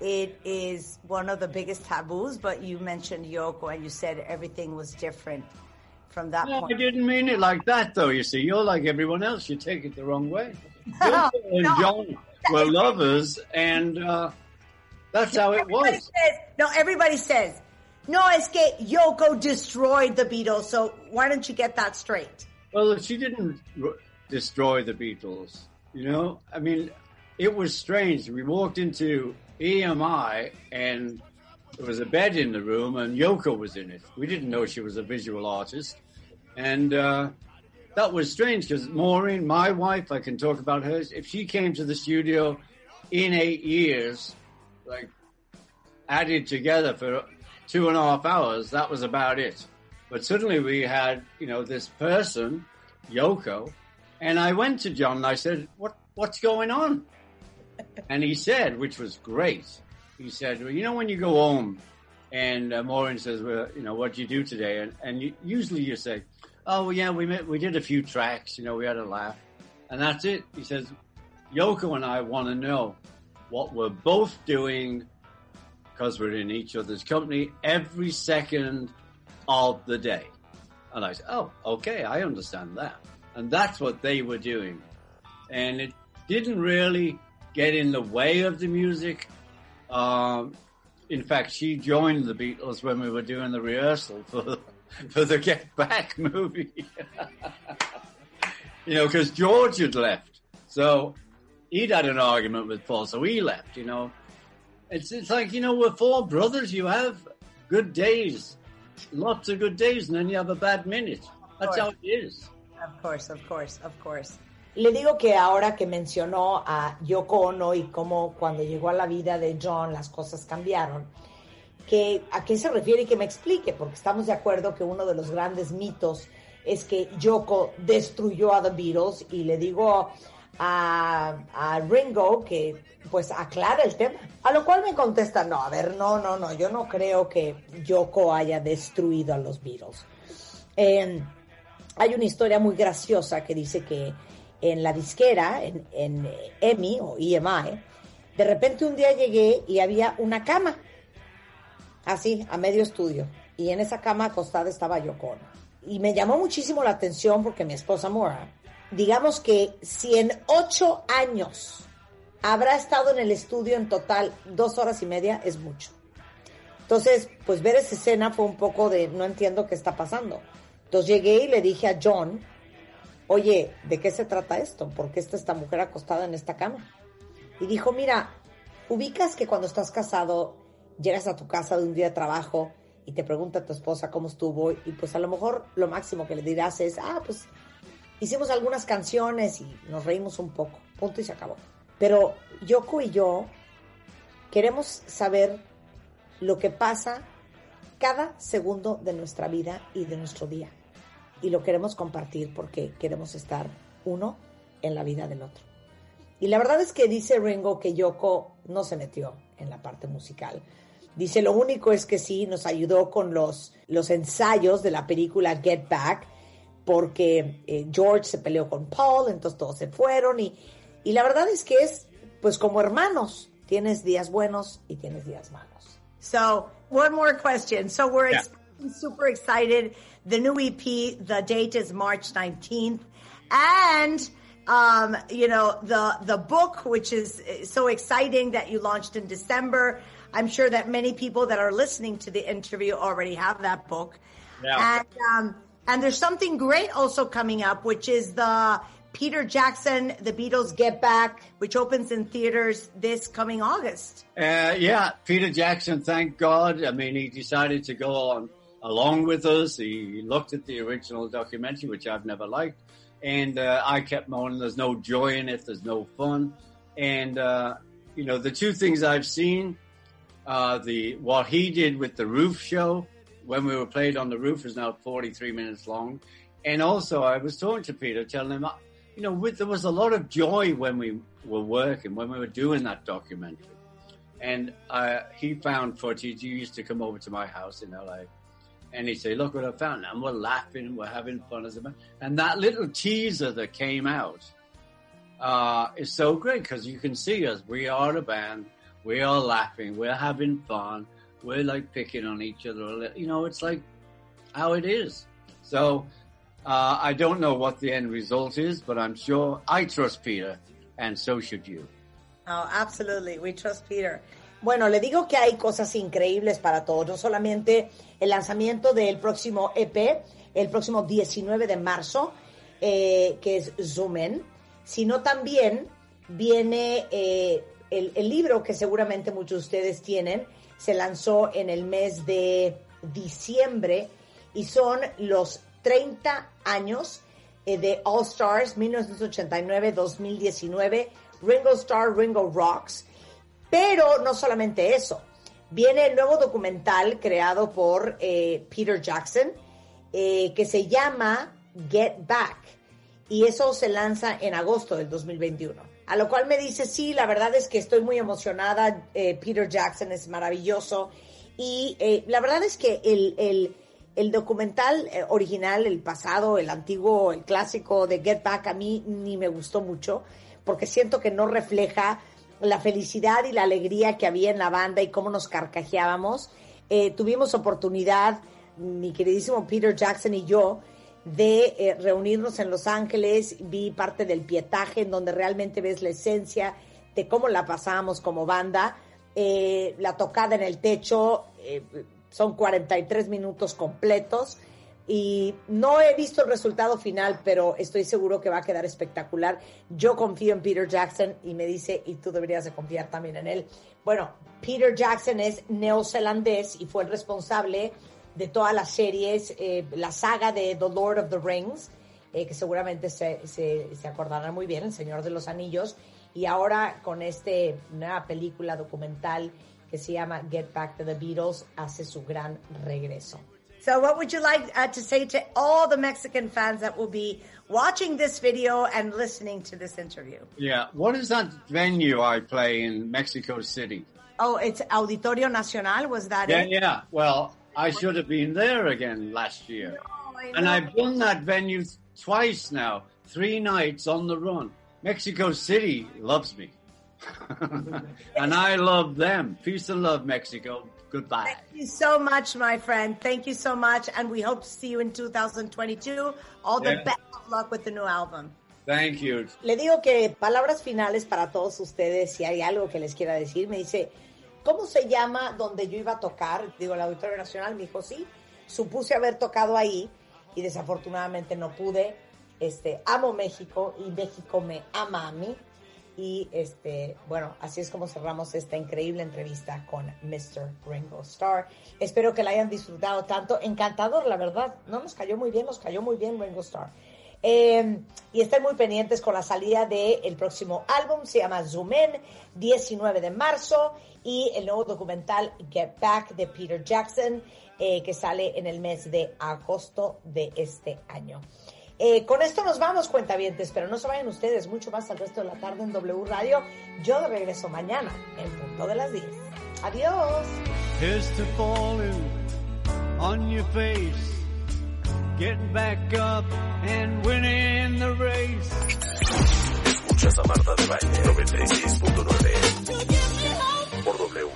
it is one of the biggest taboos, but you mentioned Yoko and you said everything was different from that no, point. I didn't mean it like that, though. You see, you're like everyone else. You take it the wrong way. Yoko and No. John were lovers, and uh, that's how it Everybody was. says, no, everybody says, no, es que Yoko destroyed the Beatles, so why don't you get that straight? Well, she didn't r- destroy the Beatles. You know, I mean, it was strange. We walked into EMI and there was a bed in the room and Yoko was in it. We didn't know she was a visual artist. And, uh, that was strange because Maureen, my wife, I can talk about hers. If she came to the studio in eight years, like added together for two and a half hours, that was about it. But suddenly we had, you know, this person, Yoko, and I went to John and I said, what, what's going on? And he said, which was great. He said, well, you know, when you go home and uh, Maureen says, well, you know, what'd you do today? And, and you, usually you say, oh, yeah, we met, we did a few tracks, you know, we had a laugh and that's it. He says, Yoko and I want to know what we're both doing because we're in each other's company every second of the day. And I said, oh, okay, I understand that. And that's what they were doing. And it didn't really get in the way of the music. Um, in fact, she joined the Beatles when we were doing the rehearsal for, for the Get Back movie. you know, because George had left. So he'd had an argument with Paul, so he left, you know. It's, it's like, you know, we're four brothers. You have good days, lots of good days, and then you have a bad minute. That's how it is. Of course, of course, of course. Le digo que ahora que mencionó a Yoko Ono y cómo cuando llegó a la vida de John las cosas cambiaron, que a qué se refiere y que me explique, porque estamos de acuerdo que uno de los grandes mitos es que Yoko destruyó a The Beatles y le digo a, Ringo que pues aclara el tema. A lo cual me contesta, no, a ver, no, no, no, yo no creo que Yoko haya destruido a los Beatles. Eh, hay una historia muy graciosa que dice que en la disquera, en, en EMI o EMI, de repente un día llegué y había una cama, así, a medio estudio, y en esa cama acostada estaba Yoko Ono. Y me llamó muchísimo la atención porque mi esposa Mora, digamos que si en ocho años habrá estado en el estudio en total dos horas y media, es mucho. Entonces, pues ver esa escena fue un poco de no entiendo qué está pasando. Entonces llegué y le dije a John, oye, ¿de qué se trata esto? ¿Por qué está esta mujer acostada en esta cama? Y dijo, mira, ubicas que cuando estás casado, llegas a tu casa de un día de trabajo y te pregunta a tu esposa cómo estuvo y pues a lo mejor lo máximo que le dirás es, ah, pues hicimos algunas canciones y nos reímos un poco, punto y se acabó. Pero Yoko y yo queremos saber lo que pasa cada segundo de nuestra vida y de nuestro día. Y lo queremos compartir porque queremos estar uno en la vida del otro. Y la verdad es que dice Ringo que Yoko no se metió en la parte musical. Dice, lo único es que sí, nos ayudó con los, los ensayos de la película Get Back, porque eh, George se peleó con Paul, entonces todos se fueron y, y la verdad es que es pues como hermanos, tienes días buenos y tienes días malos. So, one more question. So we're Yeah. ex- super excited. The new EP, the date is March 19th. And, um, you know, the, the book, which is uh, so exciting that you launched in December. I'm sure that many people that are listening to the interview already have that book. Yeah. And, um, and there's something great also coming up, which is the Peter Jackson, The Beatles Get Back, which opens in theaters this coming August. Uh, yeah, Peter Jackson, thank God. I mean, he decided to go on along with us. He looked at the original documentary, which I've never liked. And, uh, I kept moaning, there's no joy in it. There's no fun. And, uh, you know, the two things I've seen, uh, the, what he did with the roof show when we were played on the roof is now 43 minutes long. And also I was talking to Peter, telling him, you know, with, there was a lot of joy when we were working, when we were doing that documentary. And uh, he found footage. He used to come over to my house in LA, and he'd say, "Look what I found!" And we're laughing, we're having fun as a band. And that little teaser that came out uh, is so great because you can see us. We are a band. We are laughing. We're having fun. We're like picking on each other. You know, it's like how it is. So uh, I don't know what the end result is, but I'm sure I trust Peter, and so should you. Oh, absolutely. We trust Peter. Bueno, le digo que hay cosas increíbles para todos, no solamente el lanzamiento del próximo EP, el próximo 19 de marzo, eh, que es Zoom In, sino también viene eh, el, libro que seguramente muchos de ustedes tienen, se lanzó en el mes de diciembre y son los 30 años eh, de All Stars 1989-2019, Ringo Starr, Ringo Rocks. Pero no solamente eso, viene el nuevo documental creado por eh, Peter Jackson eh, que se llama Get Back y eso se lanza en agosto del 2021. A lo cual me dice, sí, la verdad es que estoy muy emocionada, eh, Peter Jackson es maravilloso y eh, la verdad es que el, el, el documental eh, original, el pasado, el antiguo, el clásico de Get Back a mí ni me gustó mucho porque siento que no refleja la felicidad y la alegría que había en la banda y cómo nos carcajeábamos. Eh, tuvimos oportunidad, mi queridísimo Peter Jackson y yo, de eh, reunirnos en Los Ángeles, vi parte del pietaje en donde realmente ves la esencia de cómo la pasábamos como banda, Eh, la tocada en el techo, eh, son 43 minutos completos y no he visto el resultado final, pero estoy seguro que va a quedar espectacular. Yo confío en Peter Jackson y me dice, y tú deberías de confiar también en él. Bueno, Peter Jackson es neozelandés y fue el responsable de todas las series, eh, la saga de The Lord of the Rings, eh, que seguramente se, se, se acordarán muy bien, El Señor de los Anillos, y ahora con este nueva película documental que se llama Get Back to the Beatles, hace su gran regreso. So what would you like uh, to say to all the Mexican fans that will be watching this video and listening to this interview? Yeah. What is that venue I play in Mexico City? Oh, it's Auditorio Nacional, was that Yeah, it? yeah. Well, I should have been there again last year. I and. I've done that venue twice now, three nights on the run. Mexico City loves me. and I love them. Peace and love, Mexico. Goodbye. Thank you so much, my friend. Thank you so much. And we hope to see you in 2022. All the Yeah. best of luck with the new album. Thank you. Le digo que palabras finales para todos ustedes, si hay algo que les quiera decir. Me dice, ¿cómo se llama donde yo iba a tocar? Digo, el Auditorio Nacional. Me dijo, sí, supuse haber tocado ahí y desafortunadamente no pude. Este, amo México y México me ama a mí. Y este, bueno, así es como cerramos esta increíble entrevista con Mr. Ringo Starr. Espero que la hayan disfrutado tanto. Encantador, la verdad. No nos cayó muy bien, nos cayó muy bien Ringo Starr. Eh, y estén muy pendientes con la salida del próximo álbum, se llama Zoom In, 19 de marzo, y el nuevo documental Get Back de Peter Jackson, eh, que sale en el mes de agosto de este año. Eh, con esto nos vamos, cuentavientes, pero no se vayan ustedes mucho más al resto de la tarde en W Radio. Yo de regreso mañana, en punto de las 10. Adiós. Getting back up and winning the race. Escuchas a Marta de Baile 96.9 por W.